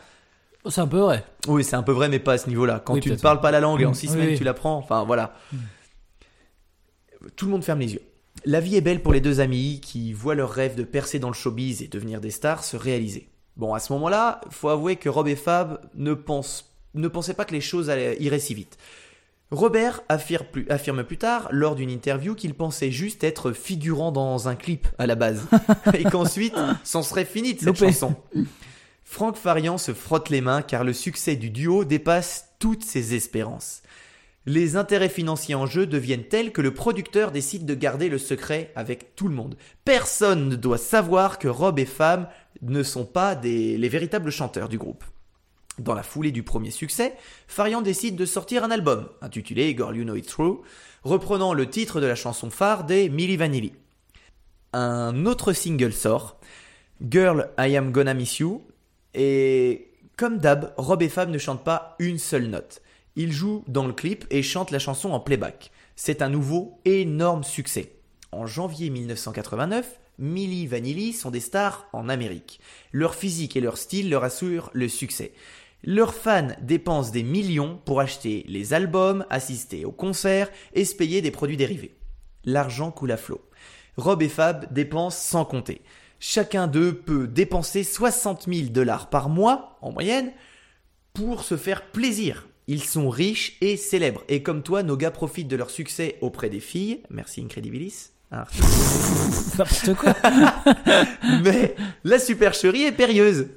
C'est un peu vrai. Oui, c'est un peu vrai, mais pas à ce niveau-là. Quand Oui, tu ne parles pas la langue et en Mm, six oui, semaines oui. tu l'apprends, enfin voilà. Tout le monde ferme les yeux. La vie est belle pour les deux amis qui voient leur rêve de percer dans le showbiz et devenir des stars se réaliser. Bon, à ce moment-là, faut avouer que Rob et Fab ne, pensent, ne pensaient pas que les choses allaient, iraient si vite. Robert affirme plus, affirme plus tard, lors d'une interview, qu'il pensait juste être figurant dans un clip à la base. et qu'ensuite, c'en serait fini de cette Loupé. chanson. Franck Farian se frotte les mains car le succès du duo dépasse toutes ses espérances. Les intérêts financiers en jeu deviennent tels que le producteur décide de garder le secret avec tout le monde. Personne ne doit savoir que Rob et Fab, ne sont pas des, les véritables chanteurs du groupe. Dans la foulée du premier succès, Farian décide de sortir un album, intitulé Girl You Know It's True, reprenant le titre de la chanson phare des Milli Vanilli. Un autre single sort, Girl I Am Gonna Miss You, et comme d'hab, Rob et Fab ne chantent pas une seule note. Ils jouent dans le clip et chantent la chanson en playback. C'est un nouveau énorme succès. En janvier 1989, Milli Vanilli sont des stars en Amérique. Leur physique et leur style leur assurent le succès. Leurs fans dépensent des millions pour acheter les albums, assister aux concerts et se payer des produits dérivés. L'argent coule à flot. Rob et Fab dépensent sans compter. Chacun d'eux peut dépenser 60 000 dollars par mois, en moyenne, pour se faire plaisir. Ils sont riches et célèbres. Et comme toi, nos gars profitent de leur succès auprès des filles. Merci Incredibilis. N'importe quoi. Mais la supercherie est périlleuse.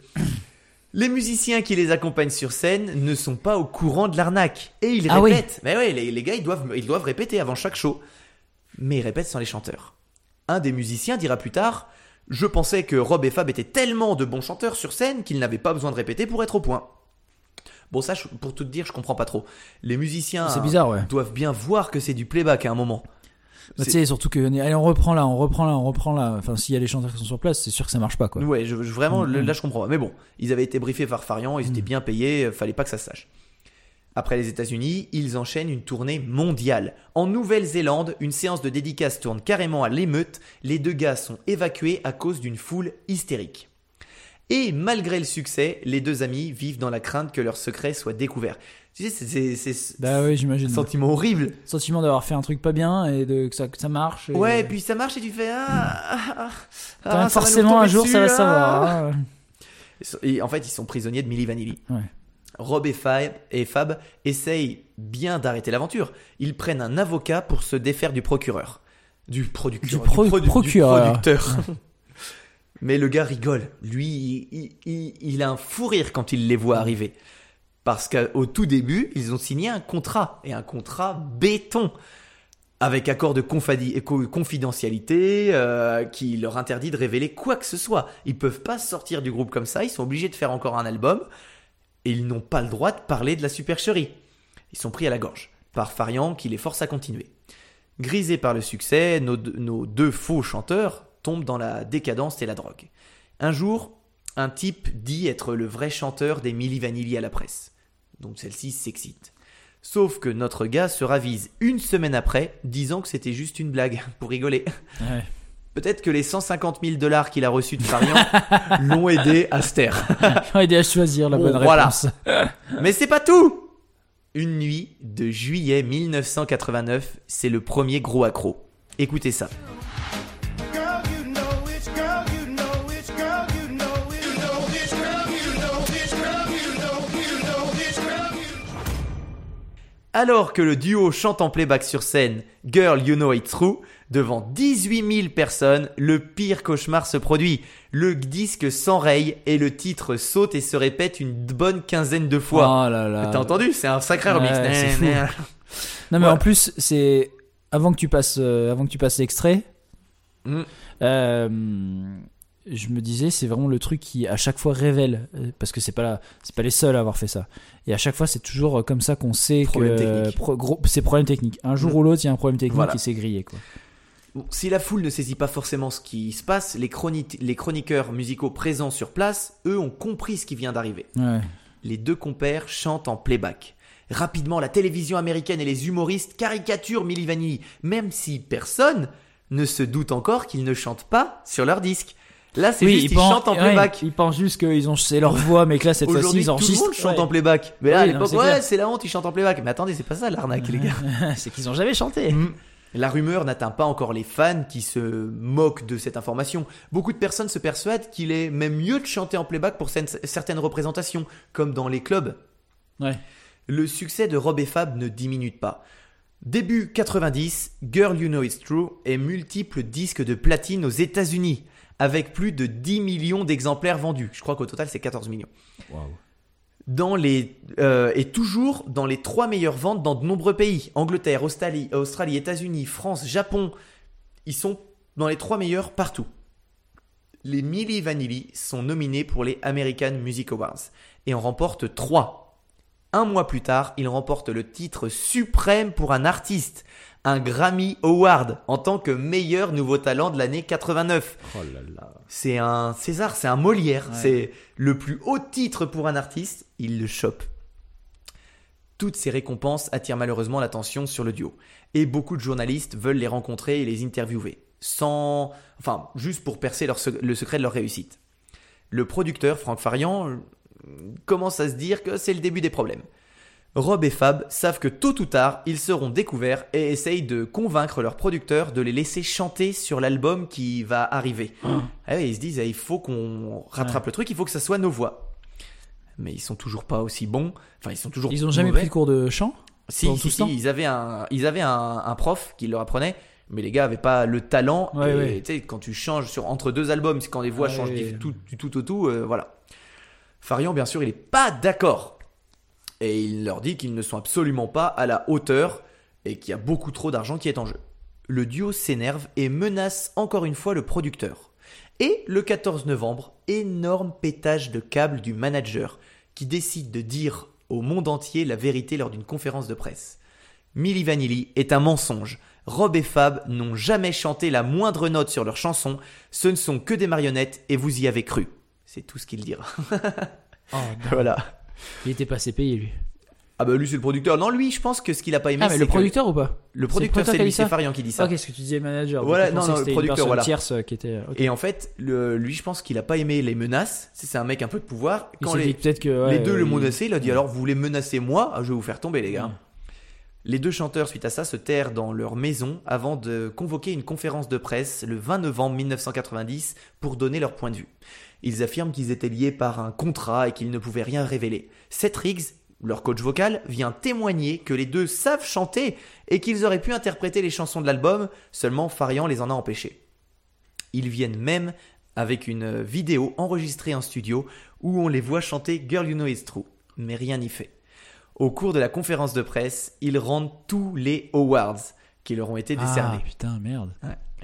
Les musiciens qui les accompagnent sur scène ne sont pas au courant de l'arnaque. Et ils Ah oui. répètent. Mais ouais, les, les gars, ils doivent, ils doivent répéter avant chaque show. Mais ils répètent sans les chanteurs. Un des musiciens dira plus tard Je pensais que Rob et Fab étaient tellement de bons chanteurs sur scène qu'ils n'avaient pas besoin de répéter pour être au point. Bon, ça, pour tout te dire, je comprends pas trop. Les musiciens C'est bizarre, ouais. doivent bien voir que c'est du playback à un moment. Bah, tu sais, surtout que, allez, on reprend là, on reprend là, on reprend là. Enfin, s'il y a les chanteurs qui sont sur place, c'est sûr que ça marche pas, quoi. Ouais, je, je- vraiment, Mhm. le- là je comprends pas. Mais bon, ils avaient été briefés par Farian, ils étaient bien payés, euh, fallait pas que ça se sache. Après les États-Unis, ils enchaînent une tournée mondiale. En Nouvelle-Zélande, une séance de dédicace tourne carrément à l'émeute. Les deux gars sont évacués à cause d'une foule hystérique. Et malgré le succès, les deux amis vivent dans la crainte que leur secret soit découvert. Tu sais, c'est- c'est c'est ce Bah j'imagine. sentiment horrible. Sentiment d'avoir fait un truc pas bien et de, que, ça, que ça marche. et- Ouais, et puis ça marche et tu fais ah, ah, ah, ah, forcément, un jour, ça va savoir. ah. hein. Et en fait, ils sont prisonniers de Milli Vanilli. Ouais. Rob et Fab, et Fab essayent bien d'arrêter l'aventure. Ils prennent un avocat pour se défaire du procureur. Du producteur. Du pro- produ- du procureur. Mais le gars rigole. Lui, il, il- il a un fou rire quand il les voit arriver. Parce qu'au tout début, ils ont signé un contrat. Et un contrat béton. Avec accord de confidentialité euh, qui leur interdit de révéler quoi que ce soit. Ils peuvent pas sortir du groupe comme ça. Ils sont obligés de faire encore un album. Et ils n'ont pas le droit de parler de la supercherie. Ils sont pris à la gorge par Farian qui les force à continuer. Grisés par le succès, nos, deux- nos deux faux chanteurs tombent dans la décadence et la drogue. Un jour, un type dit être le vrai chanteur des Milli Vanilli à la presse. Donc celle-ci s'excite. Sauf que notre gars se ravise une semaine après, disant que c'était juste une blague, pour rigoler. Ouais. Peut-être que les 150 000 dollars qu'il a reçus de Farian l'ont aidé à se taire. Ils ont aidé à choisir la Bon, bonne voilà. réponse. Mais c'est pas tout Une nuit de juillet 1989, c'est le premier gros accro. Écoutez ça. Alors que le duo chante en playback sur scène Girl You Know It's True, devant 18 000 personnes, le pire cauchemar se produit. Le disque s'enraye et le titre saute et se répète une bonne quinzaine de fois. Oh là là. T'as entendu? C'est un sacré remix. Non mais Ouais. en plus c'est avant que tu passes euh, avant que tu passes l'extrait. Mm. euh, je me disais c'est vraiment le truc qui à chaque fois révèle euh, parce que c'est pas c'est pas les seuls à avoir fait ça. Et à chaque fois c'est toujours euh, comme ça qu'on sait Problème que pro- gros, c'est problème technique. Un jour Mm. ou l'autre il y a un problème technique Voilà. et c'est grillé quoi. Bon, si la foule ne saisit pas forcément ce qui se passe, les, chroni- les chroniqueurs musicaux présents sur place, eux, ont compris ce qui vient d'arriver. Ouais. les deux compères chantent en playback. Rapidement, la télévision américaine et les humoristes caricaturent Milli Vanilli, même si personne ne se doute encore qu'ils ne chantent pas sur leur disque. Là, c'est juste ils, chantent en ouais, playback. ils pensent juste qu'ils ont c'est leur voix mais que là cette fois-ci ils tout le enregistrent. monde chante Ouais. en playback. Mais là, à Oui, l'époque, ouais, c'est la honte, ils chantent en playback. Mais attendez, c'est pas ça l'arnaque, les gars. c'est qu'ils ont jamais chanté. Mm. La rumeur n'atteint pas encore les fans qui se moquent de cette information. Beaucoup de personnes se persuadent qu'il est même mieux de chanter en playback pour certaines- certaines représentations, comme dans les clubs. Ouais. Le succès de Rob et Fab ne diminue pas. Début 90, Girl You Know It's True est multiple disque de platine aux États-Unis, avec plus de 10 millions d'exemplaires vendus. Je crois qu'au total, c'est 14 millions. Dans les, euh, et toujours dans les trois meilleures ventes dans de nombreux pays. Angleterre, Australie, Australie États-Unis, France, Japon. Ils sont dans les trois meilleurs partout. les Milli Vanilli sont nominés pour les American Music Awards et en remportent 3. Un mois plus tard, ils remportent le titre suprême pour un artiste, un Grammy Award en tant que meilleur nouveau talent de l'année 89. Oh là là. C'est un César, c'est un Molière, Ouais. c'est le plus haut titre pour un artiste, il le chope. Toutes ces récompenses attirent malheureusement l'attention sur le duo, et beaucoup de journalistes veulent les rencontrer et les interviewer, sans, enfin, juste pour percer leur sec- le secret de leur réussite. Le producteur Franck Farian euh, commence à se dire que c'est le début des problèmes. Rob et Fab savent que tôt ou tard, ils seront découverts et essayent de convaincre leur producteur de les laisser chanter sur l'album qui va arriver. Ah ouais, ils se disent, eh, il faut qu'on rattrape le truc, il faut que ça soit nos voix. Mais ils sont toujours pas aussi bons. Enfin, ils sont toujours. Ils ont jamais mauvais. pris de cours de chant Si, pendant si, tout ce temps? si, ils avaient un, ils avaient un, un prof qui leur apprenait, mais les gars avaient pas le talent. Ouais, et ouais. tu sais, quand tu changes sur entre deux albums, c'est quand les voix Ouais, changent ouais. du tout, du tout au tout, euh, voilà. Farian, bien sûr, il est pas d'accord et il leur dit qu'ils ne sont absolument pas à la hauteur et qu'il y a beaucoup trop d'argent qui est en jeu. Le duo s'énerve et menace encore une fois le producteur. Et le 14 novembre, énorme pétage de câble du manager qui décide de dire au monde entier la vérité lors d'une conférence de presse. Milli Vanilli est un mensonge. Rob et Fab n'ont jamais chanté la moindre note sur leur chanson. Ce ne sont que des marionnettes et vous y avez cru. C'est tout ce qu'il dira. Oh, voilà. Il était pas assez payé lui. Ah bah lui c'est le producteur. Non lui je pense que ce qu'il a pas aimé Ah mais le que- producteur ou pas le producteur C'est lui, c'est Farian qui dit ça. Ok, ce que tu disais manager. Voilà, non, non, le producteur, voilà. tierce euh, qui était. ok. Et en fait, le- lui je pense qu'il a pas aimé les menaces. C'est un mec un peu de pouvoir. Quand les, peut-être que ouais, les deux le menacé, il a dit Ouais. alors vous voulez menacer moi Ah, Je vais vous faire tomber les gars. Ouais. Les deux chanteurs suite à ça se terrent dans leur maison avant de convoquer une conférence de presse le 20 novembre 1990 pour donner leur point de vue. Ils affirment qu'ils étaient liés par un contrat et qu'ils ne pouvaient rien révéler. Seth Riggs, leur coach vocal, vient témoigner que les deux savent chanter et qu'ils auraient pu interpréter les chansons de l'album, seulement Farian les en a empêchés. Ils viennent même avec une vidéo enregistrée en studio où on les voit chanter Girl You Know It's True, mais rien n'y fait. Au cours de la conférence de presse, ils rendent tous les awards qui leur ont été décernés. Ah putain, merde.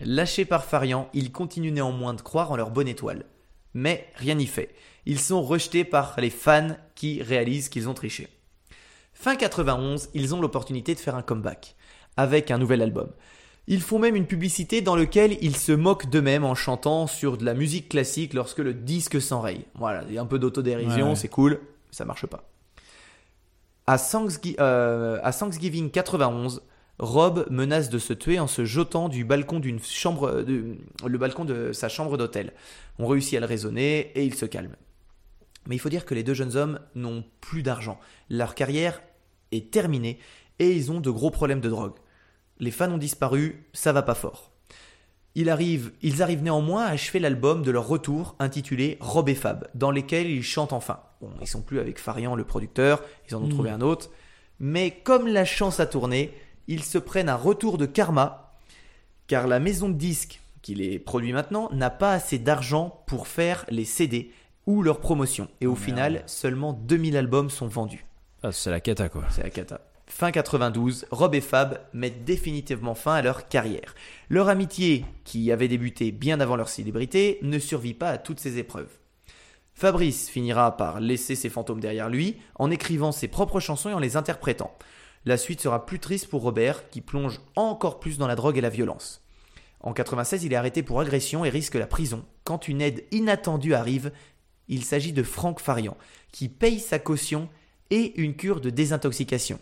Lâchés par Farian, ils continuent néanmoins de croire en leur bonne étoile. Mais rien n'y fait. Ils sont rejetés par les fans qui réalisent qu'ils ont triché. Fin 91, ils ont l'opportunité de faire un comeback avec un nouvel album. Ils font même une publicité dans laquelle ils se moquent d'eux-mêmes en chantant sur de la musique classique lorsque le disque s'enraye. Voilà, il y a un peu d'autodérision, Ouais, ouais. c'est cool, ça marche pas. À, Thanksgi- euh, à Thanksgiving 91, Rob menace de se tuer en se jetant du balcon d'une chambre, de- le balcon de sa chambre d'hôtel. On réussit à le raisonner et il se calme. Mais il faut dire que les deux jeunes hommes n'ont plus d'argent. Leur carrière est terminée et ils ont de gros problèmes de drogue. Les fans ont disparu, ça va pas fort. Ils arrivent néanmoins à achever l'album de leur retour intitulé Rob et Fab, dans lesquels ils chantent enfin. Bon, ils sont plus avec Farian le producteur, ils en ont Mm. trouvé un autre. Mais comme la chance a tourné, ils se prennent un retour de karma, car la maison de disques qui les produit maintenant n'a pas assez d'argent pour faire les CD ou leur promotion. Et au Oh, merde. final, seulement 2000 albums sont vendus. Ah, c'est la cata quoi. C'est la cata. Fin 92, Rob et Fab mettent définitivement fin à leur carrière. Leur amitié, qui avait débuté bien avant leur célébrité, ne survit pas à toutes ces épreuves. Fabrice finira par laisser ses fantômes derrière lui en écrivant ses propres chansons et en les interprétant. La suite sera plus triste pour Robert, qui plonge encore plus dans la drogue et la violence. En 96, il est arrêté pour agression et risque la prison. Quand une aide inattendue arrive, il s'agit de Franck Farian, qui paye sa caution et une cure de désintoxication.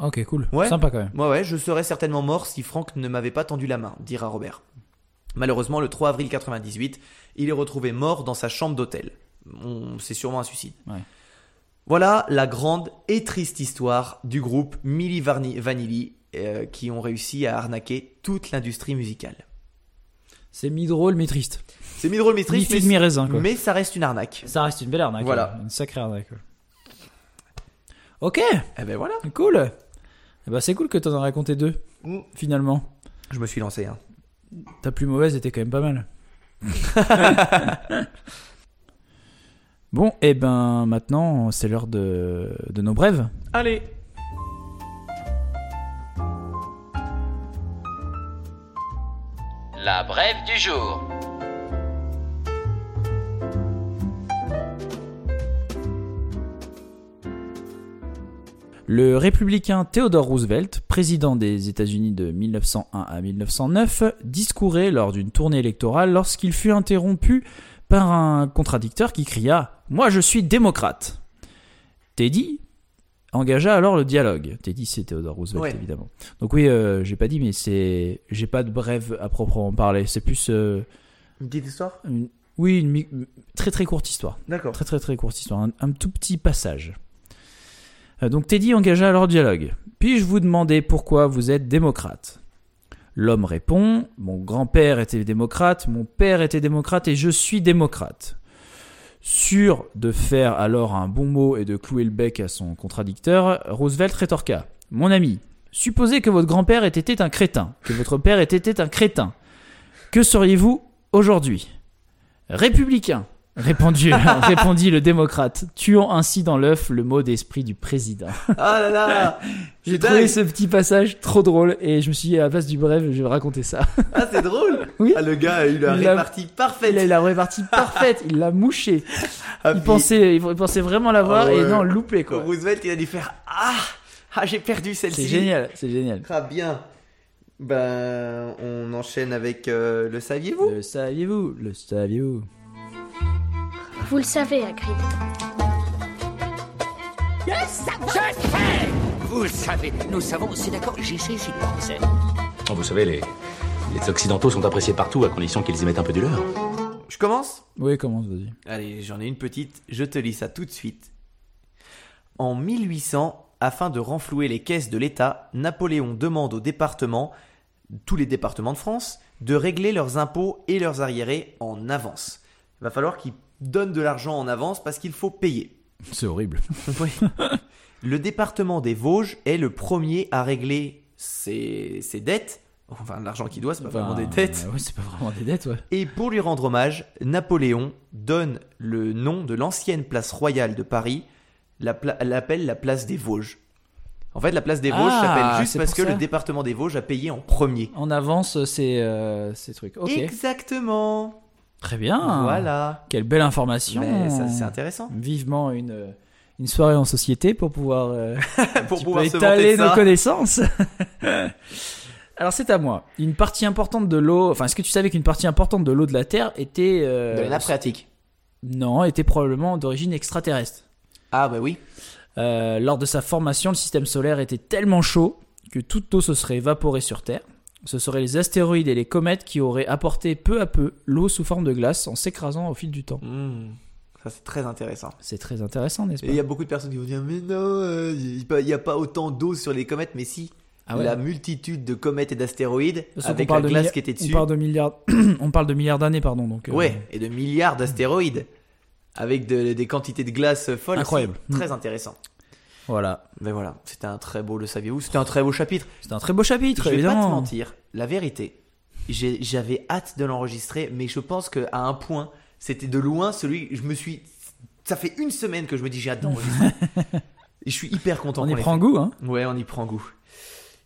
Ok, cool. Ouais. Sympa quand même. Ouais, ouais, je serais certainement mort si Franck ne m'avait pas tendu la main, dira Robert. Malheureusement, le 3 avril 98, il est retrouvé mort dans sa chambre d'hôtel. C'est sûrement un suicide. Ouais. Voilà la grande et triste histoire du groupe Milli Vanilli euh, qui ont réussi à arnaquer toute l'industrie musicale. C'est mi-drôle, mi-triste. C'est mi-drôle, mi triste, Mi figue, mi mais, raisin quoi. mais ça reste une arnaque. Ça reste une belle arnaque. Voilà. Une sacrée arnaque. Ok, Eh ben voilà, cool. Eh ben, c'est cool que t'en as raconté deux, Mm. finalement. je me suis lancé. hein. Ta plus mauvaise était quand même pas mal. bon, et ben maintenant, c'est l'heure de, de nos brèves. Allez La brève du jour. Le républicain Theodore Roosevelt, président des États-Unis de 1901 à 1909, discourait lors d'une tournée électorale lorsqu'il fut interrompu par un contradicteur qui cria ⁇ Moi je suis démocrate !⁇ Teddy, engagea alors le dialogue. Teddy c'est Theodore Roosevelt Ouais. évidemment. Donc oui, euh, j'ai pas dit mais c'est j'ai pas de brève à proprement parler, c'est plus euh, Une petite histoire? une- oui, une mi- très très courte histoire. D'accord. Très très très courte histoire, un, un tout petit passage. Euh, Donc Teddy engagea alors dialogue. Puis-je vous demander pourquoi vous êtes démocrate L'homme répond Mon grand-père était démocrate, mon père était démocrate et je suis démocrate. Sûr de faire alors un bon mot et de clouer le bec à son contradicteur, Roosevelt rétorqua. Mon ami, supposez que votre grand-père ait été un crétin, que votre père ait été un crétin. Que seriez-vous aujourd'hui? Républicain, répondit, répondit le démocrate, tuant ainsi dans l'œuf le mot d'esprit du président. Ah là là J'ai trouvé ce petit passage trop drôle et je me suis dit à la place du bref, je vais raconter ça. Ah, c'est drôle Oui. Ah, le gars, il a Il l'a- répartie parfaite Il a la répartie parfaite, il l'a mouché. Ah, Il puis- pensait, il pensait vraiment l'avoir Ah et non, loupé quoi. Roosevelt, il a dû faire Ah Ah, j'ai perdu celle-ci C'est génial, c'est génial. Très bien. Ben, on enchaîne avec euh, le saviez-vous? Le saviez-vous Le saviez-vous Vous le savez, Hagrid. Vous le savez, nous savons, c'est d'accord, j'y sais, j'y pensais. Oh, Vous savez, les, les Occidentaux sont appréciés partout à condition qu'ils y mettent un peu du leur. Je commence? Oui, commence, vas-y. Allez, j'en ai une petite, je te lis ça tout de suite. En 1800, afin de renflouer les caisses de l'État, Napoléon demande aux départements, tous les départements de France, de régler leurs impôts et leurs arriérés en avance. Il va falloir qu'ils donnent de l'argent en avance parce qu'il faut payer. C'est horrible. Oui. Le département des Vosges est le premier à régler ses, ses dettes. Enfin, l'argent qu'il doit, c'est pas vraiment des dettes. euh, ouais, c'est pas vraiment des dettes, ouais. Et pour lui rendre hommage, Napoléon donne le nom de l'ancienne place royale de Paris, la pla- l'appelle la place des Vosges. En fait, la place des Vosges Ah, s'appelle juste parce que ça. le département des Vosges a payé en premier. En avance, c'est euh, ces trucs. Exactement. Très bien. Voilà. Quelle belle information. Mais ça, c'est intéressant. Vivement une, une soirée en société pour pouvoir, euh, pour pouvoir étaler nos ça. connaissances. Alors c'est à moi. Une partie importante de l'eau. Enfin, est-ce que tu savais qu'une partie importante de l'eau de la Terre était euh, De la nappe phréatique. Non, était probablement d'origine extraterrestre. Ah bah oui. Euh, lors de sa formation, le système solaire était tellement chaud que toute eau se serait évaporée sur Terre. Ce seraient les astéroïdes et les comètes qui auraient apporté peu à peu l'eau sous forme de glace en s'écrasant au fil du temps. Hmm. Ça, c'est très intéressant. C'est très intéressant, n'est-ce Et pas il y a beaucoup de personnes qui vont dire Mais non, euh, il n'y a pas autant d'eau sur les comètes. Mais si, Ah ouais. la multitude de comètes et d'astéroïdes, avec la de glace qui était dessus. On parle de milliards, on parle de milliards d'années, pardon. Donc, euh, Ouais, et de milliards d'astéroïdes. Avec de- des quantités de glace folles. Incroyable. Très intéressant. Voilà. Mais voilà, c'était un très beau, le saviez-vous C'était un très beau chapitre. C'est un très beau chapitre, je vais évidemment. pas te mentir, la vérité, j'avais hâte de l'enregistrer, mais je pense qu'à un point, c'était de loin celui. Je me suis. Ça fait une semaine que je me dis j'ai hâte d'enregistrer. je suis hyper content On y prend fait. goût, hein. Ouais, on y prend goût.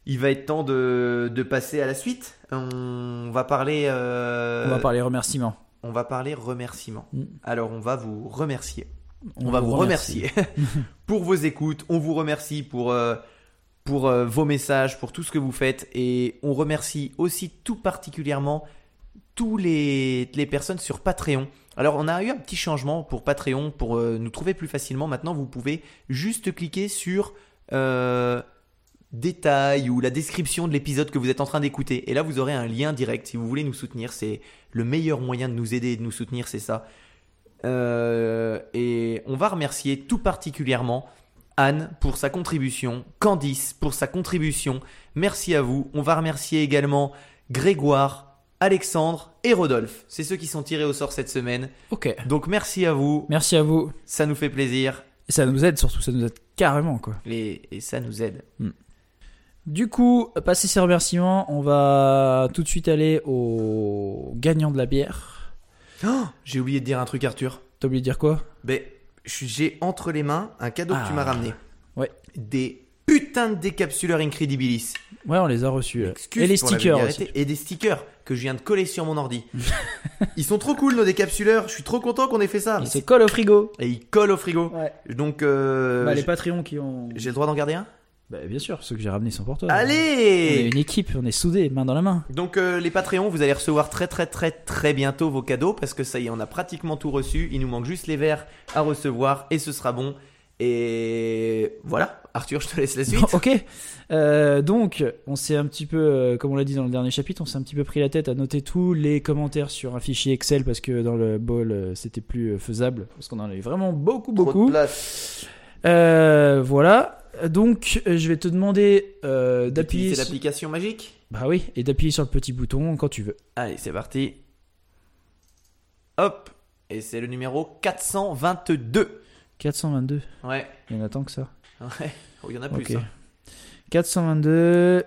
Il va être temps de, de passer à la suite. On va parler. euh, On va parler remerciements. on va parler remerciements. Mm. Alors, on va vous remercier. On, va vous remercier pour vos écoutes. On vous remercie pour, euh, pour euh, vos messages, pour tout ce que vous faites. Et on remercie aussi tout particulièrement tous les, les personnes sur Patreon. Alors, on a eu un petit changement pour Patreon pour euh, nous trouver plus facilement. Maintenant, vous pouvez juste cliquer sur détails ou la description de l'épisode que vous êtes en train d'écouter. Et là, vous aurez un lien direct si vous voulez nous soutenir. C'est le meilleur moyen de nous aider et de nous soutenir, c'est ça. Euh, et on va remercier tout particulièrement Anne pour sa contribution, Candice pour sa contribution. Merci à vous. On va remercier également Grégoire, Alexandre et Rodolphe. C'est ceux qui sont tirés au sort cette semaine. Ok. Donc merci à vous. Merci à vous. Ça nous fait plaisir Et ça nous aide surtout, ça nous aide carrément, quoi. et, et ça nous aide. Du coup, passer ces remerciements, on va tout de suite aller au gagnant de la bière. Oh, J'ai oublié de dire un truc, Arthur. T'as oublié de dire quoi? Ben, j'ai entre les mains un cadeau que tu Ah. m'as ramené. Ouais. Des putains de décapsuleurs Incredibilis. Ouais, on les a reçus. Excuse Et les stickers aussi. Et des stickers que je viens de coller sur mon ordi. ils sont trop cool nos décapsuleurs. Je suis trop content qu'on ait fait ça. Ils se collent au frigo. Et ils collent au frigo. Ouais. Donc euh, Bah, les Patreons qui ont. j'ai le droit d'en garder un? Bah, bien sûr, ceux que j'ai ramenés sont pour toi. On est Allez une équipe, on est soudés, main dans la main. Donc euh, les Patreons, vous allez recevoir très très très très bientôt vos cadeaux parce que ça y est, on a pratiquement tout reçu. Il nous manque juste les verres à recevoir et ce sera bon. Et voilà, Arthur, je te laisse la suite. ok. Euh, donc, on s'est un petit peu, euh, comme on l'a dit dans le dernier chapitre, on s'est un petit peu pris la tête à noter tous les commentaires sur un fichier Excel parce que dans le ball, euh, c'était plus faisable parce qu'on en a eu vraiment beaucoup, Trop de beaucoup. place. Voilà. Donc, euh, je vais te demander euh, d'appuyer. C'est sur- l'application magique Bah oui, et d'appuyer sur le petit bouton quand tu veux. Allez, c'est parti. Hop Et c'est le numéro 422. 422. Ouais, Il y en a tant que ça. ouais. Oh, il y en a plus. Ok. hein. 422.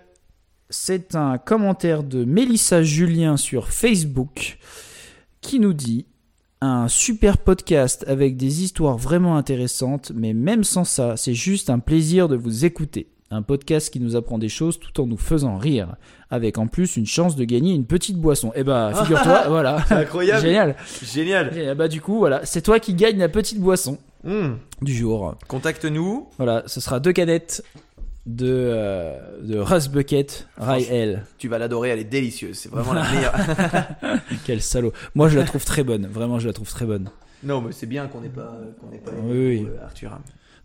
C'est un commentaire de Mélissa Julien sur Facebook qui nous dit un super podcast avec des histoires vraiment intéressantes, mais même sans ça, c'est juste un plaisir de vous écouter. Un podcast qui nous apprend des choses tout en nous faisant rire, avec en plus une chance de gagner une petite boisson. Eh bah, figure-toi, voilà. C'est incroyable. Génial. Génial. Génial. Bah, du coup, voilà, c'est toi qui gagne la petite boisson Hmm. du jour. Contacte-nous. Voilà, ce sera deux canettes de, euh, de Russ Bucket Rye Ale. Tu vas l'adorer, elle est délicieuse. C'est vraiment la meilleure. Quel salaud. Moi, je la trouve très bonne. Vraiment, je la trouve très bonne. non, mais c'est bien qu'on n'ait pas, qu'on n'ait pas Oui, oui. euh, Arthur.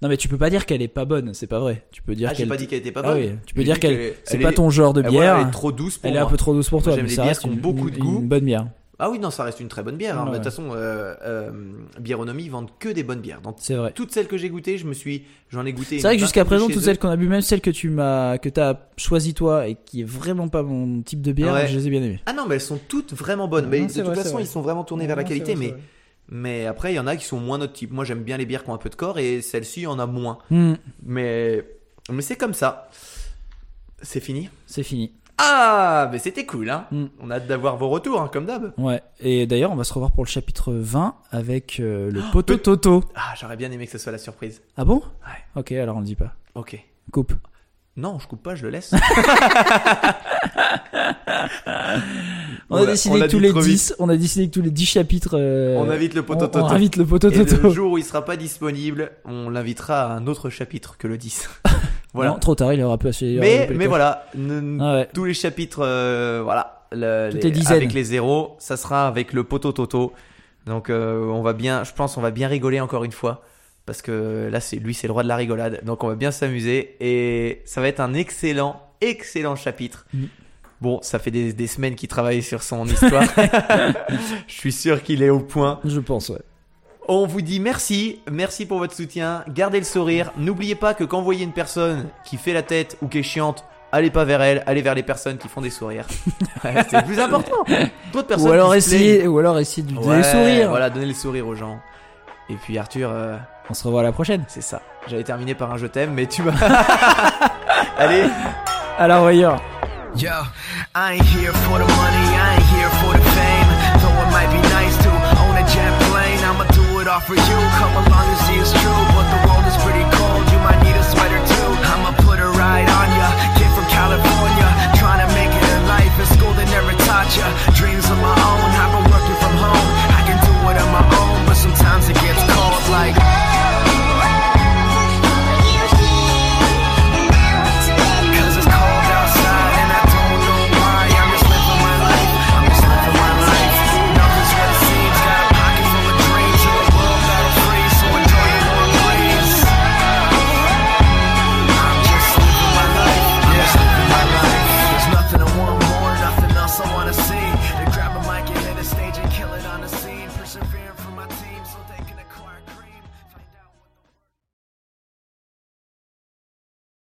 Non, mais tu peux pas dire qu'elle est pas bonne. C'est pas vrai. Tu peux dire Ah, j'ai qu'elle. pas dit qu'elle était pas Ah bonne. oui, tu peux dire qu'elle. qu'elle est- C'est pas est- ton genre de Ah, bière. voilà, elle est trop douce pour Elle est un peu trop douce pour toi, j'aime mais les ça bières reste qui ont une, beaucoup de une- goût. une bonne bière. Ah oui, non, ça reste une très bonne bière. hein. De toute façon, euh, euh, Biéronomie, vendent que des bonnes bières. Dans C'est vrai. toutes celles que j'ai goûtées, je me suis, j'en ai goûté. C'est vrai que jusqu'à présent, toutes eux. celles qu'on a bu, même celles que tu m'as, que t'as choisi toi et qui est vraiment pas mon type de bière, Ouais. je les ai bien aimées. Ah non, mais elles sont toutes vraiment bonnes. Mais Non, de toute vrai, façon, vrai. ils sont vraiment tournés vers la qualité. Mais, mais après, il y en a qui sont moins notre type. Moi, j'aime bien les bières qui ont un peu de corps et celle-ci en a moins. Hmm, Mais, mais c'est comme ça. C'est fini? c'est fini. Ah, mais c'était cool, hein. Mm. On a hâte d'avoir vos retours, hein, comme d'hab. Ouais. Et d'ailleurs, on va se revoir pour le chapitre 20 avec euh, le poteau Toto. Ah, j'aurais bien aimé que ce soit la surprise. Ah bon? Ouais. Ok, alors on le dit pas. Ok. Coupe. Non, je coupe pas, je le laisse. On a décidé on tous les trop vite. 10, on a décidé que tous les 10 chapitres euh, On invite le poteau Toto. On invite le poteau Et Toto. le jour où il sera pas disponible, on l'invitera à un autre chapitre que le 10. voilà. Non, trop tard, il aura il aura mais voilà, Ah ouais. tous les chapitres, euh, voilà, le- les- les dizaines. avec les zéros, ça sera avec le poteau Toto. Donc euh, on va bien, je pense, on va bien rigoler encore une fois. Parce que là, c'est lui, c'est le roi de la rigolade. Donc on va bien s'amuser. Et ça va être un excellent, excellent chapitre. Mm. Bon, ça fait des, des semaines qu'il travaille sur son histoire. Je suis sûr qu'il est au point. Je pense, ouais. On vous dit merci, merci pour votre soutien, gardez le sourire. N'oubliez pas que quand vous voyez une personne qui fait la tête ou qui est chiante, allez pas vers elle, allez vers les personnes qui font des sourires. Ouais, c'est le plus important. D'autres personnes Ou alors, essayer, ou alors essayer de lui donner Ouais, le sourire. Voilà, donner le sourire aux gens. Et puis Arthur, euh, On se revoit à la prochaine. c'est ça. J'allais terminer par un je t'aime, mais tu m'as. allez. À la. Yo, I ain't here for the money, I ain't here for the fame. Though it might be nice to could offer you. Come along and see it's true, but the world is pretty cold. You might need a sweater too. I'ma put a ride on ya. Kid from California, trying to make it in life. In school they never taught ya. Dreams of my own, I've been working from home. I can do it on my own, but sometimes it gets cold like.